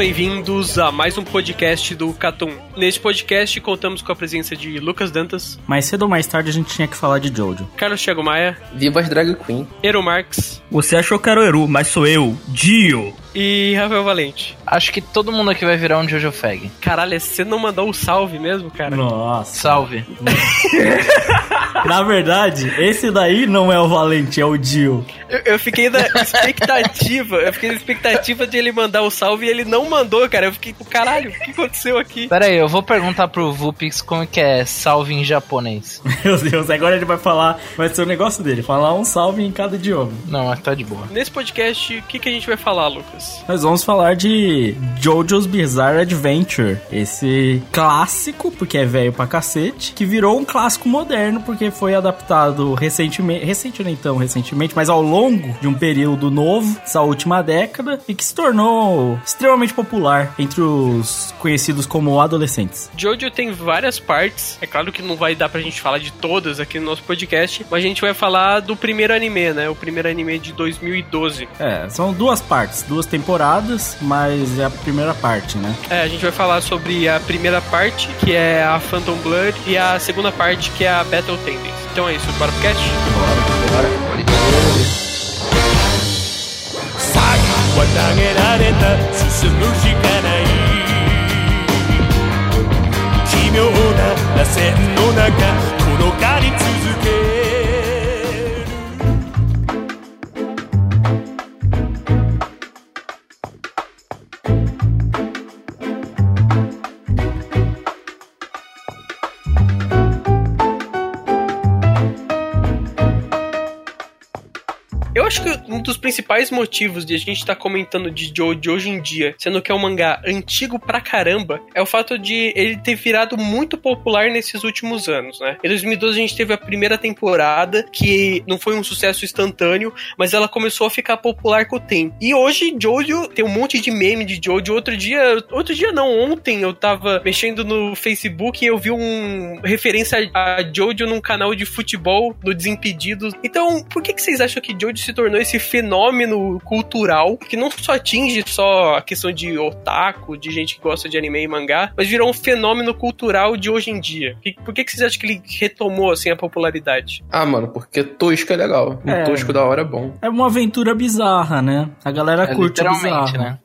Bem-vindos a mais um podcast do Catum. Neste podcast contamos com a presença de Lucas Dantas. Mais cedo ou mais tarde a gente tinha que falar de Jojo. Carlos Thiago Maia. Viva as Drag Queen. Ero Marx. Você achou que era o Eru, mas sou eu, Dio. E Rafael Valente. Acho que todo mundo aqui vai virar um Jojo Fag. Caralho, você não mandou o um salve mesmo, cara? Nossa. Salve. Na verdade, esse daí não é o Valente, é o Dio. Eu, eu, fiquei na expectativa, eu fiquei na expectativa de ele mandar o salve e ele não mandou, cara. Eu fiquei, caralho, o que aconteceu aqui? Pera aí, eu vou perguntar pro Vupix como que é salve em japonês. Meu Deus, agora ele vai falar, vai ser o negócio dele, falar um salve em cada idioma. Não, mas tá de boa. Nesse podcast, o que, que a gente vai falar, Lucas? Nós vamos falar de JoJo's Bizarre Adventure, esse clássico, porque é velho pra cacete, que virou um clássico moderno, porque foi adaptado recentemente, recente nem tão recentemente, mas ao longo de um período novo, essa última década, e que se tornou extremamente popular entre os conhecidos como adolescentes. Jojo tem várias partes, é claro que não vai dar pra gente falar de todas aqui no nosso podcast, mas a gente vai falar do primeiro anime, né? O primeiro anime de 2012. É, são duas partes, duas temporadas, mas é a primeira parte, né? É, a gente vai falar sobre a primeira parte, que é a Phantom Blood, e a segunda parte, que é a Battle Tendency. Então é isso, bora pro cast? Bora, bora. は投げられた進むしかない奇妙な螺旋の中転がり続け um dos principais motivos de a gente estar tá comentando de Jojo hoje em dia, sendo que é um mangá antigo pra caramba, é o fato de ele ter virado muito popular nesses últimos anos, né? Em 2012 a gente teve a primeira temporada, que não foi um sucesso instantâneo, mas ela começou a ficar popular com o tempo. E hoje Jojo tem um monte de meme de Jojo. Outro dia, outro dia não, ontem eu tava mexendo no Facebook e eu vi um referência a Jojo num canal de futebol do Desimpedidos. Então, por que, que vocês acham que Jojo se tornou esse fenômeno cultural que não só atinge só a questão de otaku, de gente que gosta de anime e mangá, mas virou um fenômeno cultural de hoje em dia. Por que, que vocês acham que ele retomou assim a popularidade? Ah, mano, porque tosco é legal. Um é. tosco da hora é bom. É uma aventura bizarra, né? A galera é, curte bizarro. Né?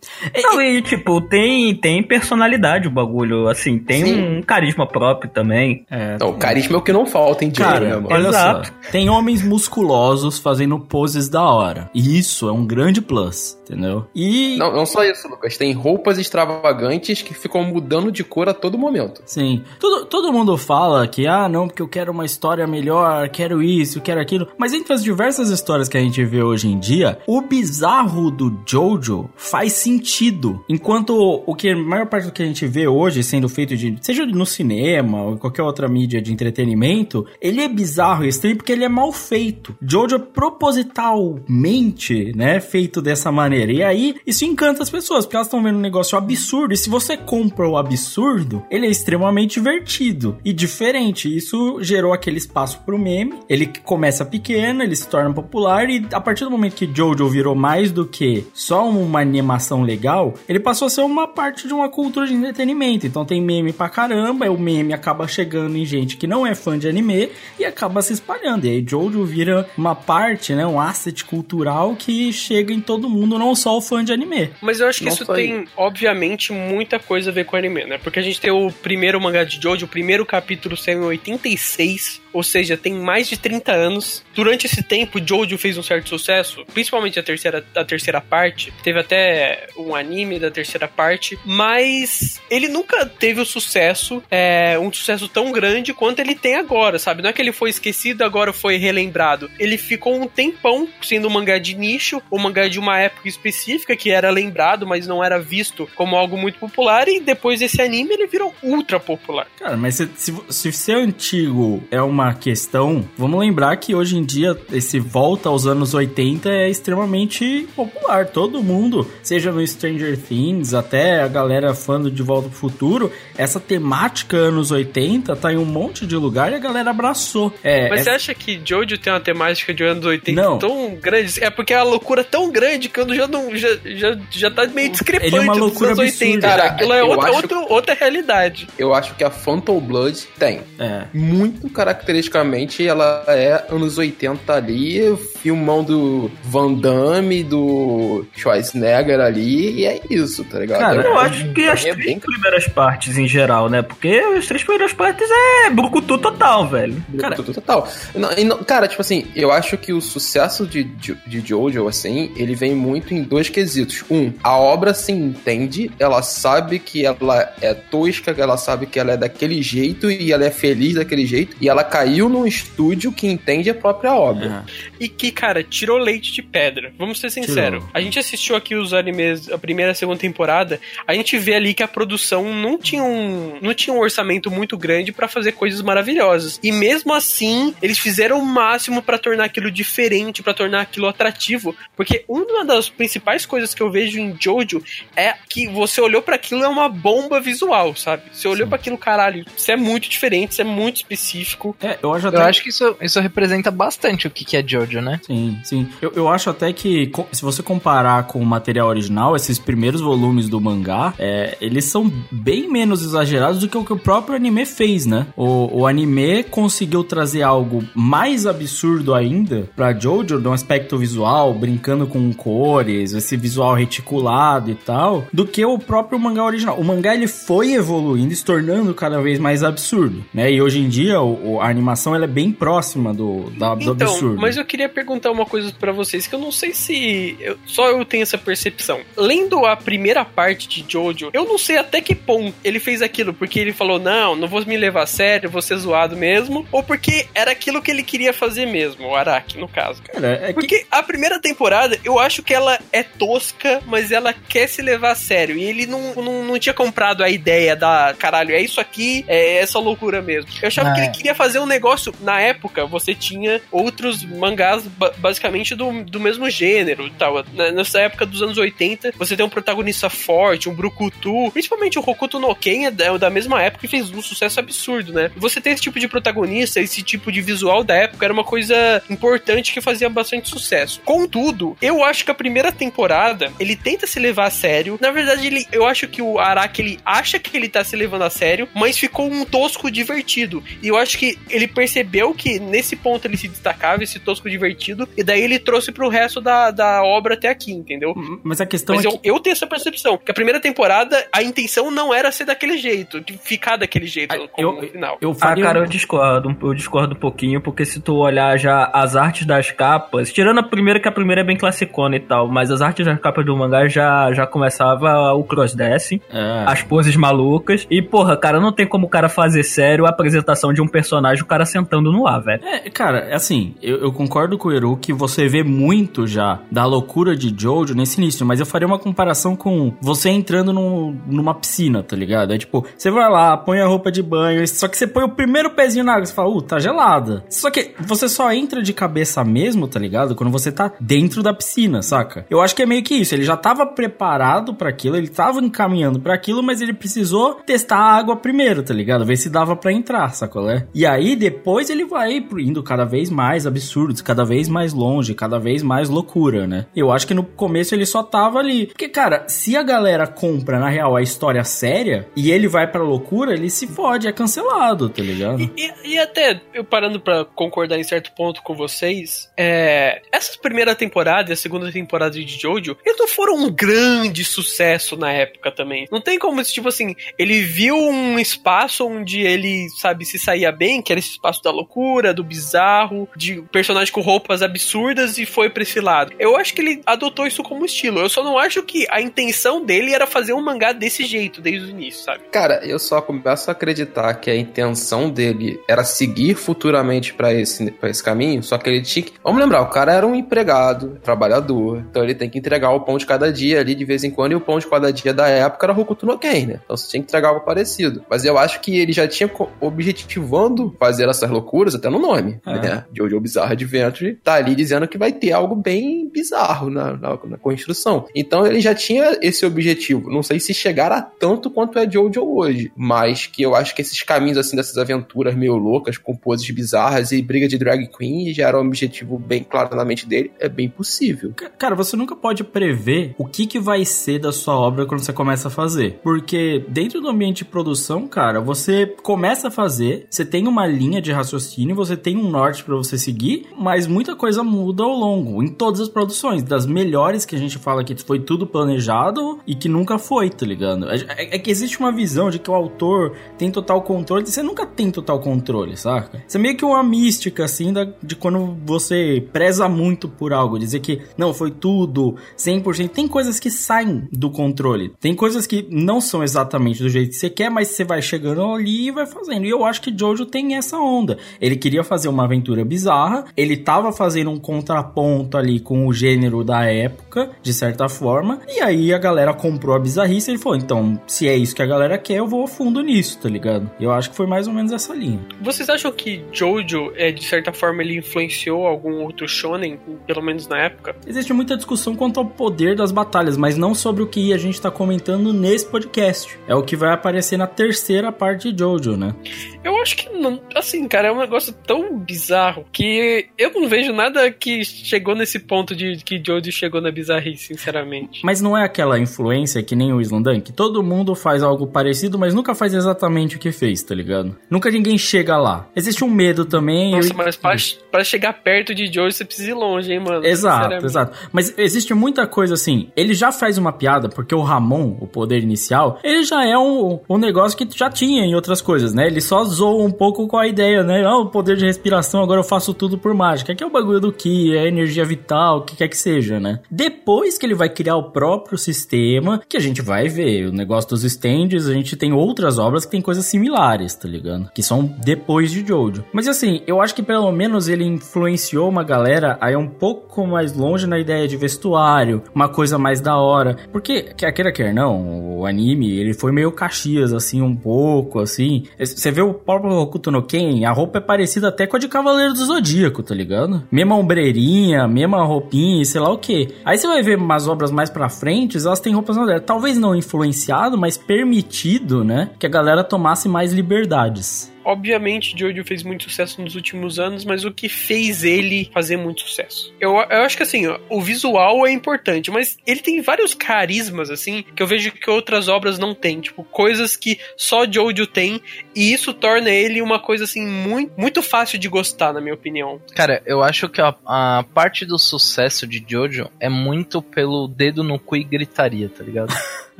Não, e tipo, tem, tem personalidade o bagulho, assim, tem Sim. um carisma próprio também. É, não, o carisma é o que não falta em dinheiro, Cara, né, mano? Olha Exato. só, tem homens musculosos fazendo poses da hora. E isso é um grande plus, entendeu? E. Não, não só isso, Lucas. Tem roupas extravagantes que ficam mudando de cor a todo momento. Sim. Todo, todo mundo fala que, ah, não, porque eu quero uma história melhor, quero isso, quero aquilo. Mas entre as diversas histórias que a gente vê hoje em dia, o bizarro do Jojo faz sentido. Enquanto o que a maior parte do que a gente vê hoje sendo feito de. seja no cinema ou em qualquer outra mídia de entretenimento, ele é bizarro e estranho porque ele é mal feito. Jojo é propositalmente, né, feito dessa maneira. E aí, isso encanta as pessoas, porque elas estão vendo um negócio absurdo. E se você compra o absurdo, ele é extremamente divertido e diferente. Isso gerou aquele espaço pro meme. Ele começa pequeno, ele se torna popular. E a partir do momento que Jojo virou mais do que só uma animação legal, ele passou a ser uma parte de uma cultura de entretenimento. Então tem meme pra caramba, o meme acaba chegando em gente que não é fã de anime e acaba se espalhando. E aí Jojo vira uma parte, né, um asset cultural que chega em todo mundo, não só o fã de anime. Mas eu acho que Não isso foi. tem, obviamente, muita coisa a ver com anime, né? Porque a gente tem o primeiro mangá de Jojo, o primeiro capítulo saiu em 86, ou seja, tem mais de 30 anos. Durante esse tempo, Jojo fez um certo sucesso, principalmente a terceira, a terceira parte. Teve até um anime da terceira parte, mas ele nunca teve o sucesso, é, um sucesso tão grande quanto ele tem agora, sabe? Não é que ele foi esquecido, agora foi relembrado. Ele ficou um tempão sendo um mangá de nicho, um mangá de uma época específica que era lembrado, mas não era visto como algo muito popular, e depois desse anime ele virou ultra popular. Cara, mas se, se, se ser antigo é uma questão, vamos lembrar que hoje em dia esse volta aos anos 80 é extremamente popular. Todo mundo, seja no Stranger Things, até a galera fã do De Volta pro Futuro, essa temática anos 80 tá em um monte de lugar e a galera abraçou. É, Mas é- você acha que Jojo tem uma temática de anos 80 Não. tão grande? É porque é uma loucura tão grande que eu já não já, já, já tá meio discrepante Ele é uma dos loucura anos 80. absurda. Cara, Cara, aquilo é outra, acho- outra, outra realidade. Eu acho que a Phantom Blood tem. é. Muito caracteristicamente, ela é anos 80 ali, filmão do Van Damme, do Schwarzenegger ali, e é isso, tá ligado? Cara, Eu acho que as é três bem primeiras partes em geral, né? Porque as três primeiras partes é brucutu total, velho. Cara, total. Não, não- cara, tipo assim, eu acho que o sucesso de, de, de Jojo, assim, ele vem muito em dois quesitos. Um, a obra se entende, ela sabe que ela é tosca, que ela sabe que ela é daquele jeito e ela é feliz daquele jeito, e ela caiu num estúdio que entende a própria obra. E que, cara, tirou leite de pedra. Vamos ser sinceros. Tirou. A gente assistiu aqui os animes, a primeira e a segunda temporada, a gente vê ali que a produção não tinha um, não tinha um orçamento muito grande pra fazer coisas maravilhosas. E mesmo assim, eles fizeram o máximo pra tornar aquilo diferente, pra tornar aquilo atrativo. Porque uma das principais coisas que eu vejo em Jojo é que você olhou pra aquilo é uma bomba visual, sabe? Você olhou pra aquilo, caralho, isso é muito diferente, isso é muito específico. É, eu acho até Eu acho que isso, isso representa bastante o que, que é Jojo, né? Sim, sim. Eu, eu acho até que, se você comparar com o material original, esses primeiros volumes do mangá, é, eles são bem menos exagerados do que o que o próprio anime fez, né? O, o anime conseguiu trazer algo mais absurdo ainda pra Jojo, de um aspecto visual, brincando com cores, esse visual reticulado e tal, do que o próprio mangá original. O mangá, ele foi evoluindo, e se tornando cada vez mais absurdo, né? E hoje em dia, o- o- a animação, ela é bem próxima do, da, do Então, absurdo. mas eu queria perguntar uma coisa pra vocês que eu não sei se eu- só eu tenho essa percepção. Lendo a primeira parte de Jojo, eu não sei até que ponto ele fez aquilo porque ele falou não, não vou me levar a sério, vou ser zoado mesmo, ou porque era aquilo que ele queria fazer mesmo, o Araki no caso. Cara, é que Porque a primeira temporada, eu acho que ela é tosca, mas ela quer se levar a sério. E ele não, não, não tinha comprado a ideia da caralho, é isso aqui, é essa loucura mesmo. Eu achava Ah, que é. ele queria fazer um negócio. Na época, você tinha outros mangás basicamente do, do mesmo gênero tal. Nessa época dos anos 80, você tem um protagonista forte, um Brucutu, principalmente o Hokuto no Ken é da, da mesma época e fez um sucesso absurdo, né? Você ter esse tipo de protagonista, esse tipo de visual da época era uma coisa importante que fazia bastante sucesso. Contudo, eu acho que a primeira temporada, ele tenta se levar a sério. Na verdade, ele, eu acho que o Araki, ele acha que ele tá se levando a sério, mas ficou um tosco divertido. E eu acho que ele percebeu que nesse ponto ele se destacava, esse tosco divertido, e daí ele trouxe pro resto da, da obra até aqui, entendeu? Mas a questão Mas é eu, que... eu tenho essa percepção, que a primeira temporada, a intenção não era ser daquele jeito, de ficar daquele jeito Ah, como eu- no final. Eu Ah, cara, eu discordo. Eu discordo um pouquinho, porque se tu olhar já as artes das capas, tirando a primeira, que a primeira é bem classicona e tal, mas as artes das capas do mangá já, já começava o crossdressing, É. as poses malucas, e porra, cara, não tem como o cara fazer sério a apresentação de um personagem, o cara sentando no ar, velho. É, cara, assim, eu, eu concordo com o Eru que você vê muito já da loucura de Jojo nesse início, mas eu faria uma comparação com você entrando num- numa piscina, tá ligado? É tipo, você vai lá, põe a roupa de banho, só que você põe o primeiro pezinho na água, você fala, uh, tá gelada. Só que você só entra de cabeça mesmo, tá ligado? Quando você tá dentro da piscina, saca? Eu acho que é meio que isso, ele já tava preparado pra aquilo, ele tava encaminhando pra aquilo, mas ele precisou testar a água primeiro, tá ligado? Ver se dava pra entrar, sacou? É? E aí depois ele vai indo cada vez mais absurdos, cada vez mais longe, cada vez mais loucura, né? Eu acho que no começo ele só tava ali. Porque, cara, se a galera compra, na real, a história séria e ele vai pra loucura, ele se fode, é cancelado, tá ligado? E, e até eu parando pra concordar em certo ponto com vocês, é, essa primeira temporada e a segunda temporada de Jojo, eles não foram um grande sucesso na época também. Não tem como, tipo assim, ele viu um espaço onde ele, sabe, se saía bem, que era esse espaço da loucura, do bizarro, de personagem com roupas absurdas e foi pra esse lado. Eu acho que ele adotou isso como estilo. Eu só não acho que a intenção dele era fazer um mangá desse jeito desde o início, sabe? Cara, eu só começo a acreditar que a intenção dele era seguir futuramente pra esse, pra esse caminho, só que ele tinha que. Vamos lembrar, o cara era um empregado, trabalhador, então ele tem que entregar o pão de cada dia ali de vez em quando, e o pão de cada dia da época era Hokuto no Ken, né? Então você tinha que entregar algo parecido. Mas eu acho que ele já tinha objetivando fazer essas loucuras até no nome, É. né? Jojo Bizarre Adventure tá ali dizendo que vai ter algo bem bizarro na, na, na construção. Então ele já tinha esse objetivo. Não sei se chegará tanto quanto é Jojo hoje, mas que eu acho que esses caminhos assim dessas aventuras meio loucas, com poses bizarras e briga de drag queen já era um objetivo bem claro na mente dele, é bem possível. Ca- Cara, você nunca pode prever o que, que vai ser da sua obra quando você começa a fazer. Porque dentro do ambiente de produção, cara, você começa a fazer, você tem uma linha de raciocínio, você tem um norte pra você seguir, mas muita coisa muda ao longo, em todas as produções. Das melhores que a gente fala que foi tudo planejado e que nunca foi, tá ligado? É, é- é que existe uma visão de que o autor tem total controle, você nunca tem total controle, saca? Isso é meio que uma mística, assim, da, de quando você preza muito por algo, dizer que não, foi tudo, 100%. Tem coisas que saem do controle, tem coisas que não são exatamente do jeito que você quer, mas você vai chegando ali e vai fazendo. E eu acho que Jojo tem essa onda. Ele queria fazer uma aventura bizarra, ele tava fazendo um contraponto ali com o gênero da época, de certa forma, e aí a galera comprou a bizarrice e ele falou: então, se é isso que a galera quer, eu vou a fundo nisso, tá ligado? Eu acho que foi mais ou menos essa linha. Vocês acham que Jojo, é, de certa forma, ele influenciou algum outro shonen, pelo menos na época? Existe muita discussão quanto ao poder das batalhas, mas não sobre o que a gente tá comentando nesse podcast. É o que vai aparecer na terceira parte de Jojo, né? Eu acho que não. Assim, cara, é um negócio tão bizarro que eu não vejo nada que chegou nesse ponto de que Jojo chegou na bizarrice, sinceramente. Mas não é aquela influência que nem o Islandan, que todo mundo faz algo parecido, mas nunca faz exatamente o que fez, tá ligado? Nunca ninguém chega lá. Existe um medo também. Nossa, eu- mas pra, pra chegar perto de Jojo você precisa ir longe, hein, mano? Exato, exato. Mas existe muita coisa assim. Ele já faz uma piada, porque o Ramon, o poder inicial, ele já é um, um negócio que já tinha em outras coisas, né? Ele só zoa um pouco com a ideia, né? Ah, o poder de respiração, agora eu faço tudo por mágica. Que é o bagulho do Ki, é energia vital, o que quer que seja, né? Depois que ele vai criar o próprio sistema, que a gente vai ver, o negócio dos stands, a gente tem outras obras que tem coisas similares, tá ligado? Que são depois de Jojo. Mas assim, eu acho que pelo menos ele influenciou uma galera a ir um pouco mais longe na ideia de vestuário, uma coisa mais da hora. Porque, quer quer não, o anime, ele foi meio Caxias, assim, um pouco, assim. Você vê o próprio Hokuto no Ken, a roupa é parecida até com a de Cavaleiro do Zodíaco, tá ligado? Mesma ombreirinha, mesma roupinha, sei lá o que. Aí você vai ver umas obras mais pra frente, elas têm roupas modernas. Talvez não influenciado, mas permitido, né? Que a galera tomasse mais liberdades. Obviamente, Jojo fez muito sucesso nos últimos anos, mas o que fez ele fazer muito sucesso? Eu, eu acho que assim, ó, o visual é importante, mas ele tem vários carismas, assim, que eu vejo que outras obras não têm. Tipo, coisas que só Jojo tem, e isso torna ele uma coisa, assim, muito, muito fácil de gostar, na minha opinião. Cara, eu acho que a, a parte do sucesso de Jojo é muito pelo dedo no cu e gritaria, tá ligado?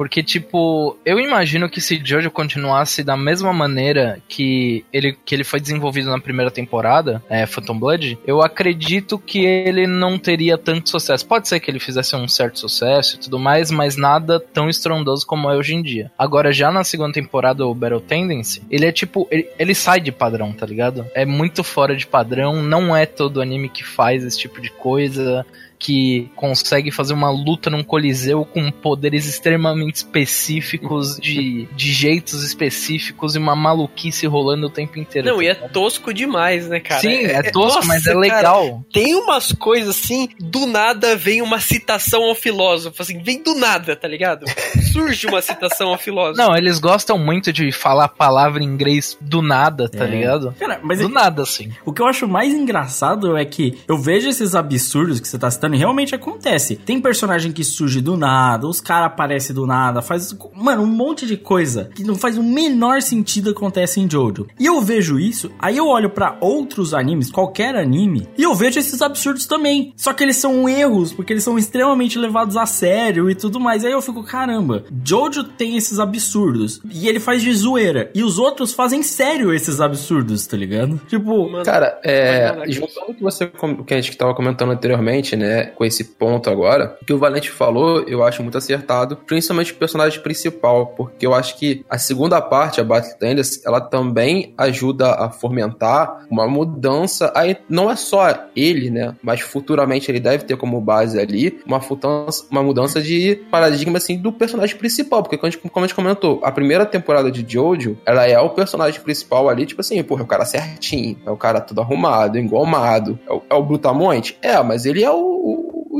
Porque, tipo, eu imagino que se Jojo continuasse da mesma maneira que ele, que ele foi desenvolvido na primeira temporada, é, Phantom Blood, eu acredito que ele não teria tanto sucesso. Pode ser que ele fizesse um certo sucesso e tudo mais, mas nada tão estrondoso como é hoje em dia. Agora, já na segunda temporada, o Battle Tendency, ele é tipo, ele, ele sai de padrão, tá ligado? É muito fora de padrão, não é todo anime que faz esse tipo de coisa que consegue fazer uma luta num coliseu com poderes extremamente específicos, de, de jeitos específicos e uma maluquice rolando o tempo inteiro. Não, e é tosco demais, né, cara? Sim, é, tosco, nossa, mas é cara, legal. tem umas coisas assim, do nada vem uma citação ao filósofo, assim, vem do nada, tá ligado? Surge uma citação ao filósofo. Não, eles gostam muito de falar a palavra em inglês do nada, tá É. ligado? Cara, mas Do nada, assim. O que eu acho mais engraçado é que eu vejo esses absurdos que você tá citando, E realmente acontece. Tem personagem que surge do nada, os caras aparecem do nada, faz. Mano, um monte de coisa que não faz o menor sentido acontece em Jojo. E eu vejo isso, aí eu olho para outros animes, qualquer anime, e eu vejo esses absurdos também. Só que eles são erros, porque eles são extremamente levados a sério e tudo mais. Aí eu fico, caramba, Jojo tem esses absurdos. E ele faz de zoeira. E os outros fazem sério esses absurdos, tá ligado? Tipo. Cara, é. Juntando o que você que a gente tava comentando anteriormente, né? Com esse ponto agora, o que o Valente falou, eu acho muito acertado. Principalmente o personagem principal. Porque eu acho que a segunda parte, a Battle Tenders, ela também ajuda a fomentar uma mudança. Aí não é só ele, né? Mas futuramente ele deve ter como base ali uma, futança, uma mudança de paradigma assim do personagem principal. Porque como a, gente, como a gente comentou, a primeira temporada de Jojo, ela é o personagem principal ali, tipo assim, porra, é o cara certinho, é o cara tudo arrumado, engomado, é o, é o brutamonte. É, mas ele é o,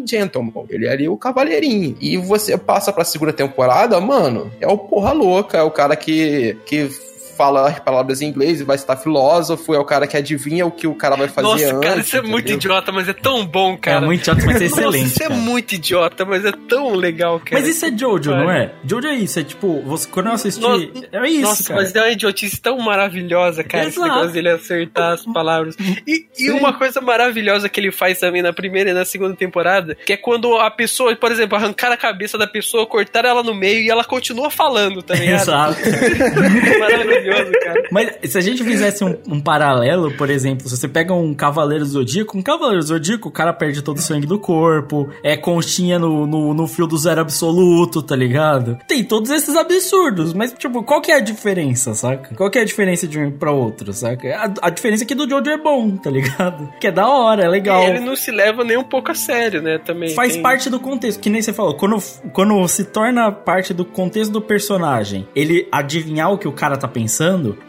gentleman, ele é ali o cavaleirinho. E você passa pra segunda temporada, mano, é o porra louca, é o cara que, que fala as palavras em inglês e vai citar filósofo, é o cara que adivinha o que o cara vai fazer Nossa, antes. cara, isso é entendeu? muito idiota, mas é tão bom, cara. É muito idiota, mas é Nossa, excelente. Isso é muito idiota, mas é tão legal, cara. Mas isso é Jojo, Cara. não é? Jojo é isso, é tipo, você, quando eu assisti, Nossa, é isso, Nossa, cara. mas é uma idiotice tão maravilhosa, cara, esse Exato. negócio dele acertar as palavras. E, e uma coisa maravilhosa que ele faz também na primeira e na segunda temporada, que é quando a pessoa, por exemplo, arrancar a cabeça da pessoa, cortar ela no meio e ela continua falando, tá ligado? Exato. Maravilhoso, cara. Mas se a gente fizesse um, um paralelo, por exemplo, se você pega um Cavaleiro Zodíaco, um Cavaleiro Zodíaco, o cara perde todo o sangue do corpo, é conchinha no, no, no fio do zero absoluto, tá ligado? Tem todos esses absurdos, mas, tipo, qual que é a diferença, saca? Qual que é a diferença de um pra outro, saca? A, a diferença é que do Jojo é bom, tá ligado? Que é da hora, é legal. Ele não se leva nem um pouco a sério, né? Também. Faz tem- parte do contexto, que nem você falou. Quando, quando se torna parte do contexto do personagem, ele adivinhar o que o cara tá pensando,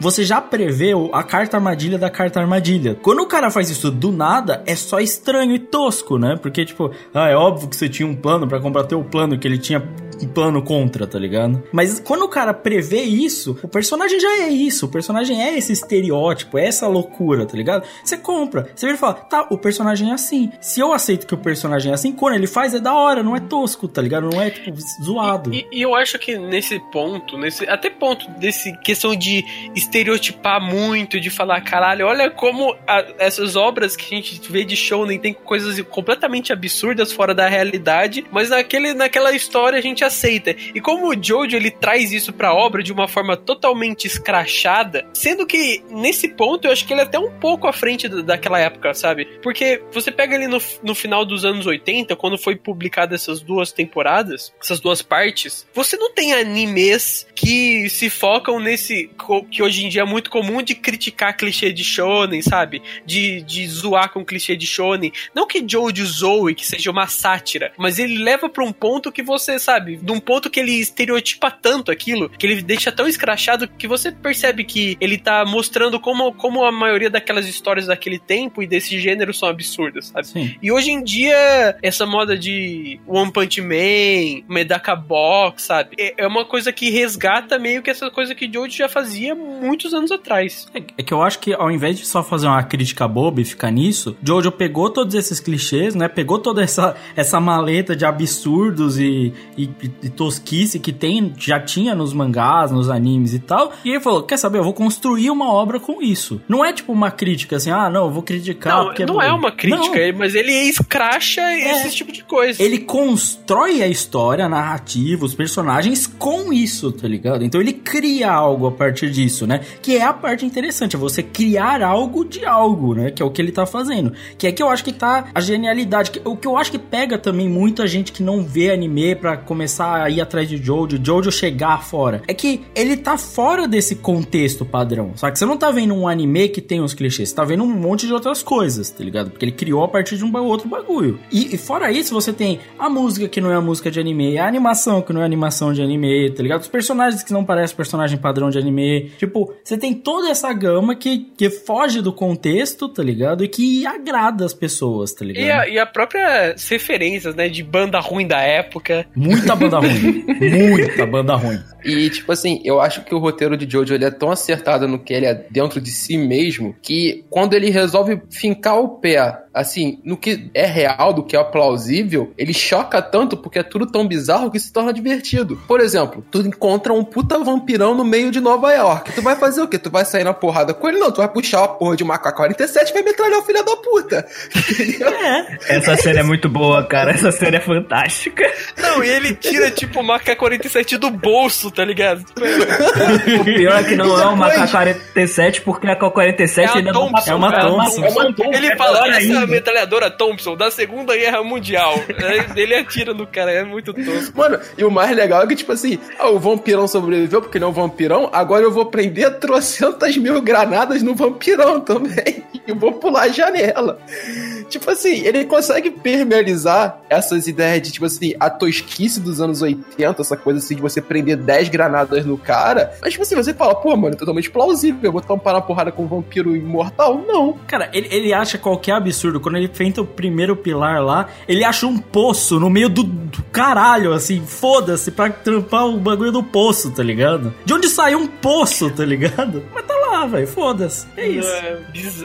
você já prevê o- a carta armadilha da carta armadilha. Quando o cara faz isso do nada, é só estranho e tosco, né? Porque, tipo, ah, é óbvio que você tinha um plano pra combater o plano que ele tinha plano contra, tá ligado? Mas quando o cara prevê isso, o personagem já é isso. O personagem é esse estereótipo, é essa loucura, tá ligado? Você compra. Você vira e fala, tá, o personagem é assim. Se eu aceito que o personagem é assim, quando ele faz é da hora, não é tosco, tá ligado? Não é, tipo, zoado. E, e eu acho que nesse ponto, nesse até ponto desse questão de estereotipar muito, de falar, caralho, olha como a- essas obras que a gente vê de shounen tem coisas completamente absurdas fora da realidade, mas naquele, naquela história a gente aceita. E como o Jojo ele traz isso pra obra de uma forma totalmente escrachada, sendo que nesse ponto eu acho que ele é até um pouco à frente da- daquela época, sabe? Porque você pega ali no, no final dos anos 80, quando foi publicada essas duas temporadas, essas duas partes, você não tem animes que se focam nesse que hoje em dia é muito comum de criticar clichê de shonen, sabe? De, de zoar com clichê de shonen. Não que Jojo zoe, que seja uma sátira, mas ele leva pra um ponto que você, sabe, de um ponto que ele estereotipa tanto aquilo, que ele deixa tão escrachado que você percebe que ele tá mostrando como, como a maioria daquelas histórias daquele tempo e desse gênero são absurdas, sabe? Sim. E hoje em dia, essa moda de One Punch Man, Medaka Box, sabe? É, é uma coisa que resgata meio que essa coisa que Jojo já fazia muitos anos atrás. É é que eu acho que ao invés de só fazer uma crítica boba e ficar nisso, Jojo pegou todos esses clichês, né? Pegou toda essa, essa maleta de absurdos e, e, e tosquice que tem, já tinha nos mangás, nos animes e tal. E ele falou: quer saber? Eu vou construir uma obra com isso. Não é tipo uma crítica assim, ah, não, eu vou criticar. não, porque não é uma crítica, Não. mas ele escracha esse tipo de coisa. Ele constrói a história, a narrativa, os personagens com isso, tá ligado? Então ele cria algo a partir disso, né? Que é a parte interessante, é você criar algo de algo, né? Que é o que ele tá fazendo. Que é que eu acho que tá a genialidade. Que- o que eu acho que pega também muita gente que não vê anime pra começar a ir atrás de Jojo, Jojo chegar fora. É que ele tá fora desse contexto padrão. Só que você não tá vendo um anime que tem os clichês, você tá vendo um monte de outras coisas, tá ligado? Porque ele criou a partir de um outro bagulho. E, e fora isso, você tem a música que não é a música de anime, a animação que não é animação de anime, tá ligado? Os personagens que não parecem personagem padrão de anime. Tipo, você tem toda essa gama que, que foge do contexto, tá ligado? E que agrada as pessoas, tá ligado? E, a, e a própria referências, né? De banda ruim da época. Muita banda ruim. Muita banda ruim. E, tipo assim, eu acho que o roteiro de Jojo ele é tão acertado no que ele é dentro de si mesmo que quando ele resolve fincar o pé, assim, no que é real, do que é plausível, ele choca tanto porque é tudo tão bizarro que se torna divertido. Por exemplo, tu encontra um puta vampirão no meio de Nova York. Tu vai fazer o quê? Tu vai sair na porrada com ele? Não, tu vai puxar a porra de uma AK-47 e vai metralhar o filho da puta. É. Essa série é muito boa, cara. Essa série é fantástica. Não, e ele tira, tipo, uma AK-47 do bolso, tá ligado? O pior é que não é uma AK-47, porque a AK-47 É a ainda não Thompson, é uma é Thompson. Ele É fala, pior essa é metralhadora Thompson da Segunda Guerra Mundial. Aí Ele atira no cara, é muito tosco. Mano, e o mais legal é que, tipo assim, ah, o vampirão sobreviveu porque ele é um vampirão, agora eu vou prender trocentas mil granadas no vampirão também. E vou pular a janela. Tipo assim, ele consegue permeabilizar essas ideias de, tipo assim, a tosquice dos anos 80, essa coisa assim de você prender 10 granadas no cara. Mas, tipo assim, você fala, pô, mano, é totalmente plausível. Eu vou tampar na porrada com um vampiro imortal? Não. Cara, ele, ele acha qualquer absurdo. Quando ele enfrenta o primeiro pilar lá, ele acha um poço no meio do, do caralho, assim, foda-se, pra trampar o bagulho do poço, tá ligado? De onde saiu um poço, tá ligado? Mas tá lá, velho, foda-se. É isso.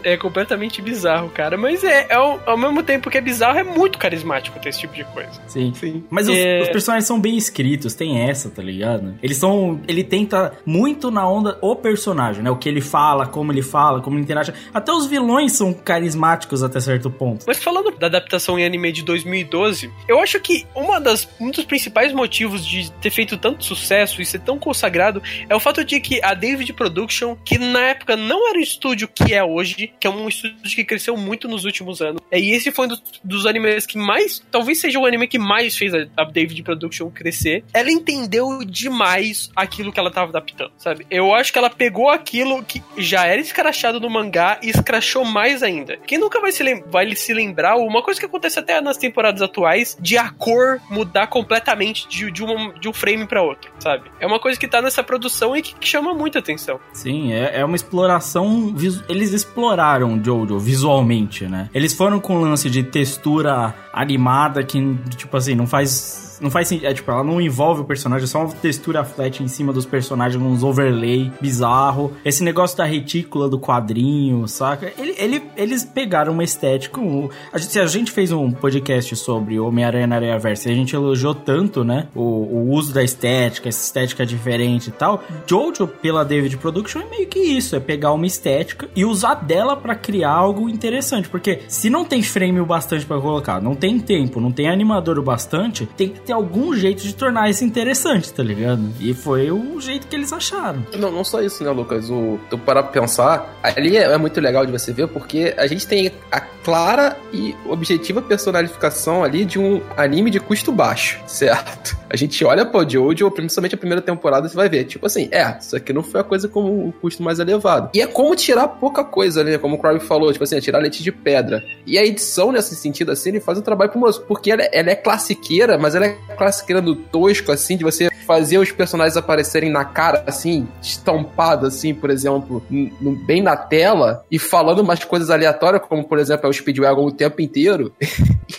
É, é completamente bizarro, cara. Mas é, é ao, ao mesmo tempo que é bizarro, é muito carismático ter esse tipo de coisa. Sim. Sim. Mas os, É. os personagens são bem escritos, tem essa, tá ligado? Eles são. Ele tenta muito na onda o personagem, né? O que ele fala, como ele fala, como ele interage. Até os vilões são carismáticos até certo ponto. Mas falando da adaptação em anime de 2012, eu acho que uma das, um dos principais motivos de ter feito tanto sucesso e ser tão consagrado é o fato de que a David Production, que na época não era o estúdio que é hoje, que é um estúdio que cresceu muito nos últimos anos, é, e esse foi um dos, dos animes que mais, talvez seja o anime que mais fez a, a David Production crescer, ela entendeu demais aquilo que ela tava adaptando, sabe? Eu acho que ela pegou aquilo que já era escrachado no mangá e escrachou mais ainda. Quem nunca vai se, vai se lembrar, uma coisa que acontece até nas temporadas atuais, de a cor mudar completamente de, de, um, de um frame pra outro, sabe? É uma coisa que tá nessa produção e que, que chama muita atenção. Sim, é, é uma exploração. Eles exploraram Jojo visualmente, né? Eles foram com o lance de textura animada que, tipo assim, não faz. Não faz sentido. É, tipo, ela não envolve o personagem, é só uma textura flat em cima dos personagens, uns overlay bizarro. Esse negócio da retícula do quadrinho, saca? Ele, ele- eles pegaram uma estética. um- a gente, a gente fez um podcast sobre Homem-Aranha na Areia Versa e a gente elogiou tanto, né? O, o uso da estética, essa estética diferente e tal. Jojo, pela David Production, é meio que isso: é pegar uma estética e usar dela pra criar algo interessante. Porque se não tem frame o bastante pra colocar, não tem tempo, não tem animador o bastante, tem ter algum jeito de tornar isso interessante, tá ligado? E foi o jeito que eles acharam. Não, não só isso, né, Lucas? O, tu parar pra pensar, ali é, é muito legal de você ver, porque a gente tem a clara e objetiva personalificação ali de um anime de custo baixo, certo? A gente olha pro Jojo, principalmente a primeira temporada, você vai ver, tipo assim, é, isso aqui não foi a coisa com o custo mais elevado. E é como tirar pouca coisa, né? Como o Crowley falou, tipo assim, é tirar leite de pedra. E a edição, nesse sentido, assim, ele faz um trabalho pomoso, porque ela, ela é classiqueira, mas ela é classiqueira no tosco, assim, de você fazer os personagens aparecerem na cara, assim, estampado, assim, por exemplo, no- bem na tela, e falando umas coisas aleatórias, como, por exemplo, é o Speedwagon o tempo inteiro.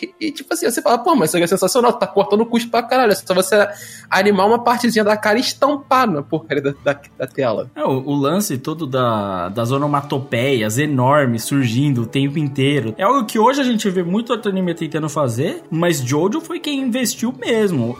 e, e, tipo assim, você fala, pô, mas isso é sensacional, tá cortando o custo pra caralho, é só você animar uma partezinha da cara e estampar na porcaria da, da, da tela. É, o, o lance todo da, das onomatopeias enormes surgindo o tempo inteiro. É algo que hoje a gente vê muito outro anime tentando fazer, mas Jojo foi quem investiu mesmo.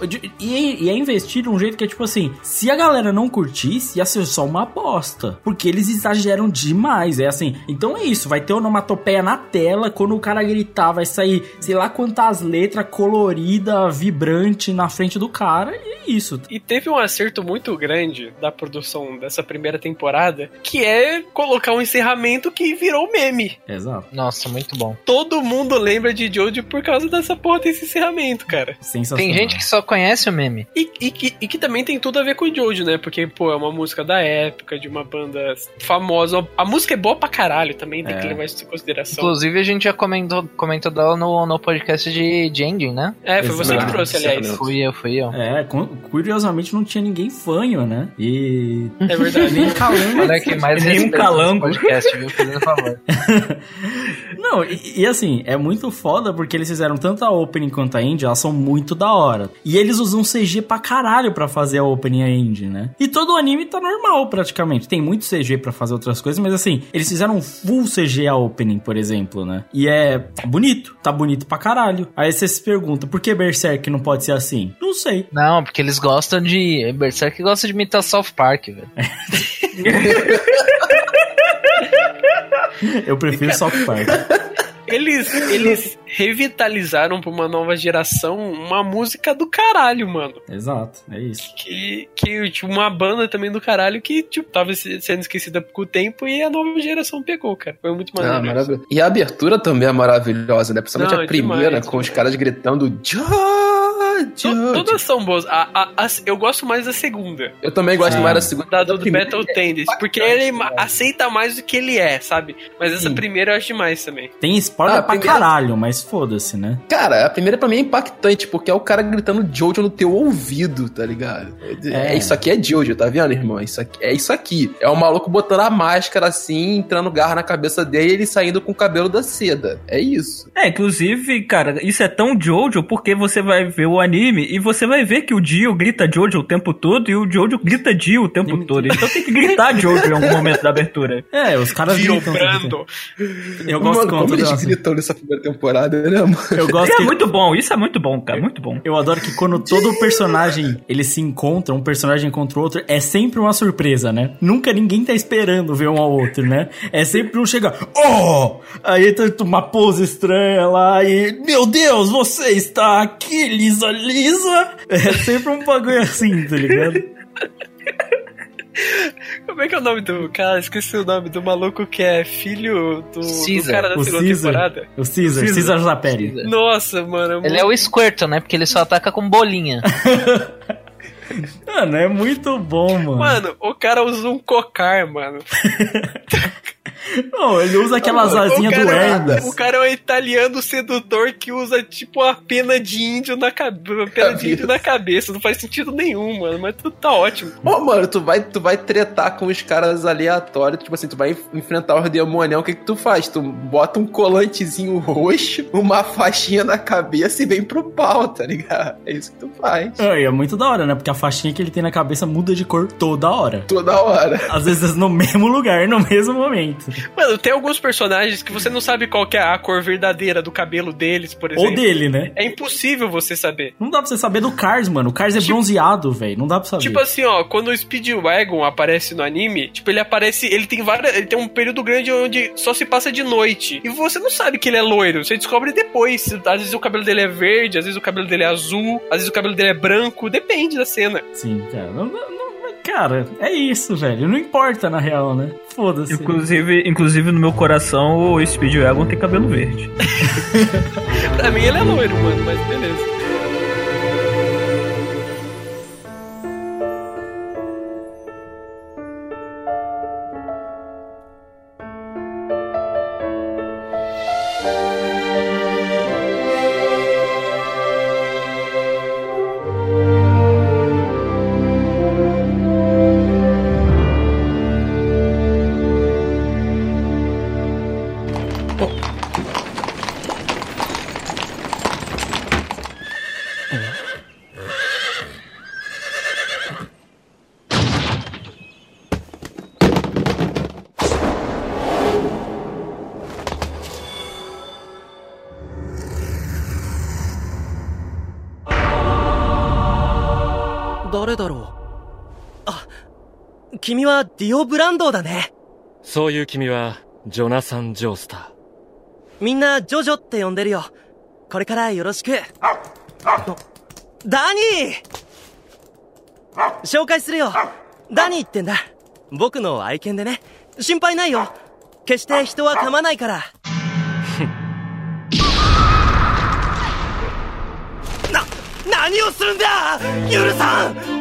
De- E, e é investir de um jeito que é tipo assim: se a galera não curtisse, ia ser só uma bosta. Porque eles exageram demais. É assim. Então é isso: vai ter onomatopeia na tela. Quando o cara gritar, vai sair sei lá quantas letras colorida, vibrante na frente do cara. E é isso. E teve um acerto muito grande da produção dessa primeira temporada, que é colocar um encerramento que virou meme. Exato. Nossa, muito bom. Todo mundo lembra de Jojo por causa dessa porra desse encerramento, cara. Sensacional. Tem gente que só conhece o meme. E, e que, e que também tem tudo a ver com o Jojo, né? Porque, pô, é uma música da época, de uma banda famosa. A música é boa pra caralho também, tem É. que levar isso em consideração. Inclusive, a gente já comentou, comentou dela no, no podcast de, de Ending, né? É, foi você que Exato. trouxe, aliás. Fui eu, fui eu. É, cu- curiosamente não tinha ninguém fanho, né? E. É verdade. Nem calango. Olha que mais Nem um calango. podcast, viu? Fazendo favor. Não, e, e assim, é muito foda porque eles fizeram tanto a opening quanto a indie, elas são muito da hora. Hora. E eles usam CG pra caralho pra fazer a opening e a ending, né? E todo o anime tá normal, praticamente. Tem muito CG pra fazer outras coisas, mas assim, eles fizeram um full CG a opening, por exemplo, né? E é tá bonito, tá bonito pra caralho. Aí você se pergunta, por que Berserk não pode ser assim? Não sei. Não, porque eles gostam de. Berserk gosta de imitar South Park, velho. Eu prefiro South Park. Eles, eles revitalizaram pra uma nova geração uma música do caralho, mano. Exato, é isso. Que, que tipo, uma banda também do caralho que, tipo, tava se- sendo esquecida com o tempo e a nova geração pegou, cara. Foi muito Ah, maneiro. maravilhoso. E a abertura também é maravilhosa, né? Principalmente Não, a é primeira, demais, com os caras gritando George, To-. Todas são boas. A, a- a- eu gosto mais da segunda. Eu também gosto Sim. mais da segunda. Da do, do primeira Battle é Tendency. Porque ele né? aceita mais do que ele é, sabe? Mas essa Sim. primeira eu acho demais também. Tem spoiler Ah, pra primeiro- caralho, mas foda-se, né? Cara, a primeira pra mim é impactante, porque é o cara gritando Jojo no teu ouvido, tá ligado? É. É. Isso aqui é Jojo, tá vendo, irmão? Isso aqui, é isso aqui. É o maluco botando a máscara assim, entrando garra na cabeça dele e ele saindo com o cabelo da seda. É isso. É, inclusive, cara, isso é tão Jojo porque você vai ver o anime e você vai ver que o Dio grita Jojo o tempo todo e o Jojo grita Dio o tempo todo. Então tem que gritar Jojo em algum momento da abertura. É, os caras gritam. Vibrando. Eu gosto Mano, como eles gritam nessa primeira temporada, né, mano? Eu gosto é que muito bom, isso é muito bom, cara, muito bom. Eu adoro que quando todo personagem ele se encontra, um personagem contra o outro, é sempre uma surpresa, né? Nunca ninguém tá esperando ver um ao outro, né? É sempre um chegar, oh! Aí tá uma pose estranha lá e, meu Deus, você está aqui, Lisa Lisa! É sempre um bagulho assim, tá ligado? Como é que é o nome do cara? Esqueci o nome do maluco que é filho do, do cara da O segunda Caesar, temporada. o Caesar, Caesar. Caesar Zaperi. Nossa, mano. Ele é o Squirtle, né? Porque ele só ataca com bolinha. Mano, é muito bom, mano. Mano, o cara usa um cocar, mano. Não, ele usa aquelas O asinhas do cara, Hermes. o cara é um italiano sedutor que usa tipo a pena de índio na cabeça. Pena de índio na cabeça. Não faz sentido nenhum, mano. Mas tudo tá ótimo. Ô, mano, tu vai, tu vai tretar com os caras aleatórios, tipo assim, tu vai enf- enfrentar os demonião, o que que tu faz? Tu bota um colantezinho roxo, uma faixinha na cabeça e vem pro pau, tá ligado? É isso que tu faz. É, e é muito da hora, né? Porque a faixinha que ele tem na cabeça muda de cor toda hora. Toda hora. Às vezes no mesmo lugar, no mesmo momento. Mano, tem alguns personagens que você não sabe qual que é a cor verdadeira do cabelo deles, por exemplo. Ou dele, né? É impossível você saber. Não dá pra você saber do Cars, mano. O Cars é bronzeado, velho. Não dá pra saber. Tipo assim, ó, quando o Speedwagon aparece no anime, tipo, ele aparece, ele tem várias, ele tem um período grande onde só se passa de noite. E você não sabe que ele é loiro, você descobre depois. Às vezes o cabelo dele é verde, às vezes o cabelo dele é azul, às vezes o cabelo dele é branco, depende da cena. Sim, cara. Não- não- cara, é isso, velho. Não importa, na real, né? Foda-se. Inclusive, inclusive no meu coração, o Speedwagon tem cabelo verde. Pra mim ele é loiro, mano, mas beleza. "君はディオ・ブランドーだね。そういう君は、ジョナサン・ジョースター。みんなジョジョって呼んでるよ。これからよろしく。ダニー！紹介するよ。ダニーってんだ。僕の愛犬でね。心配ないよ。決して人は噛まないから。な何をするんだ！ユルさん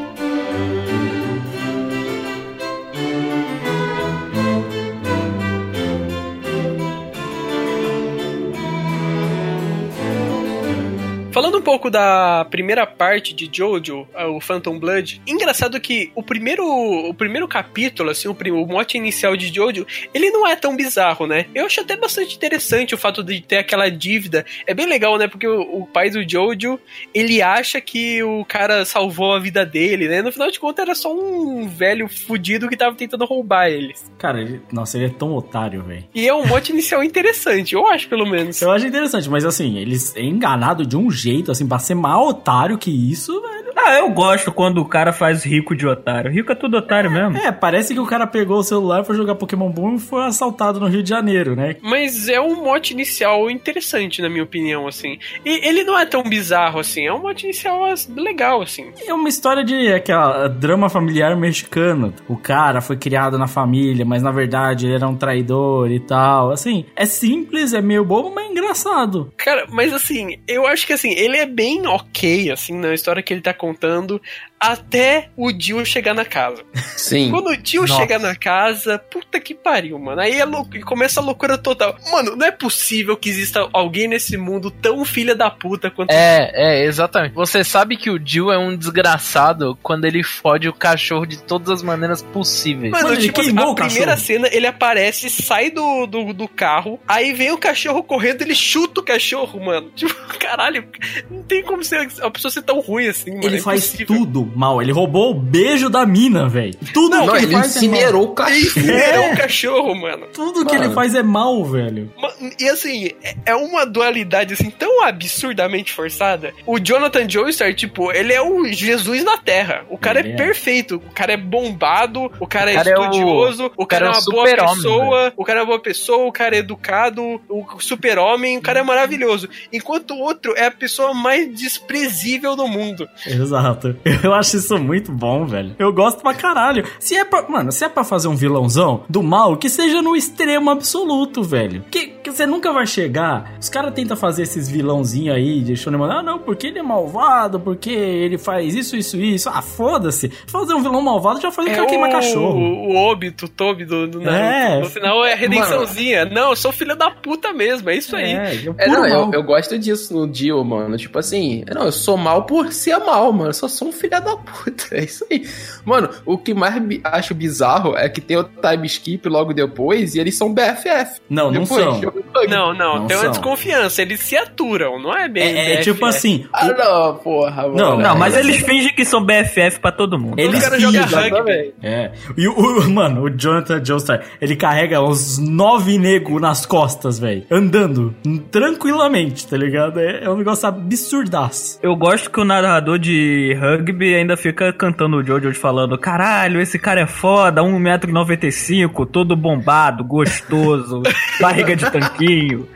Falando um pouco da primeira parte de Jojo, ah, o Phantom Blood, engraçado que o primeiro, o primeiro capítulo, assim, o, prim- o mote inicial de Jojo, ele não é tão bizarro, né? Eu acho até bastante interessante o fato de ter aquela dívida. É bem legal, né? Porque o, o pai do Jojo, ele acha que o cara salvou a vida dele, né? No final de contas, era só um velho fudido que tava tentando roubar eles. Cara, ele- nossa, ele é tão otário, velho. E é um mote inicial interessante, eu acho, pelo menos. Eu acho interessante, mas assim, eles é enganado de um jeito, assim, pra ser mais otário que isso, velho. Ah, eu gosto quando o cara faz rico de otário. Rico é tudo otário mesmo. É, parece que o cara pegou o celular, foi jogar Pokémon Boom e foi assaltado no Rio de Janeiro, né? Mas é um mote inicial interessante, na minha opinião, assim. E ele não é tão bizarro, assim. É um mote inicial legal, assim. É uma história de aquela drama familiar mexicano. O cara foi criado na família, mas na verdade ele era um traidor e tal. Assim, é simples, é meio bobo, mas é engraçado. Cara, mas assim, eu acho que assim, ele é bem ok, assim, na história que ele tá contando, até o Dio chegar na casa. Sim. Quando o Dio Nossa. chega na casa, puta que pariu, mano. Aí é louco, começa a loucura total. Mano, não é possível que exista alguém nesse mundo tão filha da puta quanto É, é, exatamente. Você sabe que o Jill é um desgraçado quando ele fode o cachorro de todas as maneiras possíveis. Mano, Mano, tipo, assim, a primeira cachorro. cena, ele aparece, sai do, do, do carro, aí vem o cachorro correndo, ele chuta o cachorro, mano. Tipo, caralho, não tem como ser, a pessoa ser tão ruim assim, mano. ele é faz tudo mal. Ele roubou o beijo da mina, velho. Tudo Não, que ele, ele faz é mal. o cachorro. Incinerou o cachorro, mano. Tudo que ele Mano. faz é mal, velho. E assim, é- é uma dualidade assim tão absurdamente forçada. O Jonathan Joestar, tipo, ele é o Jesus na Terra. O cara é, é. perfeito. O cara é bombado, o cara é O cara é o- estudioso, o, cara, cara é é uma o boa pessoa, o cara é uma boa pessoa, o cara é educado, o super-homem, o cara é maravilhoso. Enquanto o outro é a pessoa mais desprezível do mundo. Exato. Eu acho isso muito bom, velho. Eu gosto pra caralho. Se é pra. Mano, se é pra fazer um vilãozão do mal, que seja no extremo absoluto, velho. Que, que você nunca vai chegar. Os caras tentam fazer esses vilãozinhos aí de Shonen Ah, não, porque ele é malvado, porque ele faz isso, isso, isso. Ah, foda-se. Fazer um vilão malvado já faz o É cara queimar cachorro. O, o Obito, o Tobi do, do Naruto. É. No final é a redençãozinha. Não, eu sou filho da puta mesmo, é isso aí. É, é, É, não, eu, eu gosto disso no Dio, mano. Tipo assim, não, eu sou mal por ser mal, mano. Eu só sou um filho da puta. É isso aí. Mano, o que mais acho bizarro é que tem o time skip logo depois e eles são BFF. Não, não Depois, são. jogo bug. Não, não, Não tem uma são. desconfiança. Eles se aturam, não é bem. É, é tipo assim. Ah, não, porra, mano. Não, Não, mas eles fingem que são BFF pra todo mundo. Eles caras jogam fingem. rugby. É. E o, o- mano, o Jonathan Joestar, ele carrega uns nove negros nas costas, velho. Andando tranquilamente, tá ligado? É, é um negócio absurdaço. Eu gosto que o narrador de rugby ainda fica cantando o Jojo falando: Caralho, esse cara é foda, 1,95m, todo bombado, gostoso, barriga de tanquinho,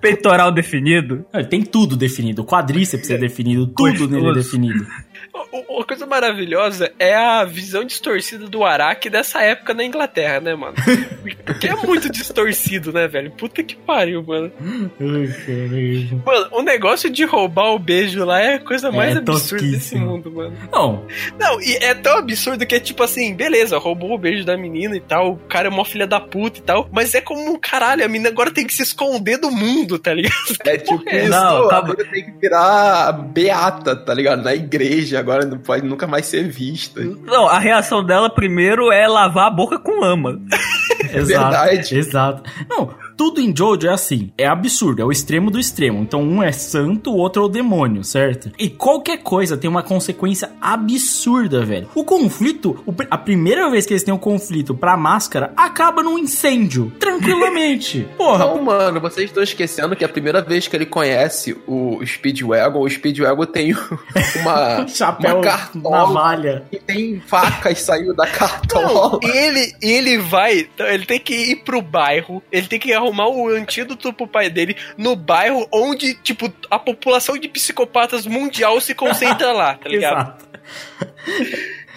peitoral definido. Ele tem tudo definido. O quadríceps é definido, tudo Gostoso. nele é definido. O- Uma coisa maravilhosa é a visão distorcida do Araki dessa época na Inglaterra, né, mano? Porque é muito distorcido, né, velho? Puta que pariu, mano. Ai, caralho. Mano, o negócio de roubar o beijo lá é a coisa mais É absurda desse mundo, mano. Não, Não, e é tão absurdo que é tipo assim, beleza, roubou o beijo da menina e tal, o cara é uma filha da puta e tal, mas é como, caralho, a menina agora tem que se esconder do mundo, tá ligado? É tipo É, isso, não, a calma. menina tem que virar beata, tá ligado? Na igreja, agora não pode nunca mais ser vista. Não, a reação dela primeiro é lavar a boca com lama. exato. Verdade. Exato. Não, tudo em Jojo é assim. É absurdo, é o extremo do extremo. Então um é santo, o outro é o demônio, certo? E qualquer coisa tem uma consequência absurda, velho. O conflito, a primeira vez que eles têm um conflito pra máscara, acaba num incêndio. Tranquilamente. Porra, Não, mano, vocês estão esquecendo que a primeira vez que ele conhece o Speedwagon, o Speedwagon tem uma, chapéu uma cartola navalha. e tem facas saindo da cartola. E ele, ele vai, ele tem que ir pro bairro, ele tem que arrumar o antídoto pro pai dele no bairro onde, tipo, a população de psicopatas mundial se concentra lá, tá ligado? Exato.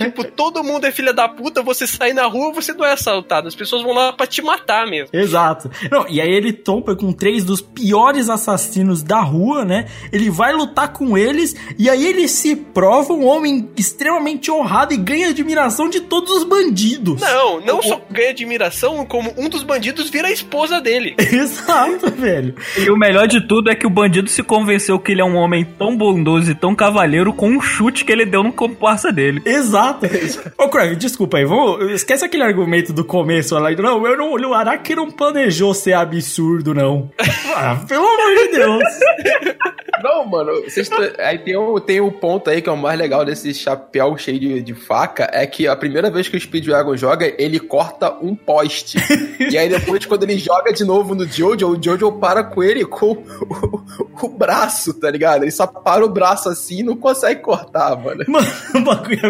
Tipo, todo mundo é filha da puta, você sai na rua, você não é assaltado. As pessoas vão lá pra te matar mesmo. Exato. Não, e aí ele tompa com três dos piores assassinos da rua, né? Ele vai lutar com eles e aí ele se prova um homem extremamente honrado e ganha admiração de todos os bandidos. Não, não só ganha admiração, como um dos bandidos vira a esposa dele. Exato, velho. E o melhor de tudo é que o bandido se convenceu que ele é um homem tão bondoso e tão cavalheiro com um chute que ele deu no comparsa dele. Exato. Ô, Craig, desculpa aí, vamos, esquece aquele argumento do começo lá. Não, eu não, o Araki não planejou ser absurdo, não. Ah, pelo amor de Deus. Não, mano, aí tem o, tem o ponto aí que é o mais legal desse chapéu cheio de, de faca, é que a primeira vez que o Speedwagon joga, ele corta um poste. e aí depois, quando ele joga de novo no Jojo, o Jojo para com ele com o, o braço, tá ligado? Ele só para o braço assim e não consegue cortar, mano. Mano, o bagulho é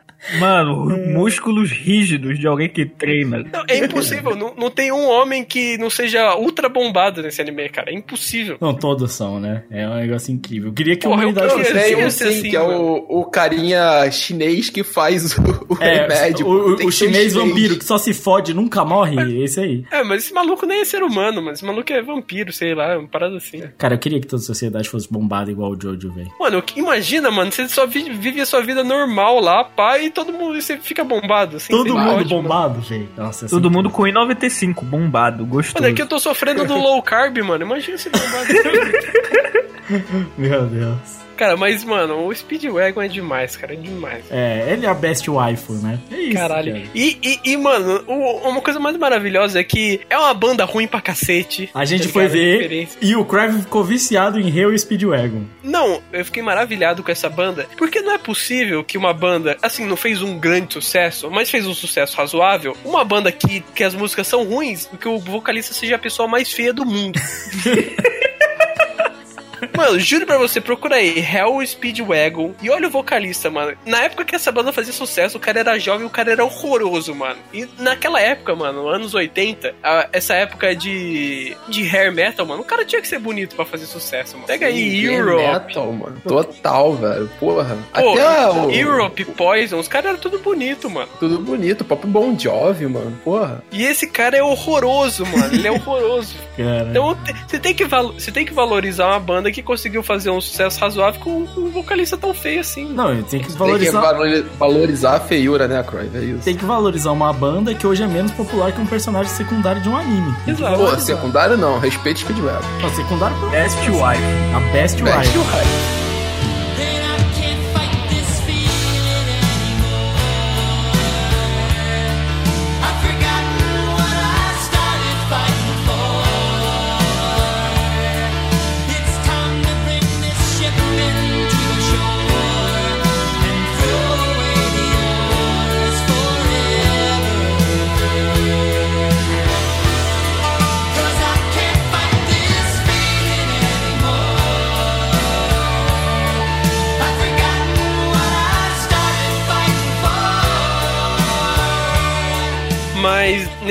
Mano, músculos rígidos de alguém que treina. Não, é impossível. não, não tem um homem que não seja ultra bombado nesse anime, cara. É impossível. Não, todos são, né? É um negócio incrível. Eu queria que a Porra, eu humanidade fosse Tem um Sim, sim, sim, sim, que é o, o carinha chinês que faz o, o É, remédio. o, o- o chinês vampiro que só se fode e nunca morre, esse aí. É, mas esse maluco nem é ser humano, mano. Esse maluco é vampiro, sei lá, uma parada assim. Cara, eu queria que toda a sociedade fosse bombada igual o Jojo, velho. Mano, imagina, mano, você só vive, vive a sua vida normal lá, e todo mundo você fica bombado, assim. Todo mundo ótimo. bombado, velho. Nossa, Todo assim, mundo com I-95, bombado, gostoso. Mano, é que eu tô sofrendo do low carb, mano. Imagina esse bombado. Meu Deus. Cara, mas, mano, o Speedwagon é demais, cara, é demais. É, ele é a best waifu, né? É isso. Caralho. cara. E, e, e, mano, o- uma coisa mais maravilhosa é que é uma banda ruim pra cacete. A gente tá foi ver e o Crave ficou viciado em Hell Speedwagon. Não, eu fiquei maravilhado com essa banda, porque não é possível que uma banda, assim, não fez um grande sucesso, mas fez um sucesso razoável, uma banda que, que as músicas são ruins, que o vocalista seja a pessoa mais feia do mundo. Mano, juro pra você, procura aí, Hell Speedwagon, e olha o vocalista, mano. Na época que essa banda fazia sucesso, o cara era jovem, o cara era horroroso, mano. E naquela época, mano, anos 80, a- essa época de, de hair metal, mano, o cara tinha que ser bonito pra fazer sucesso, mano. Pega aí, Heavy Europe. Metal, mano. Total, velho. Porra. Pô, Até o... Europe, Poison, os caras eram tudo bonito, mano. Tudo bonito. Pop Bon Jovi, mano. Porra. E esse cara é horroroso, mano. Ele é horroroso. Cara. Então você tem, que você tem que valorizar uma banda que conseguiu fazer um sucesso razoável com, com um vocalista tão feio assim. Não, tem que Tem que valorizar. valori- valorizar a feiura, né, Croy? É isso. Tem que valorizar uma banda que hoje é menos popular que um personagem secundário de um anime. Exato. Pô, valorizar. secundário não. Respeito Speedwagon. Não, secundário Best Wife. a best Best wife. Wife.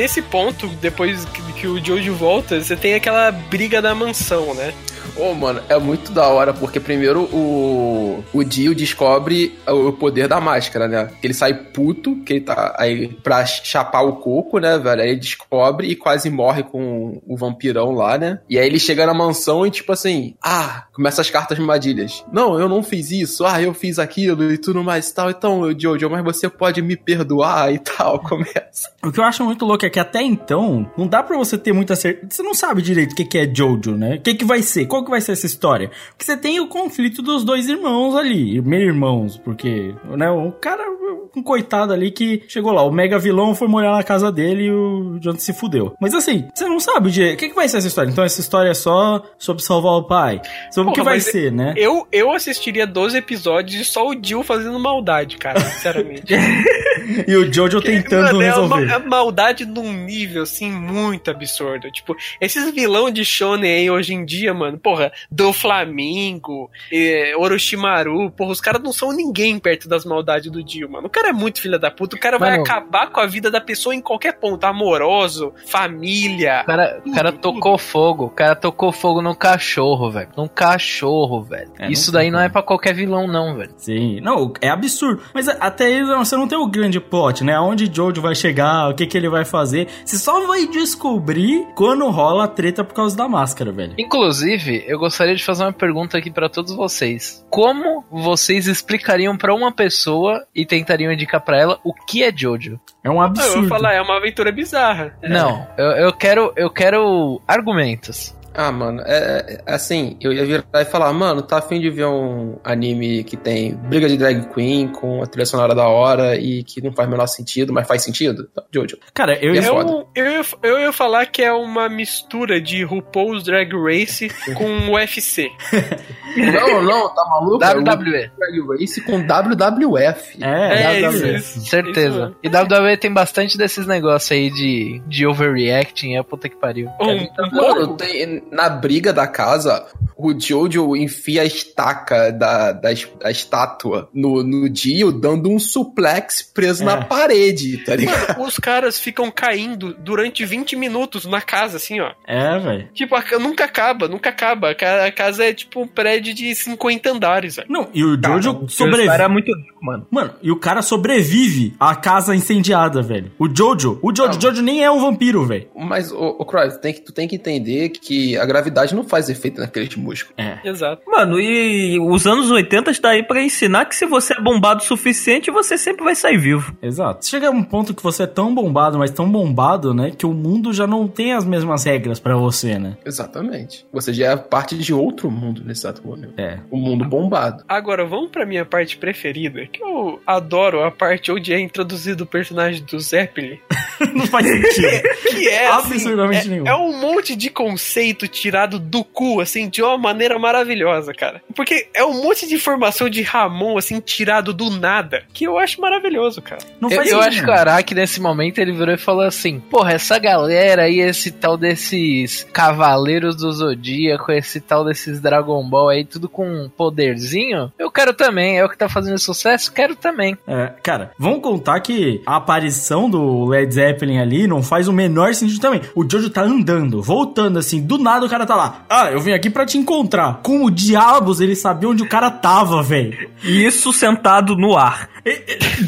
Nesse ponto, depois que, que o Jojo volta, você tem aquela briga da mansão, né? Ô, mano, é muito da hora, porque primeiro o, o Dio descobre o poder da máscara, né? Que ele sai puto, que ele tá aí pra chapar o coco, né, velho? Aí ele descobre e quase morre com o vampirão lá, né? E aí ele chega na mansão e, tipo assim, ah, começa as cartas armadilhas. Não, eu não fiz isso, ah, eu fiz aquilo e tudo mais e tal. Então, Jojo, mas você pode me perdoar e tal. Começa. O que eu acho muito louco é que até então, não dá pra você ter muita certeza. Você não sabe direito o que que é Jojo, né? O que que vai ser? Qual que vai ser essa história? Porque você tem o conflito dos dois irmãos ali, meio irmãos, porque, né, o cara, um coitado ali que chegou lá, o mega vilão foi morar na casa dele e o Jonathan se fudeu. Mas assim, você não sabe. O que que vai ser essa história? Então essa história é só sobre salvar o pai? Sobre o que vai ser, né? Eu, eu assistiria 12 episódios e só o Jill fazendo maldade, cara, sinceramente. E o Jojo tentando Mano, é uma, resolver. é maldade num nível, assim, muito absurdo. Tipo, esses vilão de shonen aí hoje em dia, mano, pô, porra, do Flamingo, eh, Orochimaru, porra, os caras não são ninguém perto das maldades do Dio, mano. O cara é muito filho da puta, o cara vai Mano. acabar com a vida da pessoa em qualquer ponto, amoroso, família. O cara, o cara tocou fogo, o cara tocou fogo no cachorro, velho. Num cachorro, velho. É, Isso não daí tem não é pra qualquer vilão, não, velho. Sim, não, é absurdo. Mas até aí você não tem o grande plot, né? Aonde Jojo vai chegar, o que, que ele vai fazer. Você só vai descobrir quando rola a treta por causa da máscara, velho. Inclusive, eu gostaria de fazer uma pergunta aqui pra todos vocês. Como vocês explicariam pra uma pessoa e tentariam indicar pra ela o que é Jojo? É um Ah, Eu absurdo. vou falar, é uma aventura bizarra. Não, eu, eu quero eu quero argumentos. Ah, mano, é, é assim, eu ia virar e falar, mano, tá afim de ver um anime que tem briga de drag queen com a trilha sonora da hora e que não faz o menor sentido, mas faz sentido? Tá, Jojo. Cara, eu É É um- eu, ia, eu ia falar que é uma mistura de RuPaul's Drag Race com UFC. Não, não, tá maluco? É WWE. Drag Race com WWF. É, É, isso, dá- isso. Certeza. E WWE tem bastante desses negócios aí de, de overreacting, é puta que pariu. Um, um Mano, tem, na briga da casa, o Jojo enfia a estaca da, da, da estátua no, no Dio, dando um suplex preso É. na parede, tá ligado? Mano, os caras ficam caindo durante 20 minutos na casa, assim, ó. É, velho. Tipo, a ca- nunca acaba, nunca acaba. A ca- a casa é tipo um prédio de 50 andares, velho. Não, e o Jojo O sobrevive. cara é muito rico, mano. Mano, e o cara sobrevive à casa incendiada, velho. O Jojo, o Jojo, Não. Jojo nem é um vampiro, velho. Mas, Croy, tu tem, que, tu tem que entender que a gravidade não faz efeito naqueles músculos. É. Exato. Mano, e os anos 80 está aí pra ensinar que se você é bombado o suficiente, você sempre vai sair vivo. Exato. Chega a um ponto que você é tão bombado, mas tão bombado, né, que o mundo já não tem as mesmas regras pra você, né? Exatamente. Você já é parte de outro mundo nesse exato momento. É. O mundo bombado. Agora, vamos pra minha parte preferida, que eu adoro a parte onde é introduzido o personagem do Zeppelin. não faz sentido. Que é, assim, Absurdamente é, nenhum. é um monte de conceito tirado do cu, assim, de uma maneira maravilhosa, cara. Porque é um monte de informação de Ramon, assim, tirado do nada, que eu acho maravilhoso, cara. Não Eu, faz eu sentido. acho que o Araki, nesse momento, ele virou e falou assim: Porra, essa galera aí, esse tal desses Cavaleiros do Zodíaco, esse tal desses Dragon Ball aí, tudo com um poderzinho, eu quero também. É o que tá fazendo sucesso? Quero também. É, cara, vamos contar que a aparição do Led Zeppelin ali não faz o menor sentido também. O Jojo tá andando, voltando assim, do nada o cara tá lá. Ah, eu vim aqui pra te encontrar. Como diabos ele sabia onde o cara tava, velho? Isso sentado no ar.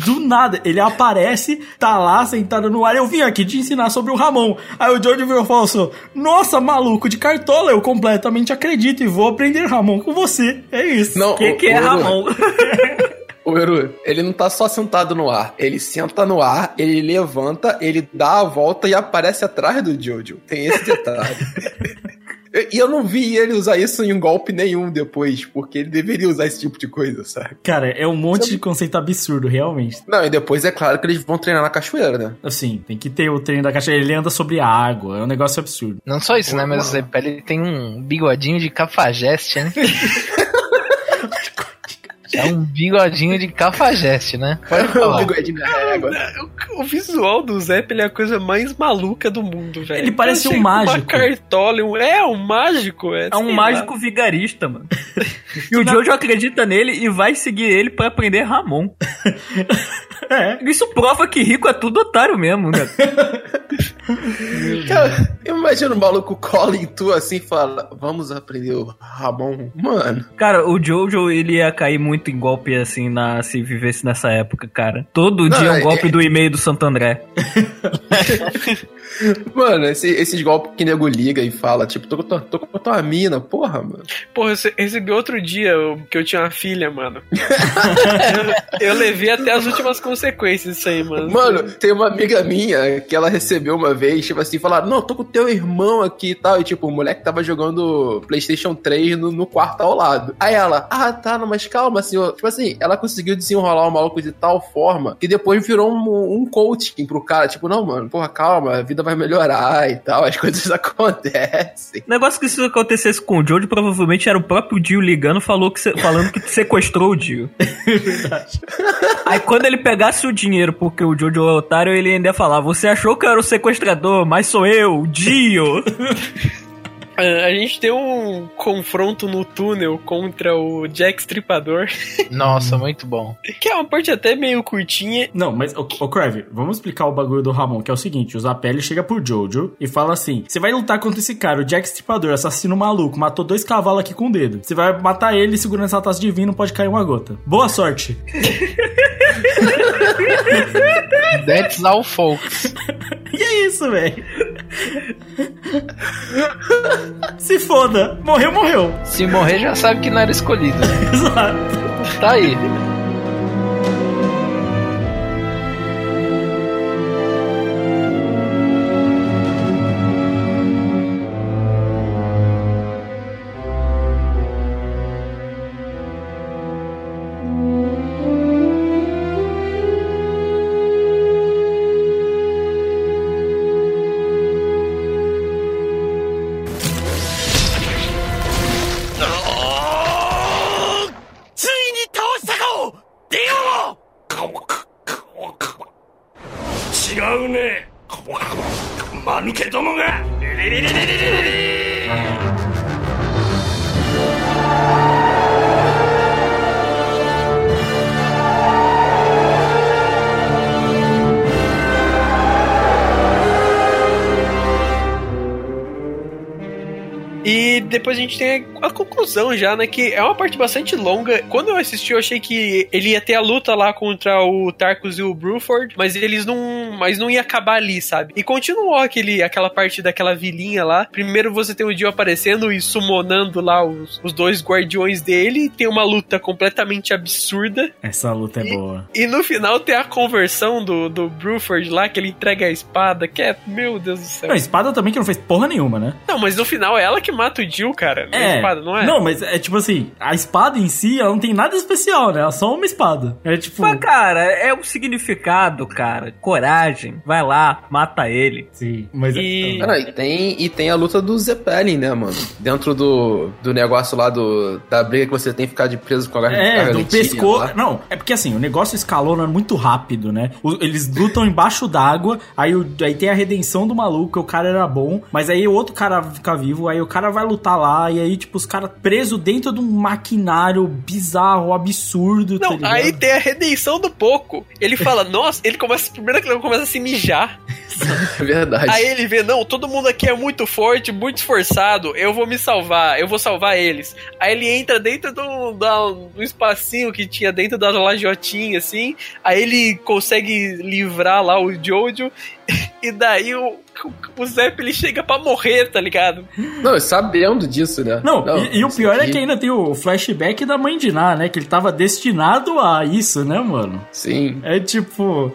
Do nada, ele aparece, tá lá sentado no ar. Eu vim aqui te ensinar sobre o Ramon. Aí o George virou e falou assim: Nossa, maluco de cartola, eu completamente acredito e vou aprender Ramon com você. É isso. Não, O que, o- que é o- Ramon? Ô, Eru, ele não tá só sentado no ar. Ele senta no ar, ele levanta, ele dá a volta e aparece atrás do Jojo. Tem esse detalhe. E eu não vi ele usar isso em um golpe nenhum depois, porque ele deveria usar esse tipo de coisa, sabe? Cara, é um monte de conceito absurdo, realmente. Não, e depois é claro que eles vão treinar na cachoeira, né? Assim, tem que ter o treino da caixa. Ele anda sobre a água, é um negócio absurdo. Não só isso, né? Mas o Zepelli tem um bigodinho de cafajeste, né? É um bigodinho de cafajeste, né? Pode O falar. régua. O, o visual do Zeppelin é a coisa mais maluca do mundo, velho. Ele parece Eu um mágico. Uma cartola, um- é um mágico, é. É um mágico vigarista, mano. E o Jojo acredita nele e vai seguir ele pra aprender Ramon. É. Isso prova que rico é tudo otário mesmo, né? Cara, imagina o maluco cola em tu assim e fala: Vamos aprender o Ramon. Mano, Cara, o Jojo, ele ia cair muito em golpe assim na, se vivesse nessa época, cara. Todo Não, dia um é- golpe do e-mail do Santo André. mano, esse- esses golpes que nego liga e fala, tipo, tô, com tua- tô com a tua mina, porra, mano. Porra, eu rece- recebi outro dia que eu tinha uma filha, mano. eu, eu levei até as últimas consequências isso aí, mano. Mano, tem uma amiga minha que ela recebeu uma vez, tipo assim, falaram, não, tô com teu irmão aqui e tal. E tipo, o moleque tava jogando PlayStation 3 no, no quarto ao lado. Aí ela, ah, tá, não, mas calma, senhor. Tipo assim, ela conseguiu desenrolar o maluco de tal forma que depois virou um, um coaching pro cara. Tipo, não, mano, porra, calma, a vida vai melhorar e tal, as coisas acontecem. O negócio que se acontecesse com o Jojo, provavelmente era o próprio Dio ligando falou que se- falando que sequestrou o Dio. Aí quando ele pegasse o dinheiro, porque o Jojo é otário, ele ainda ia falar: Você achou que eu era o sequestrador, mas sou eu, o Dio. Ah, a gente tem um confronto no túnel contra o Jack Stripador, Nossa, muito bom. que é uma parte até meio curtinha. Não, mas, ô, ô Crave, vamos explicar o bagulho do Ramon, que é o seguinte: o Zapelli chega pro Jojo e fala assim: você vai lutar contra esse cara, o Jack Stripador, assassino maluco, matou dois cavalos aqui com o dedo. Você vai matar ele segurando essa taça de vinho, não pode cair uma gota. Boa sorte. That's all, folks. E é isso, velho. Se foda. Morreu, morreu. Se morrer, já sabe que não era escolhido. Exato. Tá aí. Depois a gente tem a conclusão já, né? Que é uma parte bastante longa. Quando eu assisti, eu achei que ele ia ter a luta lá contra o Tarkus e o Bruford, mas eles não. Mas não ia acabar ali, sabe? E continuou aquele, aquela parte daquela vilinha lá. Primeiro você tem o Dio aparecendo e summonando lá os, os dois guardiões dele. Tem uma luta completamente absurda. Essa luta é boa. E no final tem a conversão do, do Bruford lá, que ele entrega a espada, que é. Meu Deus do céu. Não, a espada também que não fez porra nenhuma, né? Não, mas no final é ela que mata o Jill, cara. Não é. espada, não é? Não, mas é tipo assim, a espada em si, ela não tem nada especial, né? Ela é só uma espada. É tipo. Mas, cara, é o significado, cara. Coragem. Vai lá, mata ele. Sim, mas. E- Cara, e tem, e tem a luta do Zeppelin, né, mano? Dentro do, do negócio lá do, da briga que você tem que ficar de preso com a gar- É, do pescoço. Não, é porque assim, o negócio escalona muito rápido, né? O- eles lutam embaixo d'água, aí, o- aí tem a redenção do maluco, o cara era bom, mas aí o outro cara fica vivo, aí o cara vai lutar lá, e aí, tipo, os caras presos dentro de um maquinário bizarro, absurdo, tá Não, ligado? aí tem a redenção do Poco. Ele fala, nossa, ele começa, primeiro que ele começa a se mijar. É verdade. Aí ele vê, não, todo mundo aqui é muito forte, muito esforçado, eu vou me salvar, eu vou salvar eles. Aí ele entra dentro do, da- do espacinho que tinha dentro da lajiotinha, assim, aí ele consegue livrar lá o Jojo, e daí o, o Zep ele chega pra morrer, tá ligado? Não, sabendo disso, né? Não, e, e o pior é que ainda tem o flashback da mãe de Ná, né? Que ele tava destinado a isso, né, mano? Sim. É tipo.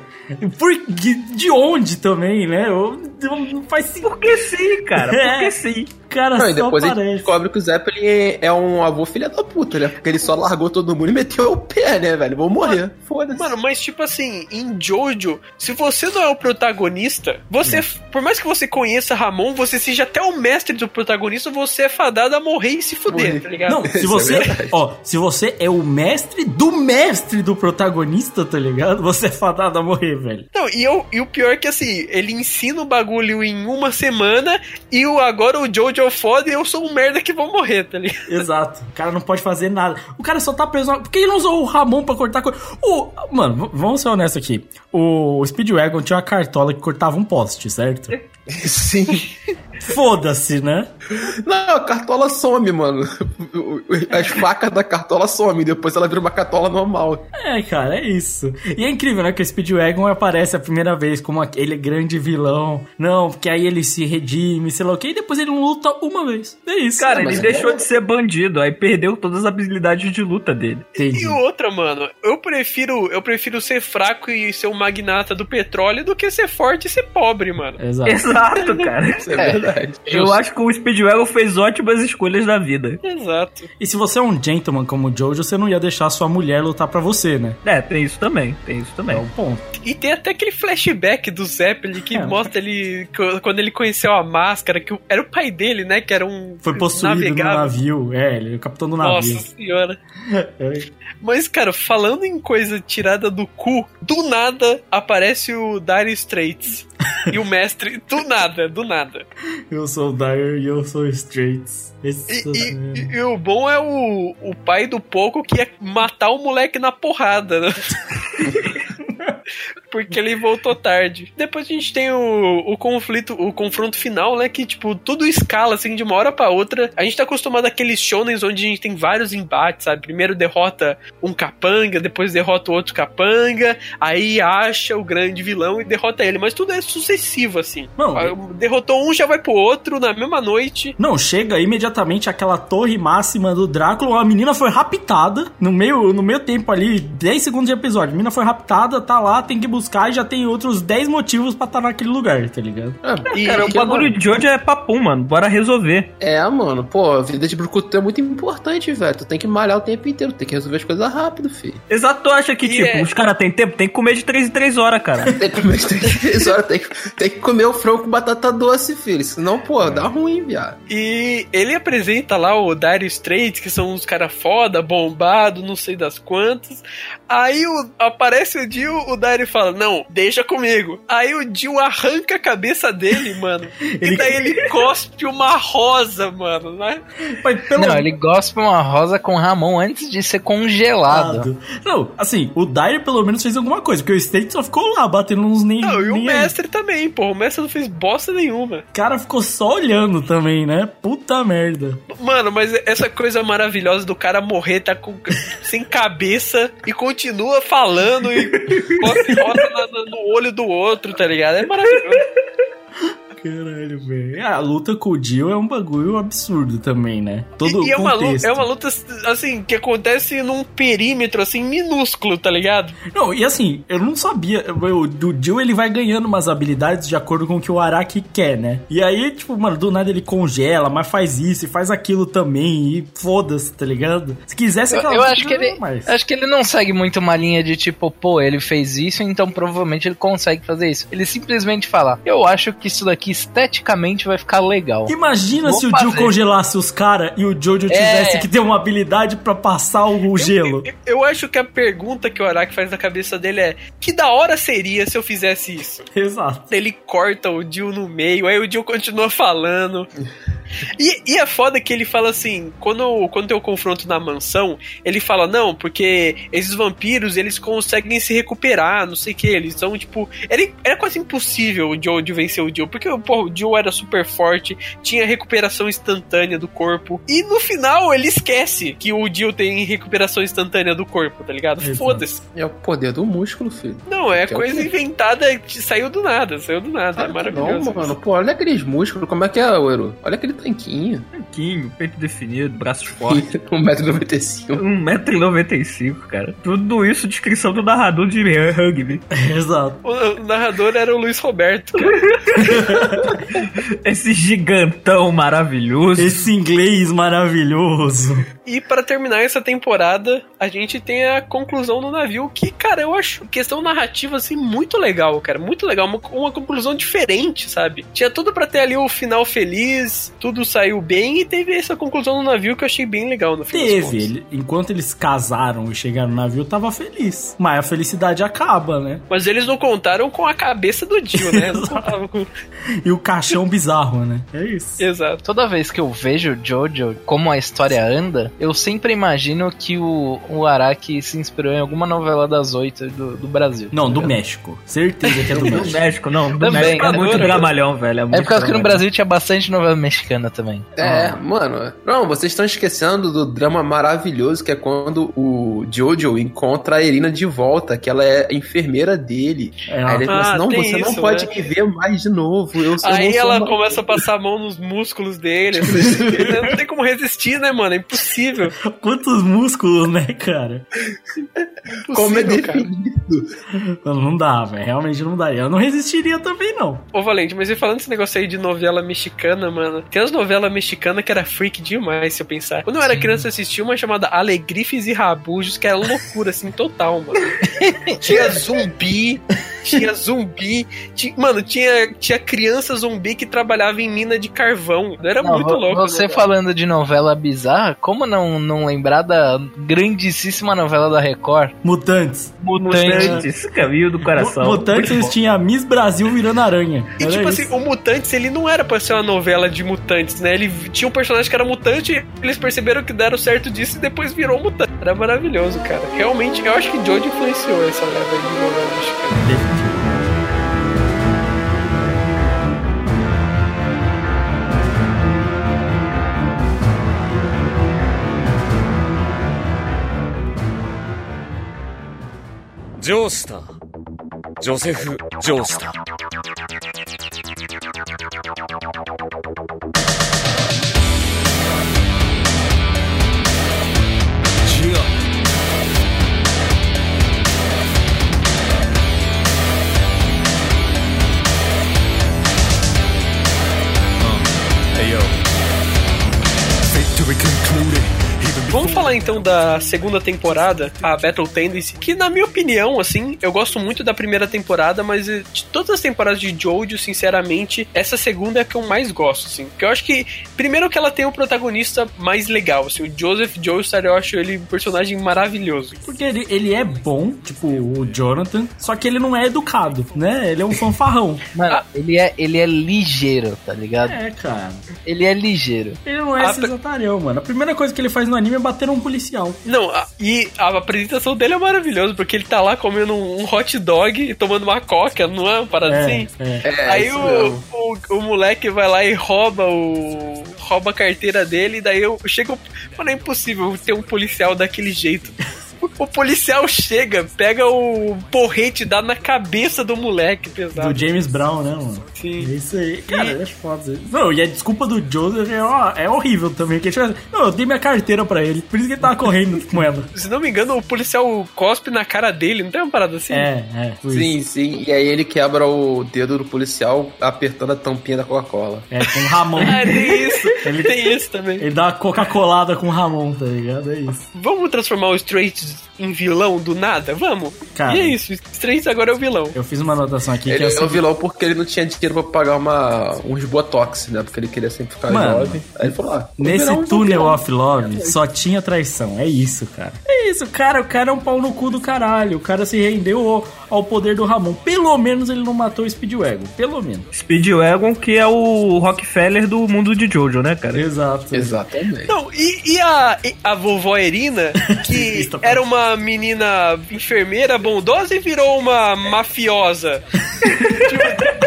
Por, de, de onde também, né? Eu- Não faz sentido. Porque sim, cara. É. Porque sim. Cara Não, e depois a gente aparece. descobre que o Zeppelin é, é um avô filha da puta, né? Porque ele só largou todo mundo e meteu o pé, né, velho? Vou morrer. Foda-se. Mano, mas tipo assim, em Jojo, se você não é o protagonista, você, por mais que você conheça Ramon, você seja até o mestre do protagonista, você é fadado a morrer e se fuder, Morrer. tá ligado? Não, se é você, verdade. ó, se você é o mestre do mestre do protagonista, tá ligado? Você é fadado a morrer, velho. Não, e, eu, e o pior é que assim, ele ensina o bagulho em uma semana e o, agora o Jojo é o foda e eu sou um merda que vou morrer, tá ligado? Exato. O cara não pode fazer nada. O cara só tá preso. Por que ele não usou o Ramon pra cortar coisa? O... Mano, vamos ser honestos aqui. O Speedwagon tinha uma cartola que cortava um poste, certo? Sim. Foda-se, né? Não, a cartola some, mano. As facas da cartola somem, depois ela vira uma cartola normal. É, cara, é isso. E é incrível, né? Que o Speedwagon aparece a primeira vez como aquele grande vilão. Não, porque aí ele se redime, sei lá o quê, e depois ele não luta uma vez. É isso. Cara, mas ele é- deixou de ser bandido, aí perdeu todas as habilidades de luta dele. Entendi. E outra, mano, eu prefiro, eu prefiro ser fraco e ser um magnata do petróleo do que ser forte e ser pobre, mano. Exato. Exato, cara. Isso é, verdade. Eu acho que o Speedwagon fez ótimas escolhas na vida. Exato. E se você é um gentleman como o Jojo, você não ia deixar sua mulher lutar pra você, né? É, tem isso também, tem isso É também. um ponto. E tem até aquele flashback do Zeppelin que É. mostra ele quando ele conheceu a máscara, que era o pai dele, né? Que era um Foi possuído no navegável. navio. É, ele é o capitão do Nossa navio. senhora. É. Mas, cara, falando em coisa tirada do cu, do nada aparece o Dire Straits. e o mestre, do nada, do nada. Eu sou Dyer e eu sou Straits. E, e- e o bom é o, o pai do Poco que ia matar o moleque na porrada, né? Porque ele voltou tarde. Depois a gente tem o, o conflito, o confronto final, né? Que, tipo, tudo escala, assim, de uma hora pra outra. A gente tá acostumado àqueles shonens onde a gente tem vários embates, sabe? Primeiro derrota um capanga, depois derrota o outro capanga, aí acha o grande vilão e derrota ele. Mas tudo é sucessivo, assim. Não, Ah, Derrotou um, já vai pro outro na mesma noite. Não, chega imediatamente aquela torre máxima do Drácula. A menina foi raptada no meio, no meio tempo ali, 10 segundos de episódio. A menina foi raptada, tá lá, tem que buscar e já tem outros 10 motivos pra estar naquele lugar, tá ligado? E, Cara, o e- bagulho de hoje é papum, mano. Bora resolver. É, mano, pô, a vida de Brucutu é muito importante, velho. Tu tem que malhar o tempo inteiro, tem que resolver as coisas rápido, filho. Exato, tu acha que, E tipo, é- os caras têm tempo? Tem que comer de 3 em 3 horas, cara. Tem que comer três horas, tem que, tem que comer o frango com batata doce, filho. Senão, pô, dá ruim, viado. E ele apresenta lá o Dire Straits, que são uns caras foda, bombado, não sei das quantas. Aí o- aparece o Jill, o Dire fala: Não, deixa comigo. Aí o Jill arranca a cabeça dele, mano. Ele- E daí ele cospe uma rosa, mano, né? Mas pelo Não, ele gospe uma rosa com Ramon antes de ser congelado. Não, assim, o Dyer pelo menos fez alguma coisa, porque o State só ficou lá batendo uns nem. Não, e o nem aí. mestre também, pô. O mestre não fez bosta nenhuma. O cara ficou só olhando também, né? Puta merda. Mano, mas essa coisa maravilhosa do cara morrer, tá com, sem cabeça e continua falando e no olho do outro, tá ligado? É maravilhoso. Caralho, velho. A luta com o Jill é um bagulho absurdo também, né? Todo e e é uma, luta, é uma luta, assim, que acontece num perímetro, assim, minúsculo, tá ligado? Não, e assim, eu não sabia. O, o Jill ele vai ganhando umas habilidades de acordo com o que o Araki quer, né? E aí, tipo, mano, do nada ele congela, mas faz isso e faz aquilo também. E foda-se, tá ligado? Se quisesse Eu, aquela eu luta, acho que não ele, mais. acho que ele não segue muito uma linha de tipo, pô, ele fez isso, então provavelmente ele consegue fazer isso. Ele simplesmente fala, eu acho que isso daqui esteticamente vai ficar legal. Imagina Vou se o Jill fazer. congelasse os caras e o Jojo tivesse É. que ter uma habilidade pra passar o gelo. Eu, eu acho que a pergunta que o Araki faz na cabeça dele é: que da hora seria se eu fizesse isso? Exato. Ele corta o Jill no meio, aí o Jill continua falando. E, e é foda que ele fala assim, quando, quando tem o confronto na mansão, ele fala, não, porque esses vampiros, eles conseguem se recuperar, não sei o que, eles são, tipo... Era, era quase impossível o Joe de vencer o Jill, porque pô, o Jill era super forte, tinha recuperação instantânea do corpo, e no final ele esquece que o Jill tem recuperação instantânea do corpo, tá ligado? Foda-se. É o poder do músculo, filho. Não, é Que é coisa inventada que saiu do nada, saiu do nada, é Claro maravilhoso. Não, mano. Pô, olha aqueles músculos. Como é que é, Ouro? Olha aquele tanquinho. Tanquinho, peito definido, braços fortes. 1,95m. 1,95m, cara. Tudo isso descrição do narrador de rugby. Exato. O, narrador era o Luiz Roberto, cara. Esse gigantão maravilhoso. Esse inglês maravilhoso. E pra terminar essa temporada, a gente tem a conclusão do navio, que, cara, eu acho questão narrativa, assim, muito legal, cara. Muito legal. Uma, uma conclusão diferente, sabe? Tinha tudo pra ter ali o final feliz, tudo saiu bem, e teve essa conclusão do navio que eu achei bem legal no fim das Teve. Ele, enquanto eles casaram e chegaram no navio, tava feliz. Mas a felicidade acaba, né? Mas eles não contaram com a cabeça do Dio, né? Com... E o caixão bizarro, né? É isso. Exato. Toda vez que eu vejo Jojo, como a história anda, eu sempre imagino que o, o Araki se inspirou em alguma novela das oito do, do Brasil. Não, tá do? México. Certeza que é do Do México. México, não. Do Também, México é cara. muito dramalhão, velho. É, É muito por causa que no. Brasil tinha bastante novela mexicana também. É, mano. Não, vocês estão esquecendo do drama maravilhoso que é quando o Jojo encontra a Irina de volta, que ela é a enfermeira dele. É, Aí ele fala assim: Ah, não, você não isso, pode né? me ver mais de novo. Eu sou eu Aí não sou ela uma- começa a passar a mão nos músculos dele. assim. não tem como resistir, né, mano? É impossível. Quantos músculos, né, cara? Como é Impossível, cara. definido. Não, não dá, velho. Realmente não dá. Eu não resistiria também, não. Ô, Valente, mas e falando esse negócio aí de novela mexicana, mano, tem as novelas mexicanas que era freak demais, se eu pensar. Quando eu era criança, eu assistia uma chamada Alegrifes e Rabujos, que era loucura, assim, total, mano. Tinha zumbi, tinha zumbi. Tinha, mano, tinha, tinha criança zumbi que trabalhava em mina de carvão. Era Não, muito louco. Você né? falando de novela bizarra, como não, não lembrar da grandíssima novela da Record? Mutantes. Mutantes, caminho do coração. Mu- Mutantes eles tinham a Miss Brasil virando aranha. E Era tipo isso. assim, o Mutantes, ele não era pra ser uma novela de mutantes, né? Ele tinha um personagem que era mutante, eles perceberam que deram certo disso e depois virou mutante. Era maravilhoso, cara. Realmente, eu acho que Jojo influenciou essa leva aí de novela mexicana.「ジョースター。ジョセフ・ジョースター。We concluded Vamos falar então da segunda temporada, a Battle Tendency, que na minha opinião, assim, eu gosto muito da primeira temporada, mas eh, de todas as temporadas de Jojo, sinceramente, essa segunda é a que eu mais gosto, assim. Porque eu acho que, primeiro que ela tem um protagonista mais legal, assim, o Joseph Joestar, eu acho ele um personagem maravilhoso. Porque ele, ele é bom, tipo o Jonathan, só que ele não é educado, né? Ele é um fanfarrão. Mano, Ah. ele, é, ele é ligeiro, tá ligado? É, cara. Ele é ligeiro. Ele não é Ah, esse mano. A primeira coisa que ele faz no anime é bater um policial. Não, a- e a apresentação dele é maravilhosa, porque ele tá lá comendo um, um hot dog e tomando uma coca, não é uma parada É, assim? é. É, Aí o, o, o moleque vai lá e rouba o. rouba a carteira dele, e daí eu chego. Mano, é impossível ter um policial daquele jeito. O, o policial chega, pega o porrete e dá na cabeça do moleque pesado. Do James Brown, né, mano? Sim. É isso aí. Cara, é foda. Não, e a desculpa do Joseph é, ó, é horrível também. Que assim, não, eu dei minha carteira pra ele. Por isso que ele tava correndo com ela. Se não me engano, o policial cospe na cara dele, não tem uma parada assim? É, é. foi isso. Sim, sim. E aí ele quebra o dedo do policial apertando a tampinha da Coca-Cola. É, com o Ramon. Ah, tem isso. Ele- Tem isso também. Ele dá uma Coca-Colada com o Ramon, tá ligado? É isso. Vamos transformar o Straits em vilão do nada? Vamos. Cara. E é isso, Straits agora é o vilão. Eu fiz uma anotação aqui Ele que é o é o seguinte- vilão porque ele não tinha dinheiro pra pagar uma, uns botox, né? Porque ele queria sempre ficar Mano, jovem. Aí ele falou, ah, Nesse um túnel of love só tinha traição. É isso, cara. É isso, cara. O cara é um pau no cu do caralho. O cara se rendeu ao, ao poder do Ramon. Pelo menos ele não matou o Speedwagon. Pelo menos. Speedwagon, que é o Rockefeller do mundo de Jojo, né, cara? Exato. Exatamente. Não, e, e a, e a vovó Erina, que tá era uma menina enfermeira bondosa e virou uma mafiosa. de,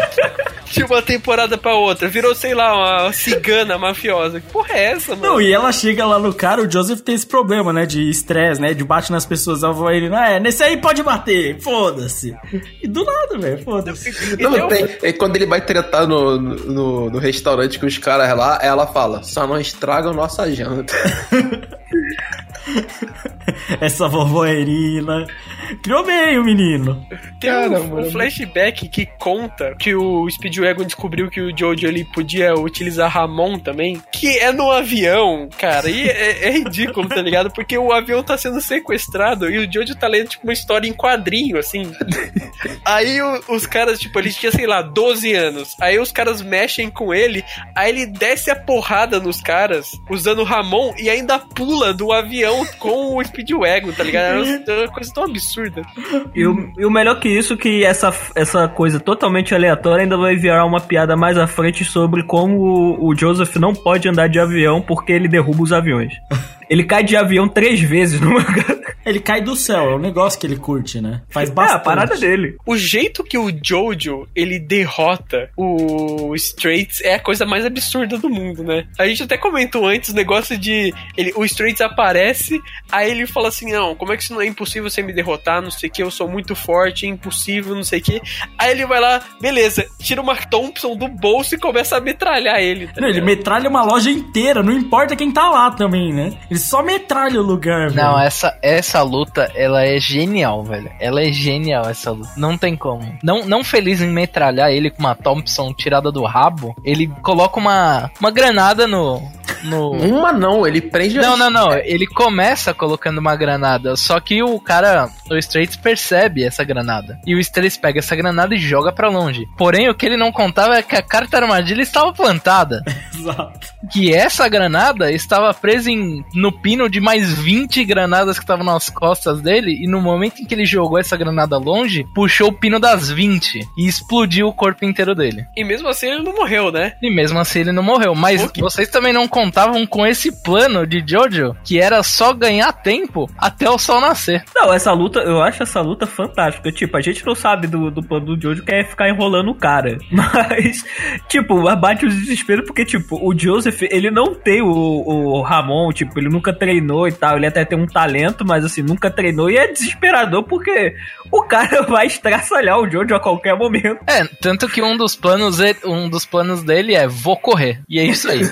de uma temporada pra outra. Virou, sei lá, uma cigana mafiosa. Que porra é essa, mano? Não, e ela chega lá no cara, o Joseph tem esse problema, né? De estresse, né? De bate nas pessoas. Ela vai ele, ah, é, nesse aí pode bater, foda-se. E do nada, velho, foda-se. Não, tem um- tem, é quando ele vai tretar no, no, no restaurante com os caras lá, ela fala, só não estragam nossa janta. Essa vovó Erina. Criou bem o menino. Tem Cara, um, um mano. flashback que conta que o Speedwagon descobriu que o Jojo ele podia utilizar Ramon também, que é no avião, cara, e é, é ridículo, tá ligado? Porque o avião tá sendo sequestrado e o Jojo tá lendo tipo uma história em quadrinho, assim. Aí o- os caras, tipo, eles tinham, sei lá, 12 anos. Aí os caras mexem com ele, aí ele desce a porrada nos caras, usando o Ramon, e ainda pula do avião com o Speedwagon, tá ligado? Uma- uma coisa tão absurda. E o, e o melhor que isso, que essa, essa coisa totalmente aleatória ainda vai virar uma piada mais à frente sobre como o Joseph não pode andar de avião porque ele derruba os aviões. Ele cai de avião três vezes numa. Ele cai do céu, é um negócio que ele curte, né? Faz É, bastante. a parada dele. O jeito que o Jojo ele derrota o Straits é a coisa mais absurda do mundo, né? A gente até comentou antes o negócio de ele, o Straits aparece, aí ele fala assim: Não, como é que isso não é impossível você me derrotar? Não sei o que, eu sou muito forte, é impossível, não sei o que. Aí ele vai lá, beleza, tira uma Thompson do bolso e começa a metralhar ele. Tá Não, ele metralha uma loja inteira, não importa quem tá lá também, né? Ele só metralha o lugar, velho. Não, essa, essa luta, ela é genial, velho. Ela é genial, essa luta. Não tem como. Não, não feliz em metralhar ele com uma Thompson tirada do rabo, ele coloca uma, uma granada no, no... Uma não, ele prende Não, não, não. Ele começa colocando uma granada. Só que o cara, o Straits, percebe essa granada. E o Straits pega essa granada e joga pra longe. Porém, o que ele não contava é que a carta armadilha estava plantada. Exato. Que essa granada estava presa em, no pino de mais 20 granadas que estavam nas costas dele. E no momento em que ele jogou essa granada longe, puxou o pino das 20 e explodiu o corpo inteiro dele. E mesmo assim ele não morreu, né? E mesmo assim ele não morreu. Mas vocês também não contavam com esse plano de Jojo, que era só ganhar tempo até o sol nascer. Não, essa luta, eu acho essa luta fantástica. Tipo, a gente não sabe do, do plano do Jojo que é ficar enrolando o cara. Mas, tipo, bate o desespero porque, tipo, o Joseph, ele não tem o, o Ramon, tipo, ele nunca treinou e tal. Ele até tem um talento, mas assim, nunca treinou. E é desesperador porque o cara vai estraçalhar o Jojo a qualquer momento. É, tanto que um dos planos, um dos planos dele é vou correr. E é isso aí.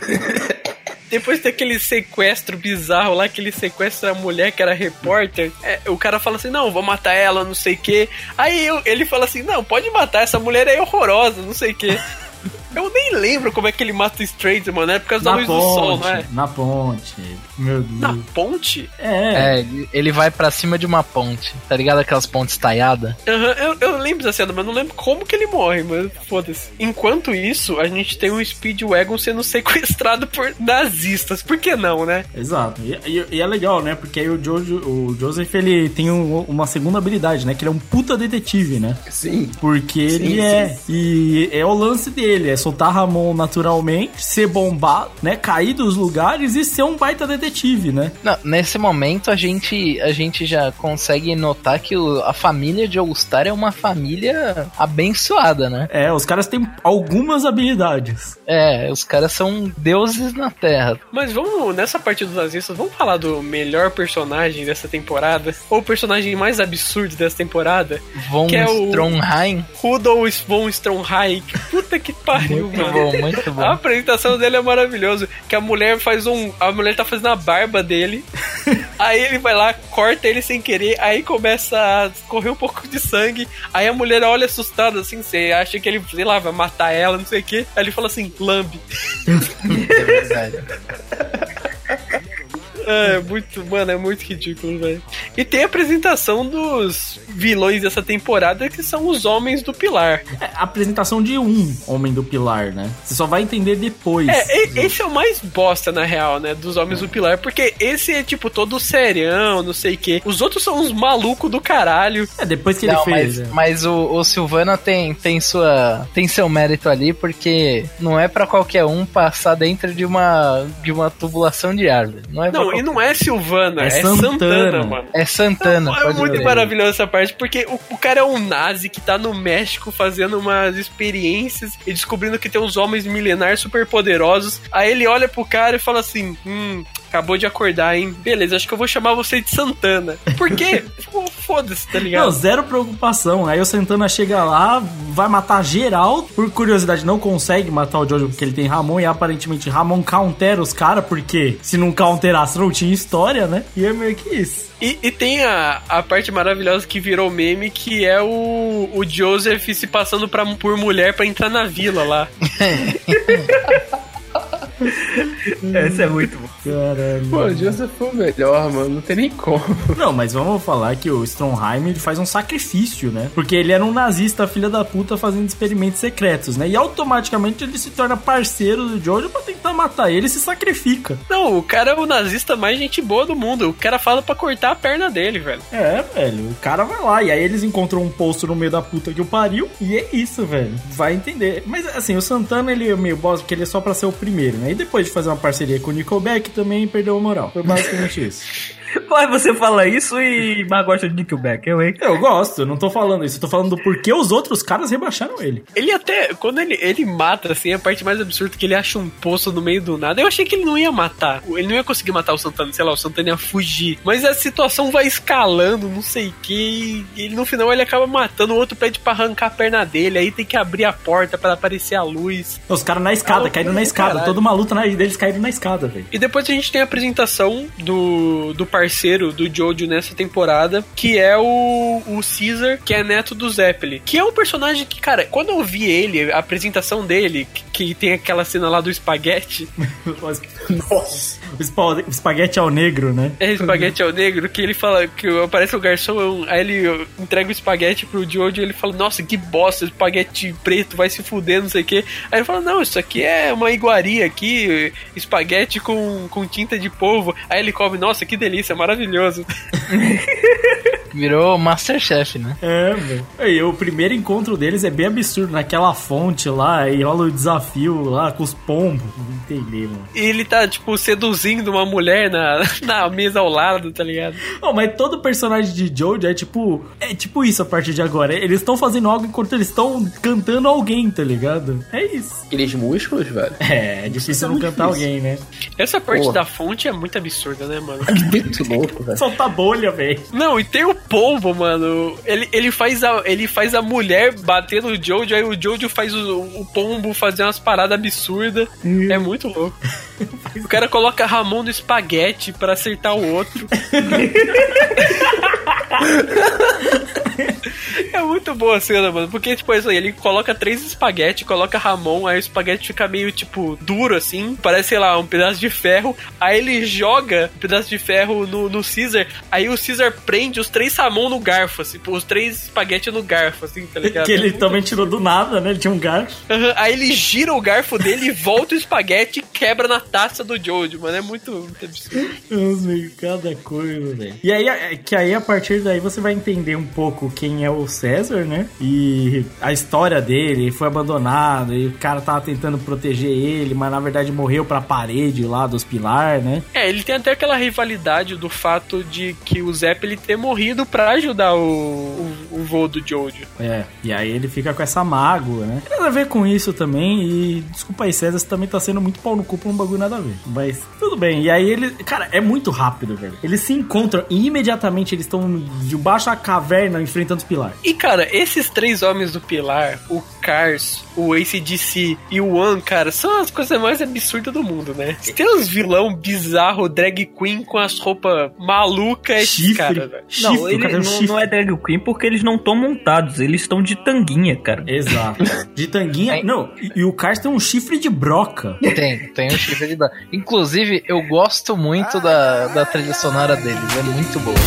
Depois daquele sequestro bizarro lá, que ele sequestra a mulher que era repórter, é, o cara fala assim, não, vou matar ela, não sei o quê. Aí eu- ele fala assim, não, pode matar, essa mulher é horrorosa, não sei o quê. Eu nem lembro como é que ele mata o Stranger, mano, é por causa da Na luz do sol, ponte, não é? na ponte. Meu Deus. Na ponte? É. É, ele vai pra cima de uma ponte. Tá ligado aquelas pontes taiadas? Aham, eu, eu lembro dessa cena, mas não lembro como que ele morre, mas foda-se. Enquanto isso, a gente tem um Speedwagon sendo sequestrado por nazistas. Por que não, né? Exato. E, e- e é legal, né? Porque aí o, Jojo, o Joseph, ele tem um- uma segunda habilidade, né? Que ele é um puta detetive, né? Sim. Porque ele Sim, é. E é o lance dele, é soltar Ramon naturalmente, ser bombado, né? Cair dos lugares e ser um baita detetive, né? Não, nesse momento a gente, a gente já consegue notar que o- a família de All-Star é uma família abençoada, né? É, os caras têm algumas habilidades. É, os caras são deuses na Terra. Mas vamos, nessa parte dos nazistas, vamos falar do melhor personagem dessa temporada? Ou o personagem mais absurdo dessa temporada? Von Que é o- Stromheim. Rudolf von Stromheim. Puta que pariu, Muito mano. bom, muito bom. A apresentação dele é maravilhoso. Que a mulher faz um. A mulher tá fazendo a barba dele. aí ele vai lá, corta ele sem querer. Aí começa a correr um pouco de sangue. Aí a mulher olha assustada assim. Você acha que ele, sei lá, vai matar ela, não sei o quê. Aí ele fala assim: lambe. É verdade. É, muito, mano, é muito ridículo, velho. E tem a apresentação dos vilões dessa temporada que são os homens do pilar. É a apresentação de um homem do pilar, né? Você só vai entender depois. É, e- esse é o mais bosta, na real, né? Dos Homens do Pilar. Porque esse é, tipo, todo serião, não sei o quê. Os outros são uns malucos do caralho. É, depois que ele Não, fez. mas, é. mas o, o Silvana tem, tem sua tem seu mérito ali porque não é pra qualquer um passar dentro de uma de uma tubulação de árvore. Não é pra Não, e não é Silvana, É é, Santana. Santana, mano. é Santana. É pode muito maravilhosa essa parte, porque o, o cara é um nazi que tá no México fazendo umas experiências e descobrindo que tem uns homens milenares super poderosos. Aí ele olha pro cara e fala assim: Hum, acabou de acordar, hein? Beleza, acho que eu vou chamar você de Santana. Por quê? Foda-se, tá ligado? Não, zero preocupação. Aí o Santana chega lá, vai matar geral. Por curiosidade, não consegue matar o Jojo porque ele tem Ramon. E aparentemente Ramon countera os caras, porque se não counterasse não tinha história, né? E é meio que isso. E, e tem a, a parte maravilhosa que virou meme, que é o, o Joseph se passando pra, por mulher pra entrar na vila lá. Essa é muito bom. Caralho. Pô, o Joseph foi o melhor, mano. Não tem nem como. Não, mas vamos falar que o Stromheim ele faz um sacrifício, né? Porque ele era um nazista, filha da puta, fazendo experimentos secretos, né? E automaticamente ele se torna parceiro do Jojo pra tentar matar ele e se sacrifica. Não, o cara é o nazista mais gente boa do mundo. O cara fala pra cortar a perna dele, velho. É, velho, o cara vai lá. E aí eles encontram um posto no meio da puta que o pariu. E é isso, velho. Vai entender. Mas assim, o Santana ele é meio boss porque ele é só pra ser o primeiro, né? E depois de fazer uma parceria com o Nickelback também perdeu a moral. Foi basicamente isso. Mas você fala isso e mas gosta de Nickelback, eu, hein? Eu gosto, eu não tô falando isso. Eu tô falando do porquê os outros caras rebaixaram ele. Ele até, quando ele, ele mata, assim, a parte mais absurda é que ele acha um poço no meio do nada. Eu achei que ele não ia matar. Ele não ia conseguir matar o Santana, sei lá, o Santana ia fugir. Mas a situação vai escalando, não sei o que. E no final ele acaba matando. O outro pede pra arrancar a perna dele. Aí tem que abrir a porta pra aparecer a luz. Os caras na escada, Ah, caíram na escada. caralho. Toda uma luta na- deles caíram na escada, velho. E depois a gente tem a apresentação do, do parceiro do Jojo nessa temporada, que é o, o Caesar, que é neto do Zeppelin. Que é um personagem que, cara, quando eu vi ele, a apresentação dele, que, que tem aquela cena lá do espaguete. Nossa. O espa- espaguete ao negro, né? É, espaguete ao negro, que ele fala que aparece o garçom, aí ele entrega o espaguete pro Jojo e ele fala, nossa, que bosta, espaguete preto, vai se fuder, não sei o quê. Aí ele fala, não, isso aqui é uma iguaria aqui, espaguete com, com tinta de polvo. Aí ele come, nossa, que delícia, maravilhoso. Virou Masterchef, né? É, velho. Aí, o primeiro encontro deles é bem absurdo, naquela fonte lá, e rola o desafio lá com os pombos. Não entendi, mano. E ele tá, tipo, seduzindo uma mulher na, na mesa ao lado, tá ligado? Oh, mas todo personagem de Jojo é tipo. É tipo isso a partir de agora. Eles estão fazendo algo enquanto eles estão cantando alguém, tá ligado? É isso. Aqueles músculos, velho. É, é difícil é não cantar difícil. alguém, né? Essa parte Porra. da fonte é muito absurda, né, mano? Muito louco, velho. Solta bolha, velho. Não, e tem o pombo, mano. Ele, ele, faz a, ele faz a mulher bater no Jojo, aí o Jojo faz o, o pombo fazer umas paradas absurdas. É muito louco. O cara coloca Ramon no espaguete pra acertar o outro. É muito boa a cena, mano. Porque, tipo, isso aí, ele coloca três espaguete, coloca Ramon, aí o espaguete fica meio, tipo, duro, assim. Parece, sei lá, um pedaço de ferro. Aí ele joga um pedaço de ferro no, no Caesar. Aí o Caesar prende os três Ramon no garfo, assim. Os três espaguete no garfo, assim, tá ligado? Que ele É também tirou do nada, né? Ele tinha um garfo. Aham, Aí ele gira o garfo dele e volta o espaguete e quebra na taça do Jojo, mano. É muito, muito absurdo. Meu, cada coisa, velho. E aí, é que aí a partir daí você vai entender um pouco quem é o César, né? E a história dele, ele foi abandonado, e o cara tava tentando proteger ele, mas na verdade morreu pra parede lá dos pilar, né? É, ele tem até aquela rivalidade do fato de que o Zeppelin ter morrido pra ajudar o, o, o voo do Jojo. É, e aí ele fica com essa mágoa, né? Tem nada a ver com isso também, e desculpa aí, César, você também tá sendo muito pau no cu pra um bagulho nada a ver. Mas tudo bem, e aí ele. Cara, é muito rápido, velho. Eles se encontram e imediatamente eles estão debaixo da caverna enfrentando os pilares. E cara, esses três homens do Pilar, o Cars, o ACDC e o One, cara, são as coisas mais absurdas do mundo, né? Tem uns vilão bizarro, drag queen com as roupas malucas, Chifre. cara, velho. Chifre, Não, o ele cara não, chifre. não é drag queen porque eles não estão montados, eles estão de tanguinha, cara. Exato. De tanguinha. Não, e, e o Cars tem um chifre de broca. Tem, tem um chifre de dar. Inclusive, eu gosto muito da, da trilha sonora deles, é muito boa.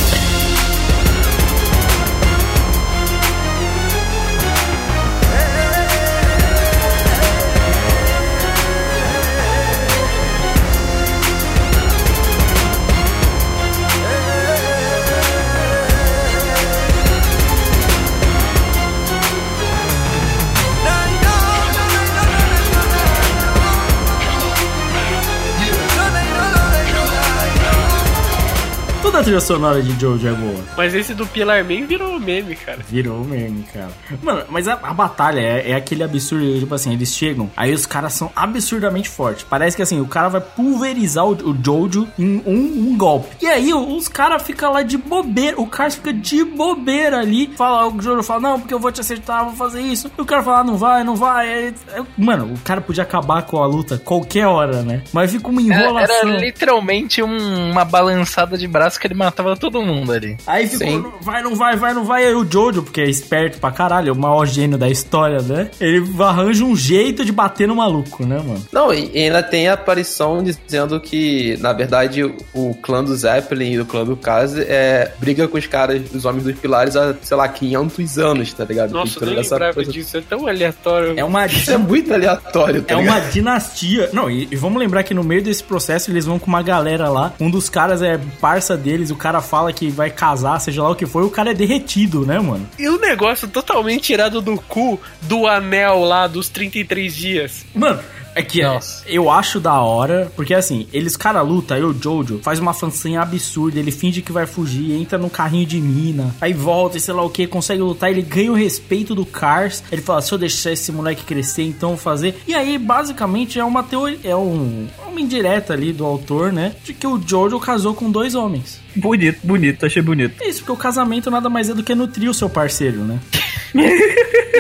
A trilha sonora de Jojo é boa. Mas esse do Pilar Man virou meme, cara. Virou meme, cara. Mano, mas a, a batalha é, é aquele absurdo, tipo assim, eles chegam, aí os caras são absurdamente fortes. Parece que assim, o cara vai pulverizar o, o Jojo em um, um golpe. E aí os caras ficam lá de bobeira, o cara fica de bobeira ali. Fala, o Jojo fala, não, porque eu vou te acertar, vou fazer isso. E o cara fala, ah, não vai, não vai. Mano, o cara podia acabar com a luta qualquer hora, né? Mas fica uma Era, enrolação. era literalmente um- uma balançada de braço que ele matava todo mundo ali. Aí ficou, Sim. "Não vai, não vai, vai, não vai. Aí o Jojo, porque é esperto pra caralho, é o maior gênio da história, né? Ele arranja um jeito de bater no maluco, né, mano? Não, e ainda tem a aparição dizendo que, na verdade, o clã do Zeppelin e o clã do Kaze é, briga com os caras, os homens dos pilares, há, sei lá, 500 anos, tá ligado? Nossa, eu nem essa lembrava coisa- disso, é tão aleatório. É uma. Isso é muito aleatório, tá É ligado? uma dinastia. Não, e, e vamos lembrar que no meio desse processo eles vão com uma galera lá. Um dos caras é parça deles, o cara fala que vai casar, seja lá o que for, e o cara é derretido, né, mano? E um negócio totalmente tirado do cu do anel lá dos 33 dias. Mano, é que Nossa. eu acho da hora, porque assim, eles cara luta, aí o Jojo faz uma fancinha absurda, ele finge que vai fugir, entra no carrinho de mina, aí volta e sei lá o que, consegue lutar, ele ganha o respeito do Cars, ele fala, se eu deixar esse moleque crescer, então vou fazer. E aí, basicamente, é uma teoria, é um, uma indireta ali do autor, né, de que o Jojo casou com dois homens. Bonito, bonito, achei bonito. É isso, porque o casamento nada mais é do que nutrir o seu parceiro, né?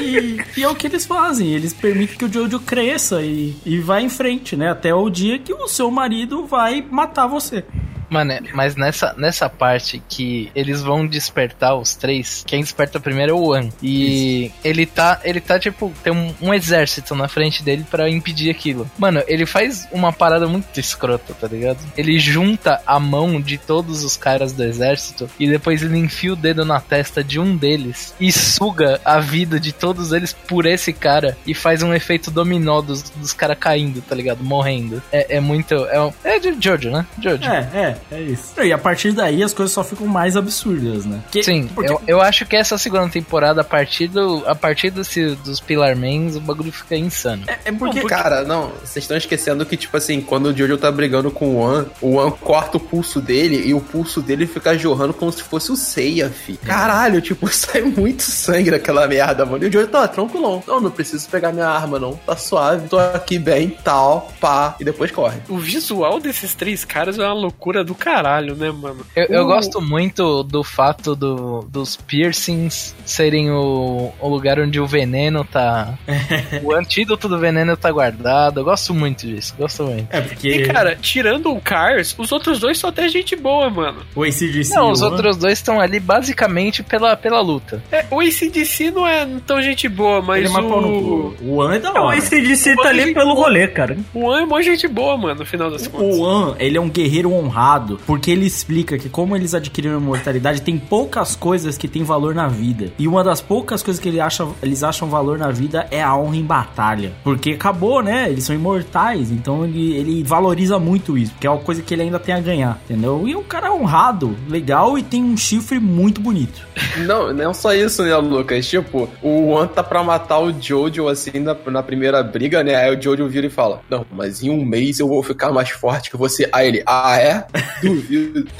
e, e é o que eles fazem, eles permitem que o Jojo cresça e, e vá em frente, né? Até o dia que o seu marido vai matar você. Mano, mas nessa, nessa parte que eles vão despertar os três, quem desperta primeiro é o One. E ele tá, ele tá tipo, tem um, um exército na frente dele pra impedir aquilo. Mano, ele faz uma parada muito escrota, tá ligado? Ele junta a mão de todos os caras do exército e depois ele enfia o dedo na testa de um deles e suga a vida de todos eles por esse cara e faz um efeito dominó dos, dos caras caindo, tá ligado? Morrendo. É, é muito. É, um- é de Jojo, né? Jojo. É, é, é isso. E a partir daí as coisas só ficam mais absurdas, né? Que- Sim, porque- eu, eu acho que essa segunda temporada, a partir, do, a partir desse- dos Pillar Mans, o bagulho fica insano. é porque, Cara, não, vocês estão esquecendo que, tipo assim, quando o Jojo tá brigando com o One, o One corta o pulso dele e o pulso dele fica jorrando como se fosse o Seiya, fi. Caralho, tipo, sai muito sangue daquela merda, mano. E o Jojo tá tranquilão. Não, não preciso pegar minha arma, não. Tá suave, tô aqui bem, tal, pá. E depois corre. O visual desses três caras é uma loucura do caralho, né, mano? Eu, eu O- gosto muito do fato do, dos piercings serem o, o lugar onde o veneno tá. o antídoto do veneno tá guardado. Eu gosto muito disso, gosto muito. É porque E, cara, tirando o Cars, os outros dois só tem gente boa, mano. o ACDC Não, o os outros dois estão ali basicamente pela, pela luta. É, o ACDC não é tão gente boa, mas ele é o... O One é da Não, hora. esse DC tá ali pelo rolê, cara. O One é mó gente boa, mano, no final das contas. O One, ele é um guerreiro honrado, porque ele explica que como eles adquiriram imortalidade, tem poucas coisas que têm valor na vida. E uma das poucas coisas que ele acha, eles acham valor na vida é a honra em batalha. Porque acabou, né? Eles são imortais, então ele, ele valoriza muito isso, porque é uma coisa que ele ainda tem a ganhar, entendeu? E o cara é honrado, legal e tem um chifre muito bonito. Não, não só isso, né, Lucas? Tipo, o One tá pra matar o Jojo, assim, na, na primeira briga, né? Aí o Jojo vira e fala: Não, mas em um mês eu vou ficar mais forte que você. Aí ele, ah, é? Duvido.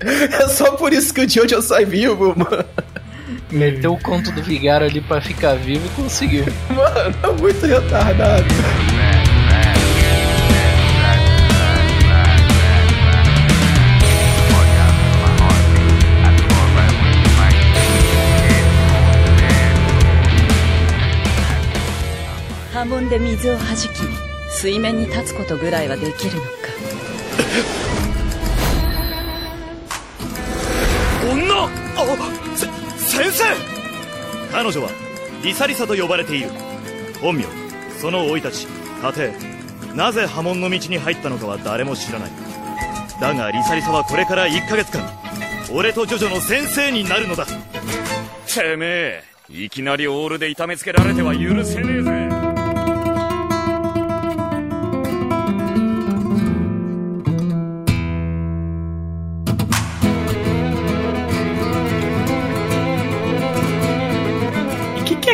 é só por isso que o Jojo sai vivo, mano. Meteu o conto do Vigário ali pra ficar vivo e conseguiu. Mano, é muito retardado.「波紋で水をはじき水面に立つことぐらいはできるのか」 女あせ先生！彼女はリサリサと呼ばれている。本名その生い立ち家庭。なぜ波紋の道に入ったのかは誰も知らない。だがリサリサはこれから1ヶ月間俺とジョジョの先生になるのだ。てめえいきなりオールで痛めつけられては許せねえぜ。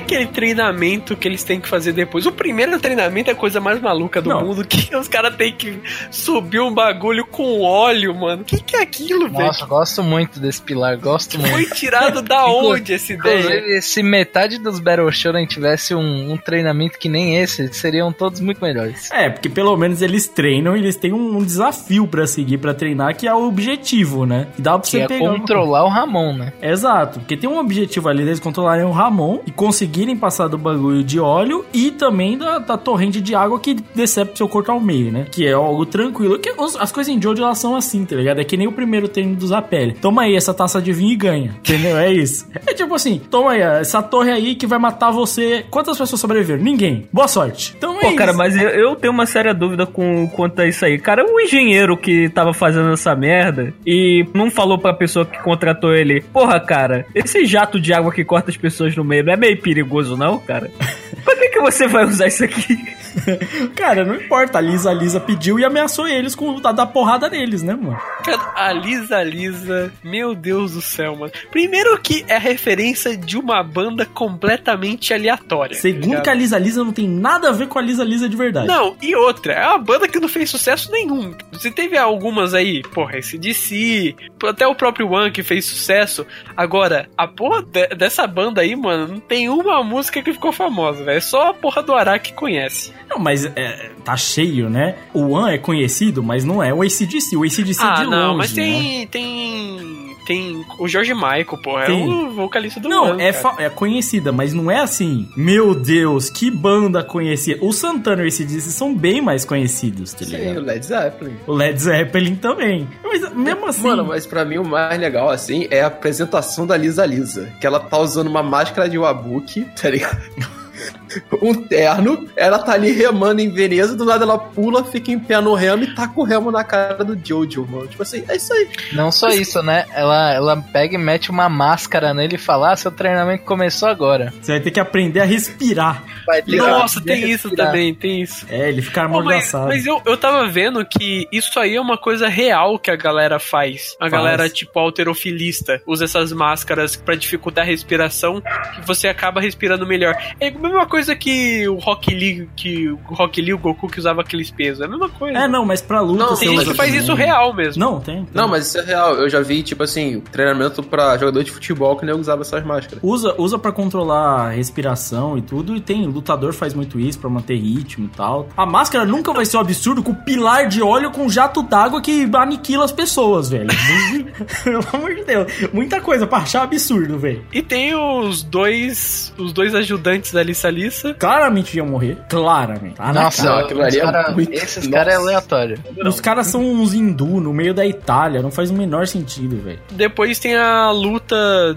Aquele treinamento que eles têm que fazer depois? O primeiro treinamento é a coisa mais maluca do Não. mundo, que os caras têm que subir um bagulho com óleo, mano. O que, que é aquilo, velho? Nossa, gosto muito desse pilar, gosto muito. Foi tirado da onde essa ideia? Se metade dos Battle Shonen tivesse um, um treinamento que nem esse, seriam todos muito melhores. É, porque pelo menos eles treinam e eles têm um, um desafio pra seguir, pra treinar, que é o objetivo, né? E dá pra Que você é pegar. controlar o Ramon, né? Exato, porque tem um objetivo ali deles controlarem o Ramon e conseguirem passar do bagulho de óleo e também da, da torrente de água que decepa seu corpo ao meio, né? Que é algo tranquilo. Que os- as coisas em Jojo elas são assim, tá ligado? É que nem o primeiro treino do Zapelli. Toma aí essa taça de vinho e ganha. Entendeu? É isso. É tipo assim, toma aí essa torre aí que vai matar você. Quantas pessoas sobreviveram? Ninguém. Boa sorte. Então é Pô, cara, isso. mas eu, eu tenho uma séria dúvida com quanto a isso aí. Cara, o engenheiro que tava fazendo essa merda e não falou pra pessoa que contratou ele, porra, cara, esse jato de água que corta as pessoas no meio não é meio perigoso, não, cara? Pra que, que você vai usar isso aqui? Cara, não importa. A Lisa, Lisa pediu e ameaçou eles com a dar porrada neles, né, mano? Cara, a Lisa Lisa, meu Deus do céu, mano. Primeiro que é referência de uma banda completamente aleatória. tá Segundo ligado? que a Lisa Lisa não tem nada a ver com a Lisa Lisa de verdade. Não, e outra, é uma banda que não fez sucesso nenhum. Você teve algumas aí, porra, esse DC, até o próprio One que fez sucesso. Agora, a porra de- dessa banda aí, mano, não tem uma música que ficou famosa, velho. É só a porra do Ará que conhece. Não, mas é, tá cheio, né? O One é conhecido, mas não é o ACDC. O ACDC ah, de não, longe, mas né? tem. tem. tem o George Michael, pô. É Tem. o vocalista do Não, One, é, é conhecida, mas não é assim. Meu Deus, que banda conhecida. O Santana e o ACDC são bem mais conhecidos, tá Sim, o ligado? Led Zeppelin. O Led Zeppelin também. Mas mesmo assim. Mano, mas pra mim o mais legal, assim, é a apresentação da Lisa Lisa. Que ela tá usando uma máscara de Wabuki, tá ligado? Um terno, ela tá ali remando em Veneza, do lado ela pula, fica em pé no remo e taca o remo na cara do Jojo, mano. Tipo assim, é isso aí. Não só isso, né? Ela, ela pega e mete uma máscara nele e fala: ah, seu treinamento começou agora. Você vai ter que aprender a respirar. Vai ter Nossa, tem isso respirar. também, tem isso. É, ele fica Pô, mas amordaçado. mas eu, eu tava vendo que isso aí é uma coisa real que a galera faz. A Faz. galera, tipo, alterofilista, usa essas máscaras pra dificultar a respiração, que você acaba respirando melhor. É a mesma coisa que o Rock Lee, que o Rock Lee, o Goku que usava aqueles pesos. É a mesma coisa. É, não, mas pra luta Não, tem gente que faz também. isso real mesmo. Não, tem. tem. Não, mas isso é real. Eu já vi, tipo assim, treinamento pra jogador de futebol que nem usava essas máscaras. Usa, usa para controlar a respiração e tudo, e tem lutador faz muito isso pra manter ritmo e tal. A máscara nunca vai ser um absurdo com pilar de óleo com jato d'água que aniquila as pessoas, velho. Pelo amor de Deus. Muita coisa pra achar absurdo, velho. E tem os dois os dois ajudantes da Lissa Lissa. Claramente iam morrer. Claramente. Tá na Nossa, cara. aquilo ali é cara- muito- esses caras é aleatório. Os caras são uns hindu no meio da Itália. Não faz o menor sentido, velho. Depois tem a luta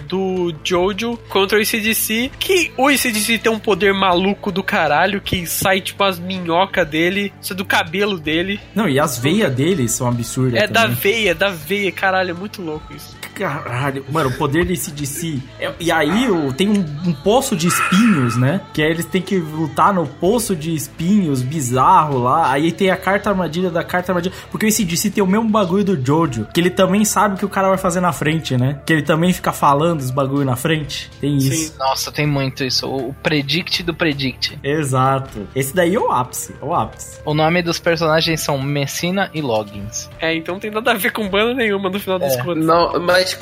do Jojo contra o ICDC. Que o ICDC tem um poder maluco do caralho que sai tipo as minhocas dele, isso é do cabelo dele. Não, e as veias deles são absurdas. É da também. veia, é da veia, caralho, é muito louco isso. Caralho, mano, o poder desse DC. É, e aí o- tem um, um poço de espinhos, né? Que aí eles têm que lutar no poço de espinhos bizarro lá. Aí tem a carta armadilha da carta armadilha. Porque esse DC tem o mesmo bagulho do Jojo. Que ele também sabe o que o cara vai fazer na frente, né? Que ele também fica falando os bagulho na frente. Tem isso. Nossa, tem muito isso. O predict do predict. Exato. Esse daí é o ápice. É o ápice. O nome dos personagens são Messina e Loggins. É, então não tem nada a ver com banda nenhuma no final das contas. Não, mas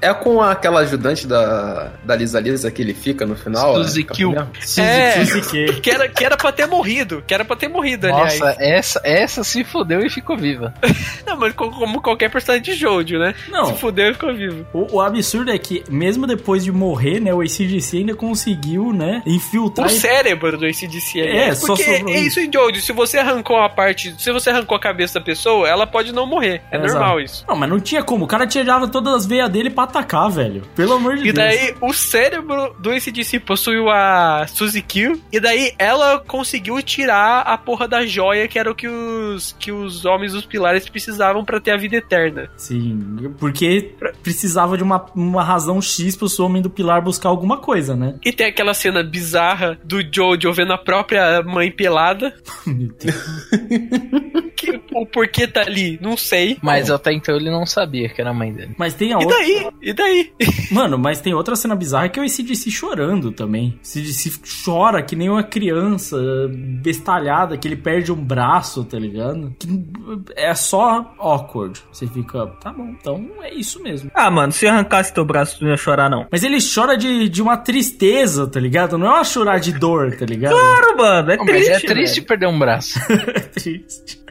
é com aquela ajudante da, da Lisa Lisa que ele fica no final? Suzy é, Q. mesmo? É, que era, que era pra ter morrido, que era pra ter morrido, aliás. Nossa, essa, essa se fodeu e ficou viva. Não, mas co- como qualquer personagem de Jojo, né? Não. Se fudeu e ficou vivo. O, o absurdo é que, mesmo depois de morrer, né? O ACDC ainda conseguiu, né? Infiltrar. O cérebro do ACDC, É, aliás. só porque sobrou é isso em Jojo, se você arrancou a parte, se você arrancou a cabeça da pessoa, ela pode não morrer. É Exato. normal isso. Não, mas não tinha como. O cara tirava todas as veias dele pra atacar, velho. Pelo amor de E Deus. daí, o cérebro do ACDC possuiu a Suzy E daí, ela conseguiu tirar a porra da joia, que era o que os, que os homens dos pilares precisavam pra ter a vida eterna. Sim, porque precisava de uma, uma razão X pro homem do pilar buscar alguma coisa, né? E tem aquela cena bizarra do Jojo vendo a própria mãe pelada. Meu Deus. Que, o porquê tá ali, não sei. Mas até então ele não sabia que era a mãe dele. Mas tem a E outra. daí? E daí? Mano, mas tem outra cena bizarra que é o ACDC chorando também. O ACDC chora que nem uma criança bestalhada, que ele perde um braço, tá ligado? Que é só awkward. Você fica, tá bom, então é isso mesmo. Ah, mano, se arrancasse teu braço, tu não ia chorar, não. Mas ele chora de, de uma tristeza, tá ligado? Não é uma chorar de dor, tá ligado? Claro, mano, é Mas triste. é triste velho. perder um braço. é triste.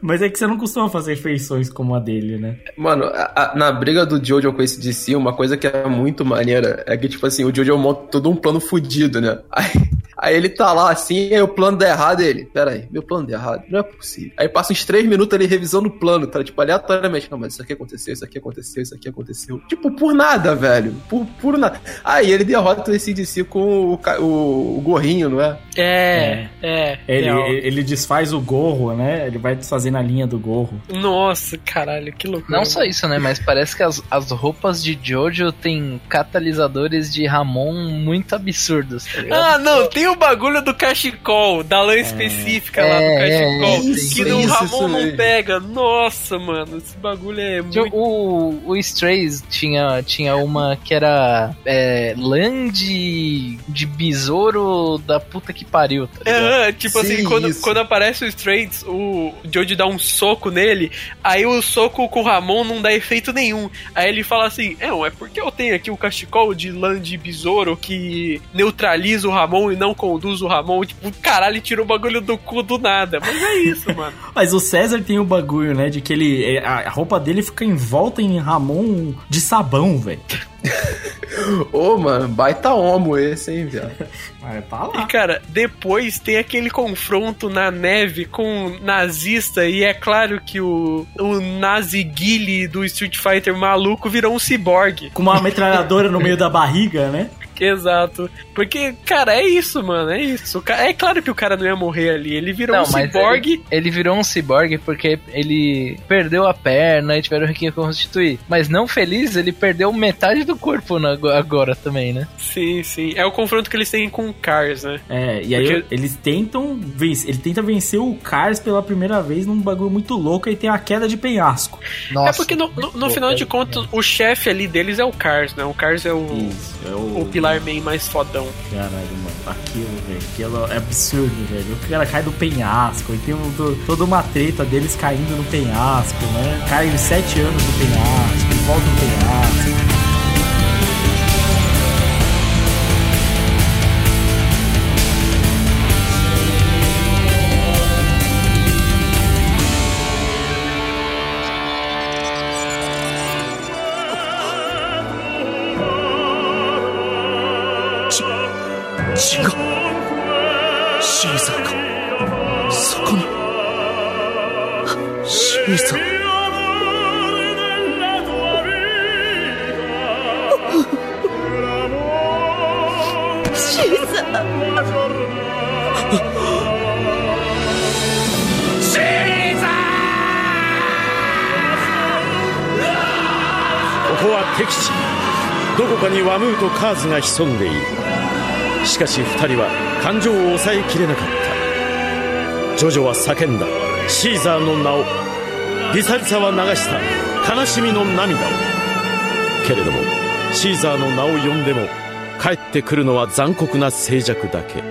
Mas é que você não costuma fazer feições como a dele, né? Mano, a- a- na briga do Jojo com esse DC, uma coisa que é muito maneira é que, tipo assim, o Jojo monta todo um plano fudido, né? Aí, aí ele tá lá assim, aí o plano dá errado ele. Pera aí, meu plano deu errado, não é possível. Aí passa uns três minutos ele revisando o plano, tá? Tipo, aleatoriamente. Não, mas isso aqui aconteceu, isso aqui aconteceu, isso aqui aconteceu. Tipo, por nada, velho. Por, por nada. Aí ele derrota esse DC com o, o, o gorrinho, não é? É, é. Ele, real. ele desfaz o gorro, né? Ele vai desfazendo a linha do gorro. Nossa, caralho, que loucura. Não só isso, né? Mas parece que as, as roupas de Jojo têm catalisadores de Ramon muito absurdos, tá ligado? Ah, não, tem o bagulho do cachecol, da lã específica lá do É, cachecol, isso, que no isso, Ramon isso não pega. Nossa, mano, esse bagulho é muito... O, o Strays tinha, tinha uma que era é, lã de, de besouro da puta que pariu, tá? É, tipo assim, Sim, quando, isso. quando aparece o Straits, o o Jojo dá um soco nele, aí o soco com o Ramon não dá efeito nenhum. Aí ele fala assim: é, é porque eu tenho aqui o cachecol de lã de besouro que neutraliza o Ramon e não conduz o Ramon. Tipo, caralho, tirou o bagulho do cu do nada. Mas é isso, mano. Mas o César tem o bagulho, né? De que ele. é, A roupa dele fica envolta em Ramon de sabão, velho. Ô, mano, baita homo esse, hein, viado. Mas tá E lá. cara, depois tem aquele confronto na neve com o nazista, e é claro que o, o Nazi Guile do Street Fighter maluco virou um ciborgue. Com uma metralhadora no meio da barriga, né? Exato. Porque, cara, é isso, mano, é isso. É claro que o cara não ia morrer ali, ele virou Não, um ciborgue. ele, ele virou um ciborgue porque ele perdeu a perna e tiveram que reconstituir. Mas não feliz, ele perdeu metade do corpo na- agora também, né? Sim, sim. É o confronto que eles têm com o Cars, né? É, e aí Porque- eles tentam vencer. Ele tenta vencer o Cars pela primeira vez num bagulho muito louco e tem a queda de penhasco. Nossa. é porque no, no- no final de contas, o chefe ali deles é o Cars, né? O Cars é o, Isso, é o o. Pilar Man mais fodão. Caralho, mano. Aquilo, velho. Aquilo é absurdo, velho. O cara cai do penhasco. E tem um- to- toda uma treta deles caindo no penhasco, né? Cai sete anos no penhasco, volta no penhasco. カーズが潜んでいる。しかし二人は感情を抑えきれなかった。ジョジョは叫んだ。シーザーの名をリサリサは流した。悲しみの涙を。けれどもシーザーの名を呼んでも帰ってくるのは残酷な静寂だけ。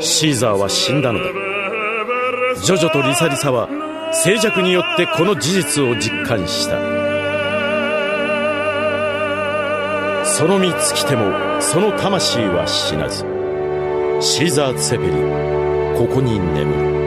シーザーは死んだのだ。ジョジョとリサリサは静寂によってこの事実を実感した。その身尽きてもその魂は死なず。シーザー・ツェペリここに眠る。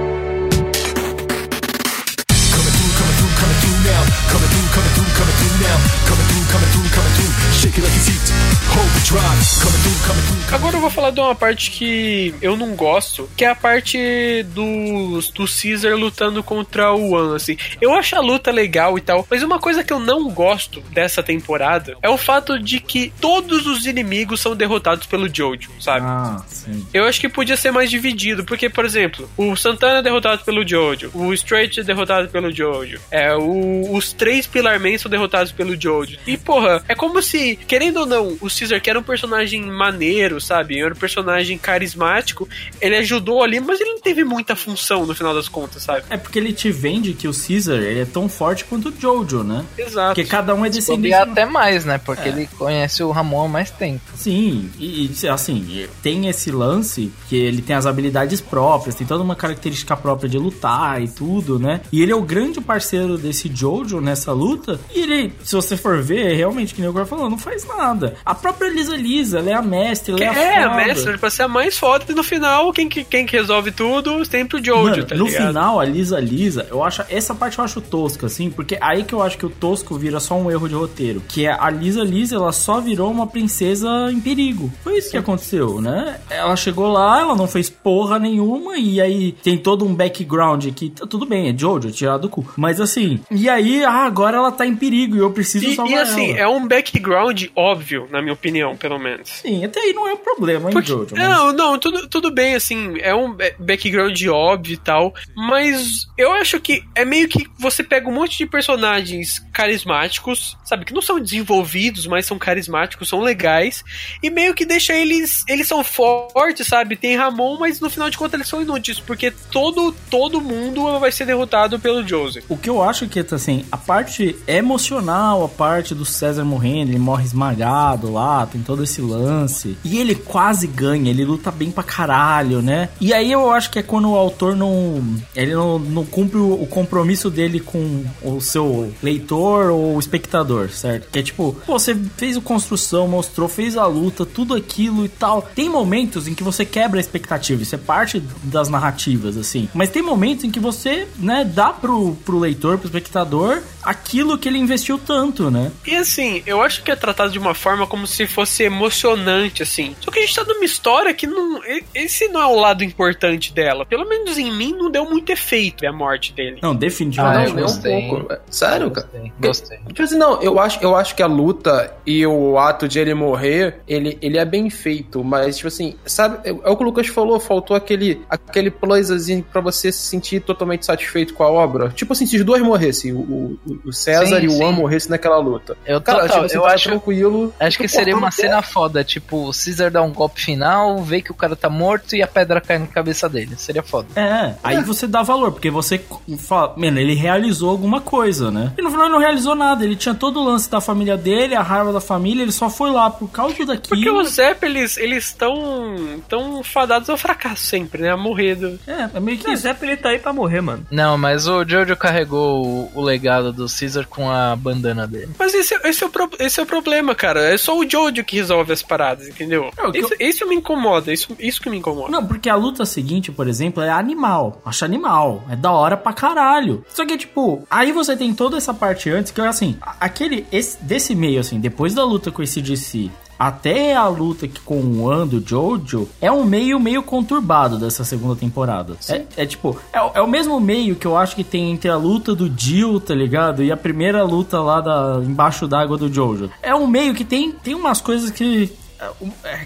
Agora eu vou falar de uma parte que eu não gosto, que é a parte do, do Caesar lutando contra o One, assim. Eu acho a luta legal e tal, mas uma coisa que eu não gosto dessa temporada é o fato de que todos os inimigos são derrotados pelo Jojo, sabe? Ah, sim. Eu acho que podia ser mais dividido, porque, por exemplo, o Santana é derrotado pelo Jojo, o Straight é derrotado pelo Jojo, é, o- os três Pillar Man são derrotados pelo Jojo. E, porra, é como se, querendo ou não, o Caesar, que era um personagem maneiro, sabe? Era um personagem carismático, ele ajudou ali, mas ele não teve muita função no final das contas, sabe? É porque ele te vende que o Caesar ele é tão forte quanto o Jojo, né? Exato. Porque cada um é descendente. até mais, né? Porque ele conhece o Ramon há mais tempo. Sim, e e, assim, tem esse lance que ele tem as habilidades próprias, tem toda uma característica própria de lutar e tudo, né? E ele é o grande parceiro desse Jojo nessa luta. E ele, se você for ver, realmente, que nem o Gore falou, não faz nada. A própria Lisa Lisa, ela é a mestre, ela é, a É, a foda. mestre, pra ser a mais foda, e no final, quem que, quem que resolve tudo, sempre o Jojo, Mano, tá no ligado? final, a Lisa Lisa, eu acho. Essa parte eu acho tosca, assim, porque aí que eu acho que o tosco vira só um erro de roteiro. Que é a Lisa Lisa, ela só virou uma princesa em perigo. Foi isso que aconteceu, né? Ela chegou lá, ela não fez porra nenhuma, e aí tem todo um background que. tá Tudo bem, é Jojo, tirar do cu. Mas assim, e aí, ah, agora ela tá em perigo e eu preciso E, salvar e assim, ela. é um background óbvio, na minha opinião, pelo menos. Sim, até aí não é um problema, hein, Porque- Jojo? mas- Não, não, tudo, tudo bem, assim, é um ba- background óbvio e tal, mas eu acho que é meio que você pega um monte de personagens carismáticos, sabe, que não são desenvolvidos, mas são carismáticos, são legais, e meio que deixa eles, eles são fortes, sabe, tem Ramon, mas no final de contas eles são inúteis, porque todo, todo mundo vai ser derrotado pelo Joseph. O que eu acho que, assim, a parte emocional, a parte do César morrendo, ele morre esmagado lá tem todo esse lance. E ele quase ganha, ele luta bem pra caralho, né? E aí eu acho que é quando o autor não. Ele não, não cumpre o, o compromisso dele com o seu leitor ou espectador, certo? Que é tipo, pô, você fez a construção, mostrou, fez a luta, tudo aquilo e tal. Tem momentos em que você quebra a expectativa, isso é parte das narrativas, assim. Mas tem momentos em que você, né, dá pro, pro leitor, pro espectador, aquilo que ele investiu tanto, né? E assim, eu acho que é tratado de uma forma como se fosse emocionante, assim. Só que a gente tá numa história que não. Esse não é o lado importante dela. Pelo menos em mim não deu muito efeito a morte dele. Não, definitivamente. Ah, não, nem um pouco. Sério, cara? Gostei. Gostei. Tipo assim, não, eu acho, eu acho que a luta e o ato de ele morrer, ele, ele é bem feito, mas, tipo assim, sabe, é, é o que o Lucas falou, faltou aquele, aquele plusazinho pra você se sentir totalmente satisfeito com a obra. Tipo assim, se os dois morressem, o, o, o César Sim, e o. Juan morressem naquela luta. Eu, Cara, total, tipo, você eu tá acho, tranquilo. acho que seria uma cena foda, tipo, o Caesar dá um golpe final, vê que o cara tá morto e a pedra cai na cabeça dele. Seria foda. É, aí você dá valor, porque você fala, mano, ele realizou alguma coisa, né? E no final ele não realizou nada, ele tinha todo o lance da família dele, a raiva da família, ele só foi lá por causa daquilo. Porque os Zepp, eles estão tão fadados ao fracasso sempre, né? A morrer do... É, é meio que O isso. Ele tá aí pra morrer, mano. Não, mas o Jojo carregou o, o legado do Caesar com a bandana dele. Mas esse, esse, é o pro- esse é o problema, cara. É só o Jojo que resolve as paradas, entendeu? É, o que Isso, isso me incomoda, isso, isso que me incomoda. Não, porque a luta seguinte, por exemplo, é animal. Acho animal. É da hora pra caralho. Só que, tipo, aí você tem toda essa parte antes que, assim, aquele. Esse, desse meio, assim, depois da luta com esse DC. Até a luta que com o Ando Jojo é um meio meio conturbado dessa segunda temporada. É, é tipo, é, o- é o mesmo meio que eu acho que tem entre a luta do Jill, tá ligado? E a primeira luta lá da embaixo d'água do Jojo. É um meio que tem, tem umas coisas que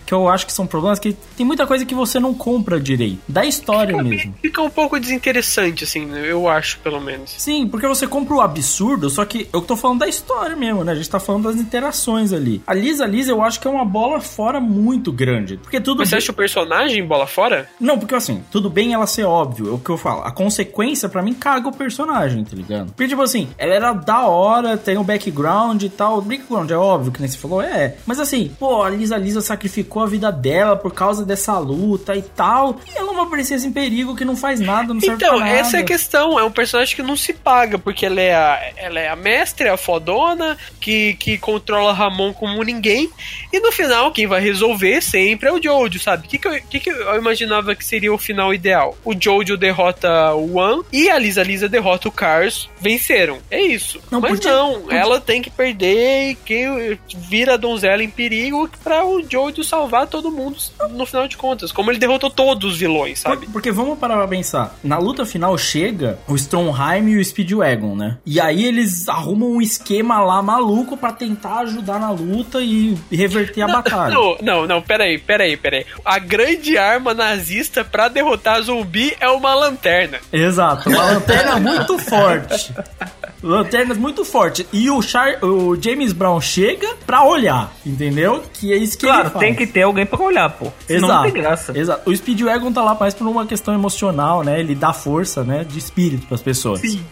que eu acho que são problemas que tem muita coisa que você não compra direito. Da história mesmo. Fica um pouco desinteressante, assim, eu acho, pelo menos. Sim, porque você compra o absurdo, só que eu tô falando da história mesmo, né? A gente tá falando das interações ali. A Lisa Lisa eu acho que é uma bola fora muito grande. Porque tudo Mas você bem- acha o personagem bola fora? Não, porque assim, tudo bem ela ser óbvio, é o que eu falo. A consequência pra mim caga o personagem, tá ligado? Porque, tipo assim, ela era da hora, tem o background e tal. O background é óbvio, que nem você falou, é. Mas assim, pô, a Lisa Lisa sacrificou a vida dela por causa dessa luta e tal. E ela é uma princesa em perigo que não faz nada, não serve Então, pra nada. essa é a questão. É um personagem que não se paga, porque ela é a, ela é a mestre, a fodona, que, que controla Ramon como ninguém. E no final, quem vai resolver sempre é o Jojo, sabe? O que, que, eu, que, que eu imaginava que seria o final ideal? O Jojo derrota o One e a Lisa Lisa derrota o Cars. Venceram. É isso. Não, Mas podia- não, podia- ela tem que perder e que vira a donzela em perigo pra o Jojo salvar todo mundo no final de contas. Como ele derrotou todos os vilões, sabe? Por- porque vamos parar pra pensar. Na luta final chega o Stromheim e o Speedwagon, né? E aí eles arrumam um esquema lá maluco pra tentar ajudar na luta e reverter a batalha. Não, não, não, peraí, peraí, peraí. A grande arma nazista pra derrotar zumbi é uma lanterna. Exato, uma lanterna muito forte. Lanternas muito forte. E o, Char o James Brown chega pra olhar, entendeu? Que é isso que ele Claro, faz. tem que ter alguém pra olhar, pô. Senão Exato. não tem graça. Exato. O Speedwagon tá lá mais por uma questão emocional, né? Ele dá força, né? De espírito pras pessoas. Sim.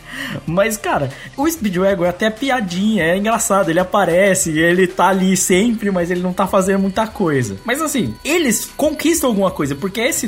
Mas, cara, o Speedwagon é até piadinha, é engraçado. Ele aparece, ele tá ali sempre, mas ele não tá fazendo muita coisa. Mas assim, eles conquistam alguma coisa, porque esse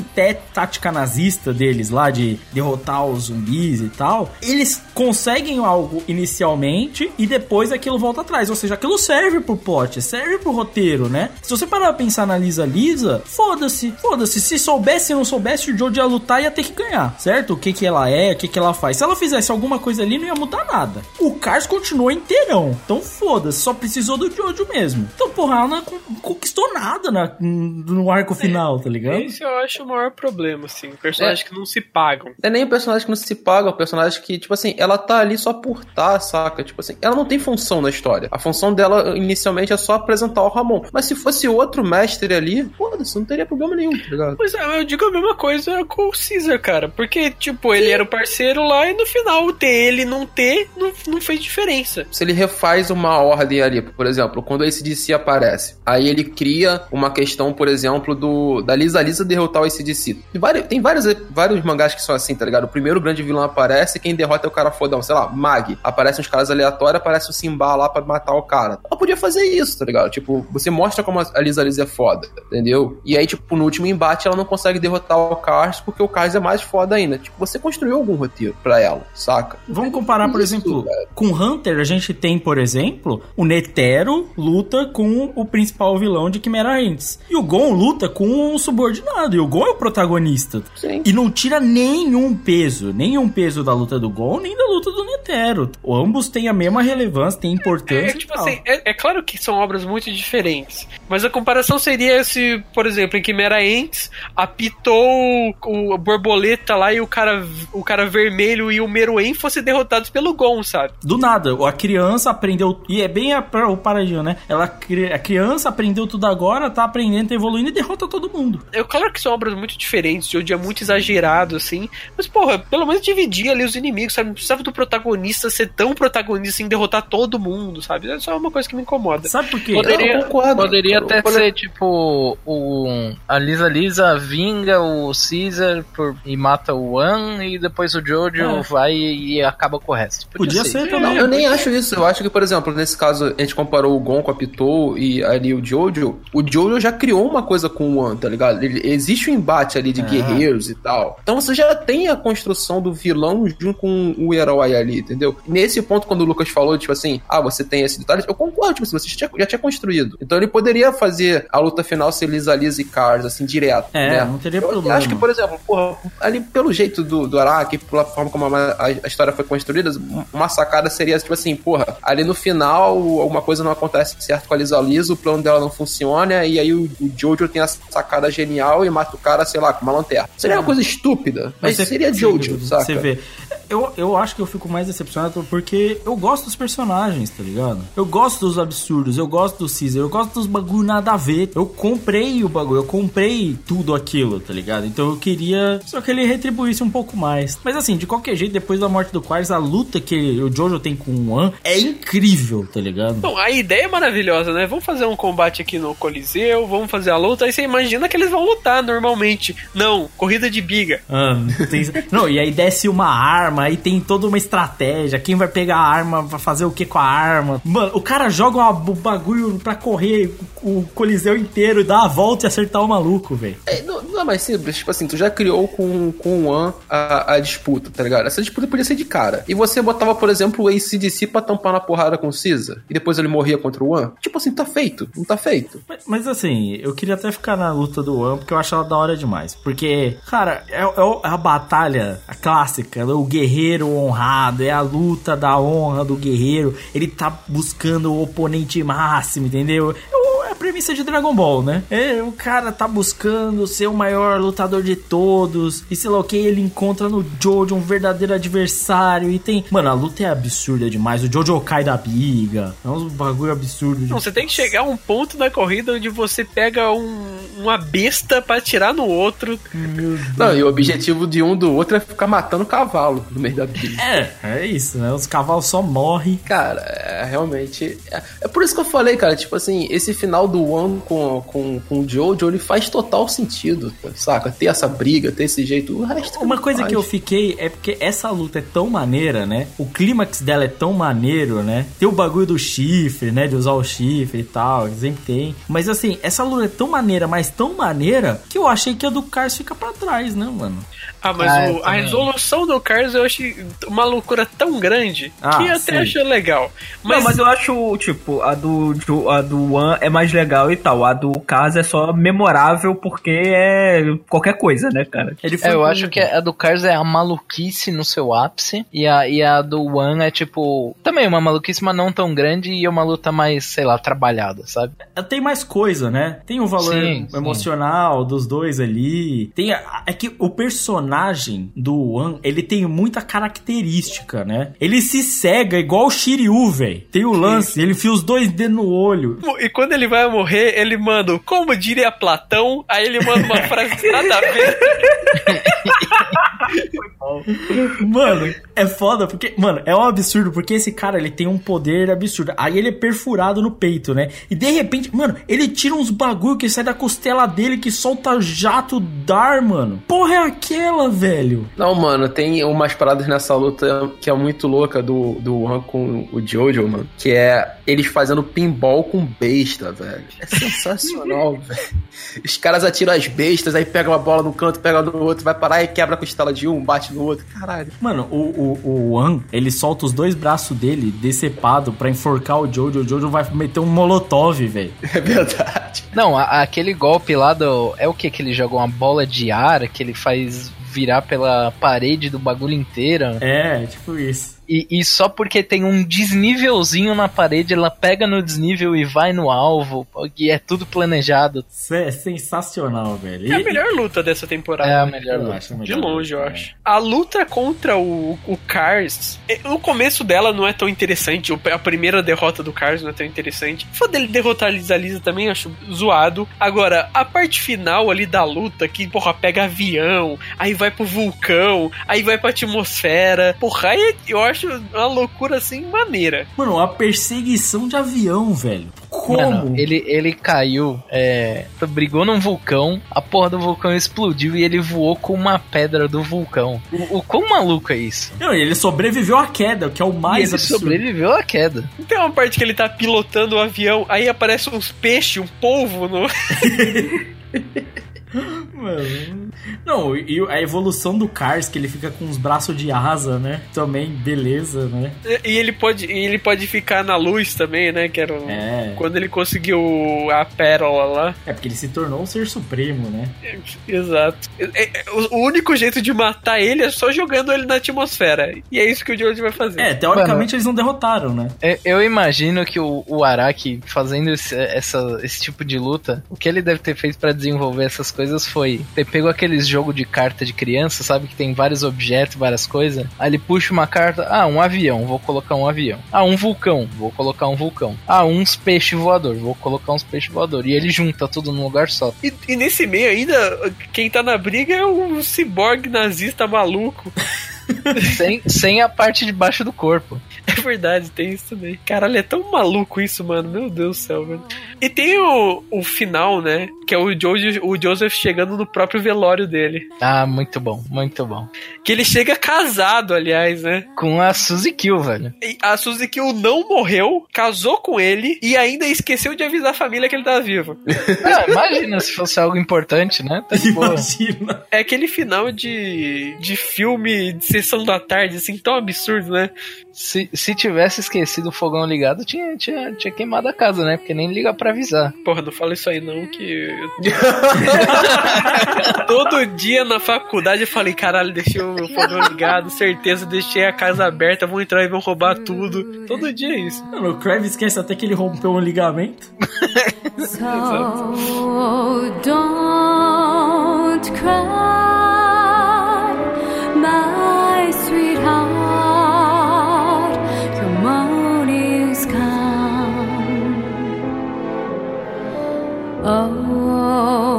tática nazista deles lá de derrotar os zumbis e tal, eles conseguem algo inicialmente e depois aquilo volta atrás. Ou seja, aquilo serve pro plot, serve pro roteiro, né? Se você parar pra pensar na Lisa Lisa, foda-se, foda-se. Se soubesse ou não soubesse, o Jojo ia lutar e ia ter que ganhar, certo? O que que ela é, o que que ela faz. Se ela fizesse alguma coisa ali, não ia mudar nada. O Cars continuou inteirão. Então foda-se, só precisou do Jojo mesmo. Então, porra, ela não con- conquistou nada na- no arco final, tá ligado? Esse eu acho o maior problema, assim. Personagens que não se pagam. Não é nem o personagem que não se paga, é o personagem que, tipo assim, ela tá ali só por tá, saca? Tipo assim, ela não tem função na história. A função dela, inicialmente, é só apresentar o Ramon. Mas se fosse outro mestre ali, foda-se, não teria problema nenhum, tá ligado? Pois é, eu digo a mesma coisa com o Caesar, cara. Porque, tipo, ele era o parceiro lá e no final, ter ele não ter, não, não fez diferença. Se ele refaz uma ordem ali, por exemplo, quando esse DC aparece, aí ele cria uma questão, por exemplo, do da Lisa Lisa derrotar o ACDC. Tem vários, tem vários, vários mangás que são assim, tá ligado? O primeiro grande vilão aparece, quem derrota é o cara fodão, sei lá, Mag. Miyagi, aparecem uns caras aleatórios, aparece o Simba lá pra matar o cara. Ela podia fazer isso, tá ligado? Tipo, você mostra como a Lisa Lisa é foda, entendeu? E aí, tipo, no último embate ela não consegue derrotar o Cars porque o Cars é mais foda ainda. Tipo, você construiu algum roteiro pra ela, saca? Vamos comparar, por Isso, exemplo, velho. com Hunter, a gente tem, por exemplo, o Netero luta com o principal vilão de Chimera Ants. E o Gon luta com um subordinado. E o Gon é o protagonista. Sim. E não tira nenhum peso, nenhum peso da luta do Gon, nem da luta do Netero. Ambos têm a mesma relevância, têm importância. É, e tipo assim, é, é claro que são obras muito diferentes. Mas a comparação seria se, por exemplo, em Quimera Ents apitou o, o borboleta lá e o cara, o cara vermelho e o Meruem fossem derrotados pelo Gon, sabe? Do nada, a criança aprendeu. E é bem a, o paradinho, né? Ela, a criança aprendeu tudo agora, tá aprendendo, tá evoluindo e derrota todo mundo. É claro que são obras muito diferentes, de onde é muito exagerado, assim. Mas, porra, pelo menos dividir ali os inimigos, sabe? Não precisava do protagonista ser tão protagonista em derrotar todo mundo, sabe? É só uma coisa que me incomoda. Sabe por quê? Poderia, Eu concordo. poderia até ser tipo o a Lisa Lisa vinga o Caesar por, e mata o One e depois o Jojo É. vai e, acaba com o resto. Podia ser também. Não, eu nem acho isso. Eu acho que, por exemplo, nesse caso, a gente comparou o Gon com a Pitou e ali o Jojo. O Jojo já criou uma coisa com o One, tá ligado? Ele- existe um embate ali de É. guerreiros e tal. Então você já tem a construção do vilão junto com o herói ali, entendeu? Nesse ponto, quando o Lucas falou, tipo assim, ah, você tem esse detalhe, eu concordo, tipo assim, você já tinha, já tinha construído. Então ele poderia fazer a luta final ser Lisa Lisa e Cars, assim, direto. É, né? não teria Eu problema. acho que, por exemplo, porra, ali pelo jeito do, do Araki, pela forma como a, a- a história foi construída, uma sacada seria tipo assim, porra, ali no final alguma coisa não acontece certo com a Lisa Lisa, o plano dela não funciona, e aí o, o Jojo tem a sacada genial e mata o cara, sei lá, com uma lanterna. Seria uma coisa estúpida, mas você- seria Jojo, saca? Você vê. Eu, eu acho que eu fico mais decepcionado porque eu gosto dos personagens, tá ligado? Eu gosto dos absurdos, eu gosto do Caesar, eu gosto dos bagulho nada a ver. Eu comprei o bagulho, eu comprei tudo aquilo, tá ligado? Então eu queria só que ele retribuísse um pouco mais. Mas assim, de qualquer jeito, depois da morte do Quartz, a luta que o Jojo tem com o One é incrível, tá ligado? Bom, a ideia é maravilhosa, né? Vamos fazer um combate aqui no Coliseu, vamos fazer a luta, aí você imagina que eles vão lutar normalmente. Não, corrida de biga. Ah, tem- Não, e aí desce uma arma, aí tem toda uma estratégia. Quem vai pegar a arma, vai fazer o que com a arma? Mano, o cara joga uma- o bagulho pra correr o coliseu inteiro, dá a volta e acertar o maluco, velho. É, não, não é mais simples, tipo assim, tu já criou com, com o One a, a disputa, tá ligado? Essa disputa podia ser de cara. E você botava, por exemplo, o ACDC pra tampar na porrada com o Caesar, e depois ele morria contra o One. Tipo assim, tá feito, não tá feito. Mas, mas, assim, eu queria até ficar na luta do One, porque eu acho ela da hora demais. Porque, cara, é, é é a batalha clássica, o guerreiro honrado, é a luta da honra do guerreiro. Ele tá buscando o oponente máximo, entendeu? É premissa de Dragon Ball, né? É, o cara tá buscando ser o maior lutador de todos. E sei lá o que, ele encontra no Jojo um verdadeiro adversário. E tem. Mano, a luta é absurda demais. O Jojo cai da biga. É um bagulho absurdo. Não, você tem que chegar a um ponto na corrida onde você pega um- uma besta pra atirar no outro. Não, e o objetivo de um do outro é ficar matando cavalo no meio da briga. É, é isso, né? Os cavalos só morrem. Cara, é realmente. É, é por isso que eu falei, cara, tipo assim, esse final do One com, com, com o Jojo, ele faz total sentido, saca? Ter essa briga, ter esse jeito. O resto. Uma coisa faz. que eu fiquei é porque essa luta é tão maneira, né? O clímax dela é tão maneiro, né? Tem o bagulho do chifre, né? De usar o chifre e tal, sempre tem. Mas assim, essa luta é tão maneira, mas tão maneira, que eu achei que a do Cars fica pra trás, né, mano? Ah, mas Ah, o- a resolução do Cars eu achei uma loucura tão grande Ah, que eu sim. até achei legal. Mas, Mas, mas eu acho, tipo, a do, do- a do One é mais legal e tal. A do Caso é só memorável porque é qualquer coisa, né, cara? Ele É, eu acho que a do Cars é a maluquice no seu ápice. E a, e a do One é tipo. Também uma maluquice, mas não tão grande. E é uma luta mais, sei lá, trabalhada, sabe? Tem mais coisa, né? Tem o valor Sim, sim. emocional dos dois ali. Tem a- é que o personagem do One, ele tem muita característica, né? Ele se cega igual o Shiryu, velho. Tem o lance, ele enfia os dois dedos no olho. e quando ele vai morrer, ele manda, como diria Platão, aí ele manda uma frase nada a ver. Mano, é foda porque, mano, é um absurdo porque esse cara ele tem um poder absurdo. Aí ele é perfurado no peito, né? E de repente, mano, ele tira uns bagulho que sai da costela dele que solta jato dar, mano. Porra é aquela, velho? Não, mano, tem umas paradas nessa luta que é muito louca do, do Han com o Jojo, mano. Que é eles fazendo pinball com besta, velho. É sensacional, velho. Os caras atiram as bestas, aí pega uma bola no canto, pega no outro, vai parar e quebra a costela de um, bate no outro. Caralho. Mano, o, o, o Wan, ele solta os dois braços dele decepado pra enforcar o Jojo. O Jojo vai meter um molotov, velho. É verdade. Não, a- aquele golpe lá do. É o que? Que ele joga uma bola de ar, que ele faz virar pela parede do bagulho inteira. É, tipo isso. E, e só porque tem um desnívelzinho na parede, ela pega no desnível e vai no alvo. E é tudo planejado. Isso é sensacional, velho. É a melhor luta dessa temporada. É a melhor luta. acho a De melhor longe, eu luta, acho. A luta contra o, o Cars, eh, o começo dela não é tão interessante. o- A primeira derrota do Cars não é tão interessante. O fato dele derrotar a Lisa Lisa também eu acho zoado. Agora, a parte final ali da luta, que, porra, pega avião, aí vai pro vulcão, aí vai pra atmosfera. Porra, aí eu acho uma loucura assim maneira. Mano, a perseguição de avião, velho. Como? Mano, ele, ele caiu, é, brigou num vulcão, a porra do vulcão explodiu e ele voou com uma pedra do vulcão. O, o quão maluco é isso? Não, ele sobreviveu à queda, o que é o E mais ele absurdo. sobreviveu à queda. Tem uma parte que ele tá pilotando o avião, aí aparece uns peixes, um polvo no. Mano. Não, e a evolução do Cars, que ele fica com os braços de asa, né? Também, beleza, né? E ele pode, e ele pode ficar na luz também, né? Que era o- É. quando ele conseguiu a pérola lá. É porque ele se tornou um ser supremo, né? Exato. É- é- o o único jeito de matar ele é só jogando ele na atmosfera. E é isso que o George vai fazer. É, teoricamente eles não derrotaram, né? Eu, eu imagino que o, o Araki, fazendo esse, essa- esse tipo de luta, o que ele deve ter feito pra desenvolver essas coisas foi ter pego aqueles jogo de carta de criança, sabe? Que tem vários objetos, várias coisas. Aí ele puxa uma carta, ah, um avião, vou colocar um avião. Ah, um vulcão, vou colocar um vulcão. Ah, uns peixes voador, vou colocar uns peixes voador. E ele junta tudo num lugar só. E, e nesse meio ainda, quem tá na briga é o ciborgue nazista maluco. sem, sem a parte de baixo do corpo. É verdade, tem isso também. Caralho, é tão maluco isso, mano. Meu Deus do céu, velho. E tem o, o final, né? Que é o, Jojo, o Joseph chegando no próprio velório dele. Ah, muito bom, muito bom. Que ele chega casado, aliás, né? Com a Suzy Kill, velho. E a Suzy Kill não morreu, casou com ele e ainda esqueceu de avisar a família que ele tá vivo. Ah, imagina se fosse algo importante, né? Tá de boa. Imagina. É aquele final de, de filme de sessão da tarde, assim, tão absurdo, né? Se, se tivesse esquecido o fogão ligado, tinha, tinha, tinha queimado a casa, né? Porque nem liga pra avisar. Porra, não fala isso aí não, que. Todo dia na faculdade eu falei, caralho, deixei o fogão ligado, certeza, deixei a casa aberta, vão entrar e vão roubar tudo. Todo dia é isso. Mano, o Kravis esquece até que ele rompeu um ligamento. So don't cry, oh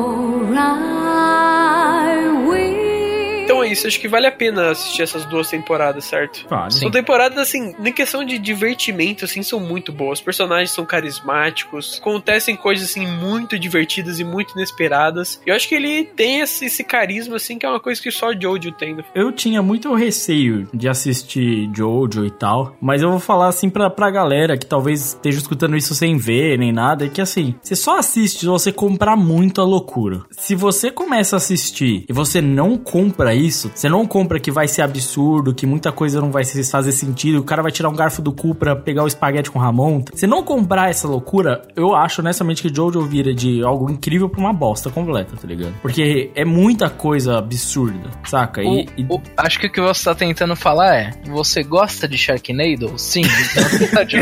isso, acho que vale a pena assistir essas duas temporadas, certo? Vale. São temporadas, assim, em questão de divertimento, assim, são muito boas. Os personagens são carismáticos, acontecem coisas, assim, muito divertidas e muito inesperadas. Eu acho que ele tem esse, esse carisma, assim, que é uma coisa que só o Jojo tem. né? Eu tinha muito receio de assistir Jojo e tal, mas eu vou falar assim pra, pra galera que talvez esteja escutando isso sem ver nem nada, é que assim, você só assiste se você comprar muito a loucura. Se você começa a assistir e você não compra isso, você não compra que vai ser absurdo, que muita coisa não vai fazer sentido, o cara vai tirar um garfo do cu pra pegar o espaguete com Ramon. Se não comprar essa loucura, eu acho honestamente que Jojo vira de algo incrível pra uma bosta completa, tá ligado? Porque é muita coisa absurda, saca? O- E, e- o- acho que o que você tá tentando falar é: você gosta de Sharknado? Sim, então você tá de-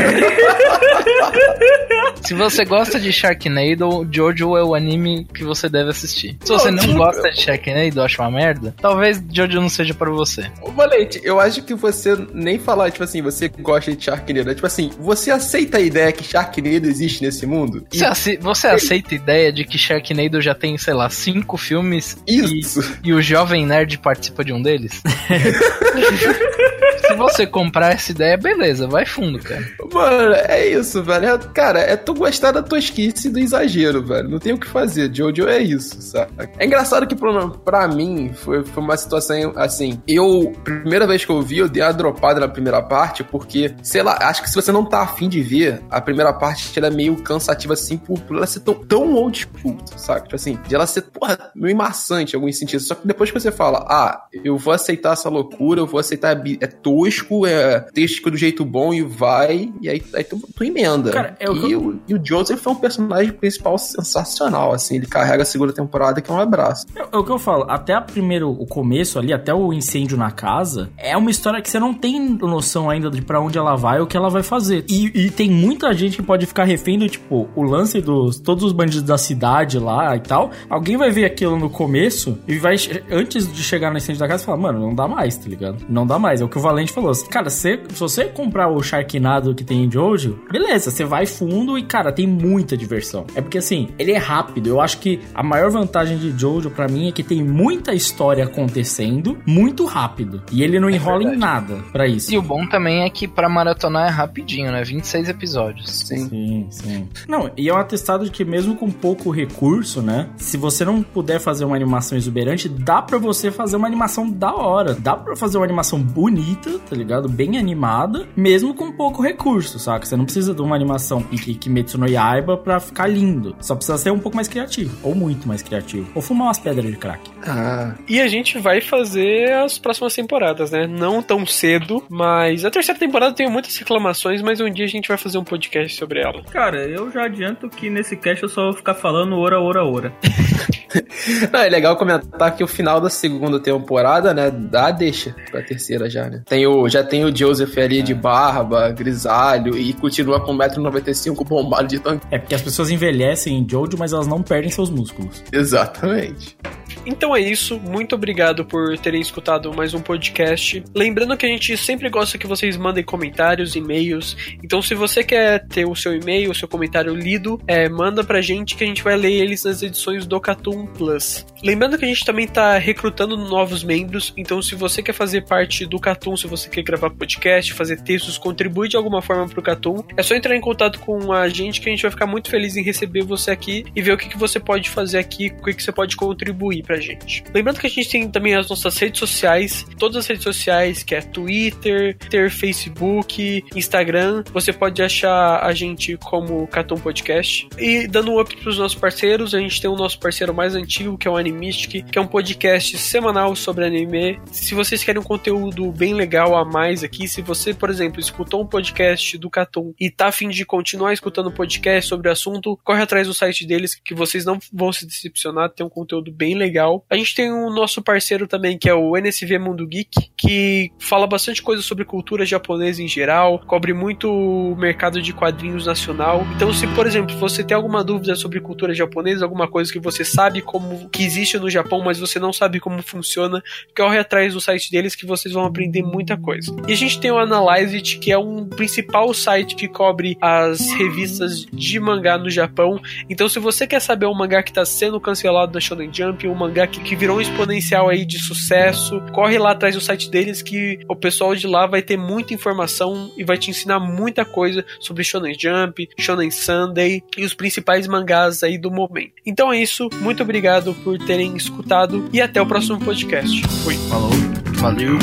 Se você gosta de Sharknado, Jojo é o anime que você deve assistir. Se você não gosta de Sharknado, acha uma merda, talvez Jojo Jojo não seja pra você. Ô, Valente, eu acho que você nem falar, tipo assim, você gosta de Sharknado. É tipo assim, você aceita a ideia que Sharknado existe nesse mundo? Você, ace- você aceita a ideia de que Sharknado já tem, sei lá, cinco filmes Isso. e, e o Jovem Nerd participa de um deles? Se você comprar essa ideia, beleza, vai fundo, cara. Mano, é isso, velho. É- Cara, é tu gostar da tosquice e do exagero, velho. Não tem o que fazer. Jojo é isso, sabe? É engraçado que pra, pra mim foi, foi uma situação assim. Eu, primeira vez que eu vi, eu dei uma dropada na primeira parte, porque, sei lá, acho que se você não tá afim de ver, a primeira parte ela é meio cansativa assim por, por ela ser tão, tão old school, sabe? Tipo assim, de ela ser, porra, meio maçante em alguns sentidos. Só que depois que você fala, ah, eu vou aceitar essa loucura, eu vou aceitar, é bi- é tosco, é texto do jeito bom e vai, e aí, aí tu, tu emenda. Cara, é o e, o, e o Joseph é um personagem principal sensacional, assim, ele carrega a segunda temporada que é um abraço. É, é o que eu falo, até a primeiro, o começo ali, até o incêndio na casa, é uma história que você não tem noção ainda de pra onde ela vai ou o que ela vai fazer. E, e tem muita gente que pode ficar refém do, tipo, o lance dos todos os bandidos da cidade lá e tal. Alguém vai ver aquilo no começo e vai, antes de chegar no incêndio da casa, falar, mano, não dá mais, tá ligado? Não dá mais. É o que o Valente falou. Cara, se, se você comprar o Sharknado que tem em Jojo, beleza, você vai fundo e, cara, tem muita diversão. É porque, assim, ele é rápido. Eu acho que a maior vantagem de Jojo pra mim é que tem muita história acontecendo muito rápido. E ele não enrola em nada pra isso. E o bom também é que pra maratonar é rapidinho, né? 26 episódios. Sim. Sim, sim. Não, e é um atestado de que mesmo com pouco recurso, né? Se você não puder fazer uma animação exuberante, dá pra você fazer uma animação da hora. Dá pra fazer uma animação bonita, tá ligado? Bem animada, mesmo com pouco recurso, saca? Você não precisa de uma animação pique Kimetsu no Yaiba pra ficar lindo. Só precisa ser um pouco mais criativo, ou muito mais criativo. Ou fumar umas pedras de crack. Ah, E a gente vai fazer as próximas temporadas, né? Não tão cedo, mas a terceira temporada tem muitas reclamações, mas um dia a gente vai fazer um podcast sobre ela. Cara, eu já adianto que nesse cast eu só vou ficar falando ora, ora, ora. Não, é legal comentar que o final da segunda temporada, né, dá deixa pra terceira já, né? Tem o, já tem o Joseph ali de barba, grisalho, e continua com 1,95m bombado de tanque. É porque as pessoas envelhecem em Jojo, mas elas não perdem seus músculos. Exatamente. Então é isso, muito obrigado por terem escutado mais um podcast. Lembrando que a gente sempre gosta que vocês mandem comentários, e-mails. Então, se você quer ter o seu e-mail, o seu comentário lido, é, manda pra gente que a gente vai ler eles nas edições do Catum Plus. Lembrando que a gente também tá recrutando novos membros. Então, se você quer fazer parte do Catum, se você quer gravar podcast, fazer textos, contribuir de alguma forma pro Catum, é só entrar em contato com a gente que a gente vai ficar muito feliz em receber você aqui e ver o que, que você pode fazer aqui, o que, que você pode contribuir pra gente. Lembrando que a gente tem também as nossas redes sociais, todas as redes sociais, que é Twitter, ter Facebook, Instagram. Você pode achar a gente como Catum Podcast. E dando um up pros nossos parceiros, a gente tem o nosso parceiro mais antigo, que é o Animistic, que é um podcast semanal sobre anime. Se vocês querem um conteúdo bem legal a mais aqui, se você, por exemplo, escutou um podcast do Catum e tá afim de continuar escutando podcast sobre o assunto, corre atrás do site deles que vocês não vão se decepcionar, tem um conteúdo bem legal. A gente tem o nosso parceiro também, que é o NSV Mundo Geek, que fala bastante coisa sobre cultura japonesa em geral, cobre muito o mercado de quadrinhos nacional. Então, se, por exemplo, você tem alguma dúvida sobre cultura japonesa, alguma coisa que você sabe como que existe no Japão, mas você não sabe como funciona, corre atrás do site deles que vocês vão aprender muita coisa. E a gente tem o Analyze It, que é um principal site que cobre as revistas de mangá no Japão. Então, se você quer saber um mangá que está sendo cancelado na Shonen Jump, um mangá que, que virou um exponencial aí de sucesso, corre lá atrás do site deles que o pessoal de lá vai ter muita informação e vai te ensinar muita coisa sobre Shonen Jump, Shonen Sunday e os principais mangás aí do momento. Então é isso, muito obrigado por terem escutado e até o próximo podcast. Fui. Falou. Valeu.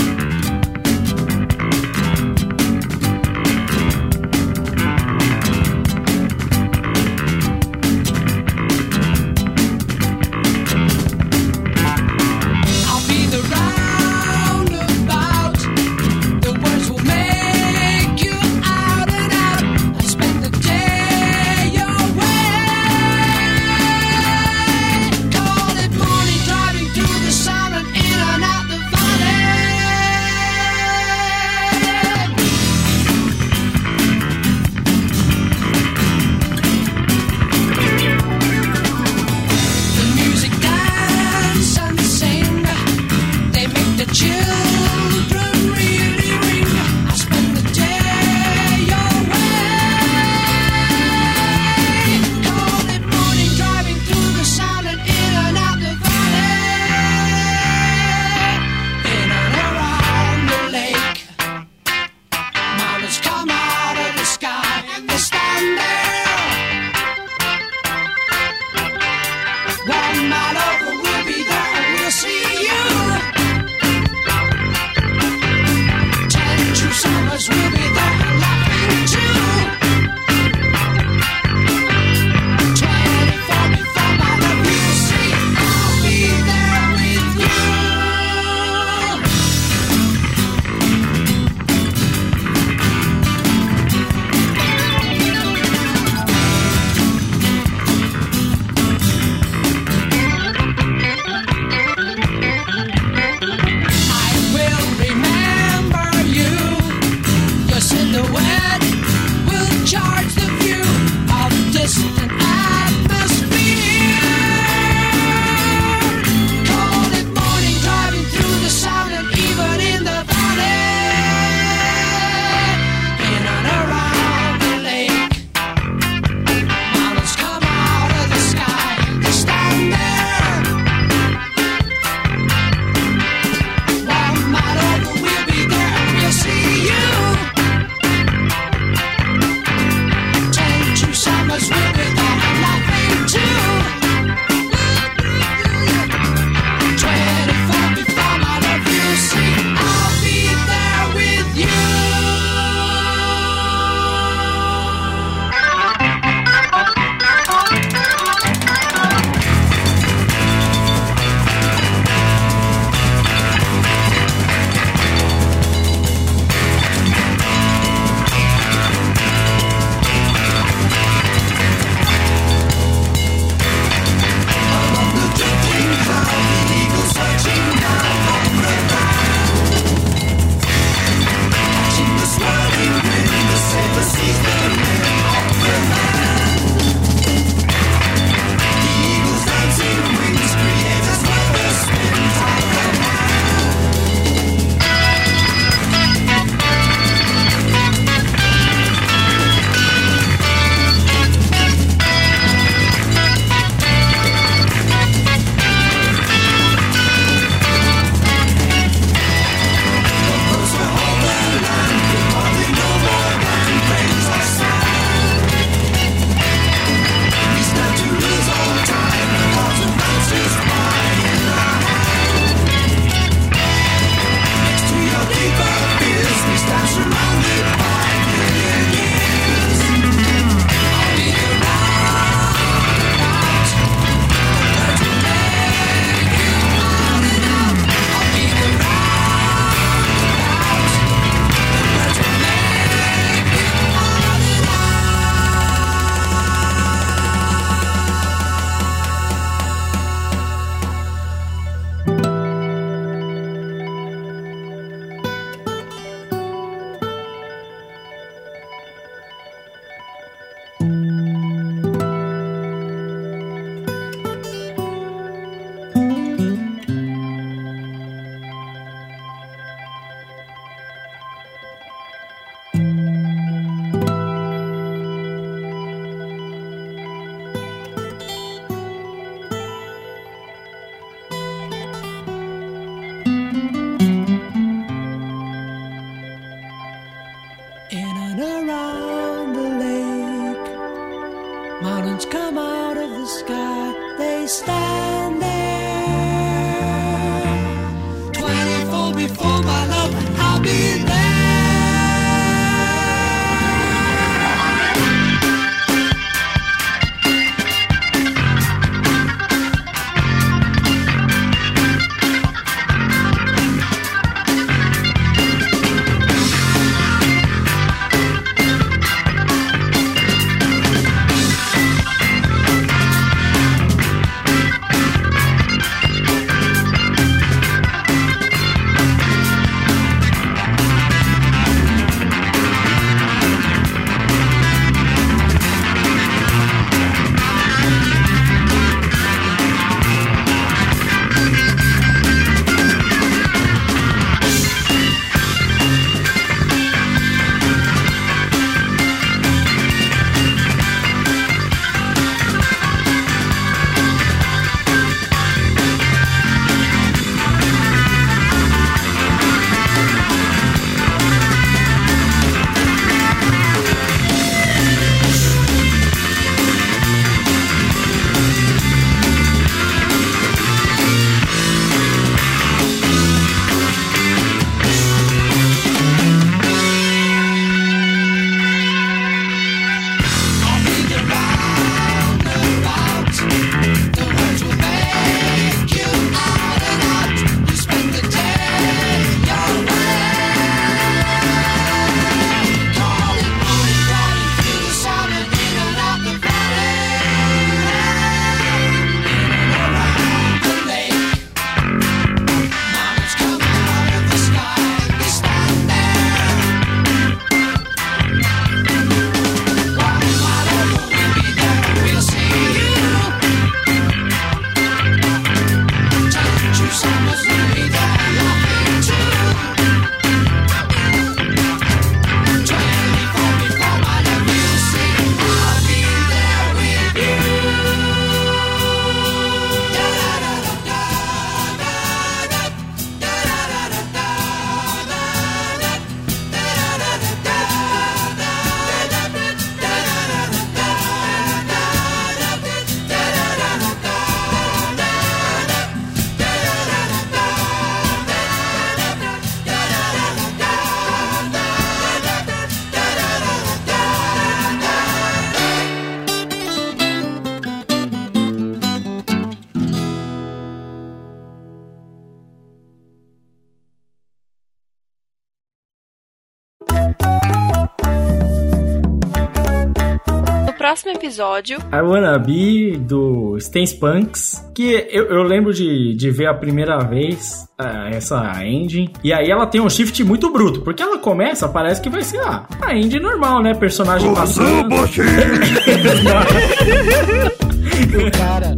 Episódio. I Wanna Be, do Stance Punks, que eu, eu lembro de, de ver a primeira vez ah, essa engine, e aí ela tem um shift muito bruto, porque ela começa, parece que vai ser ah, a engine normal, né? Personagem passando. O cara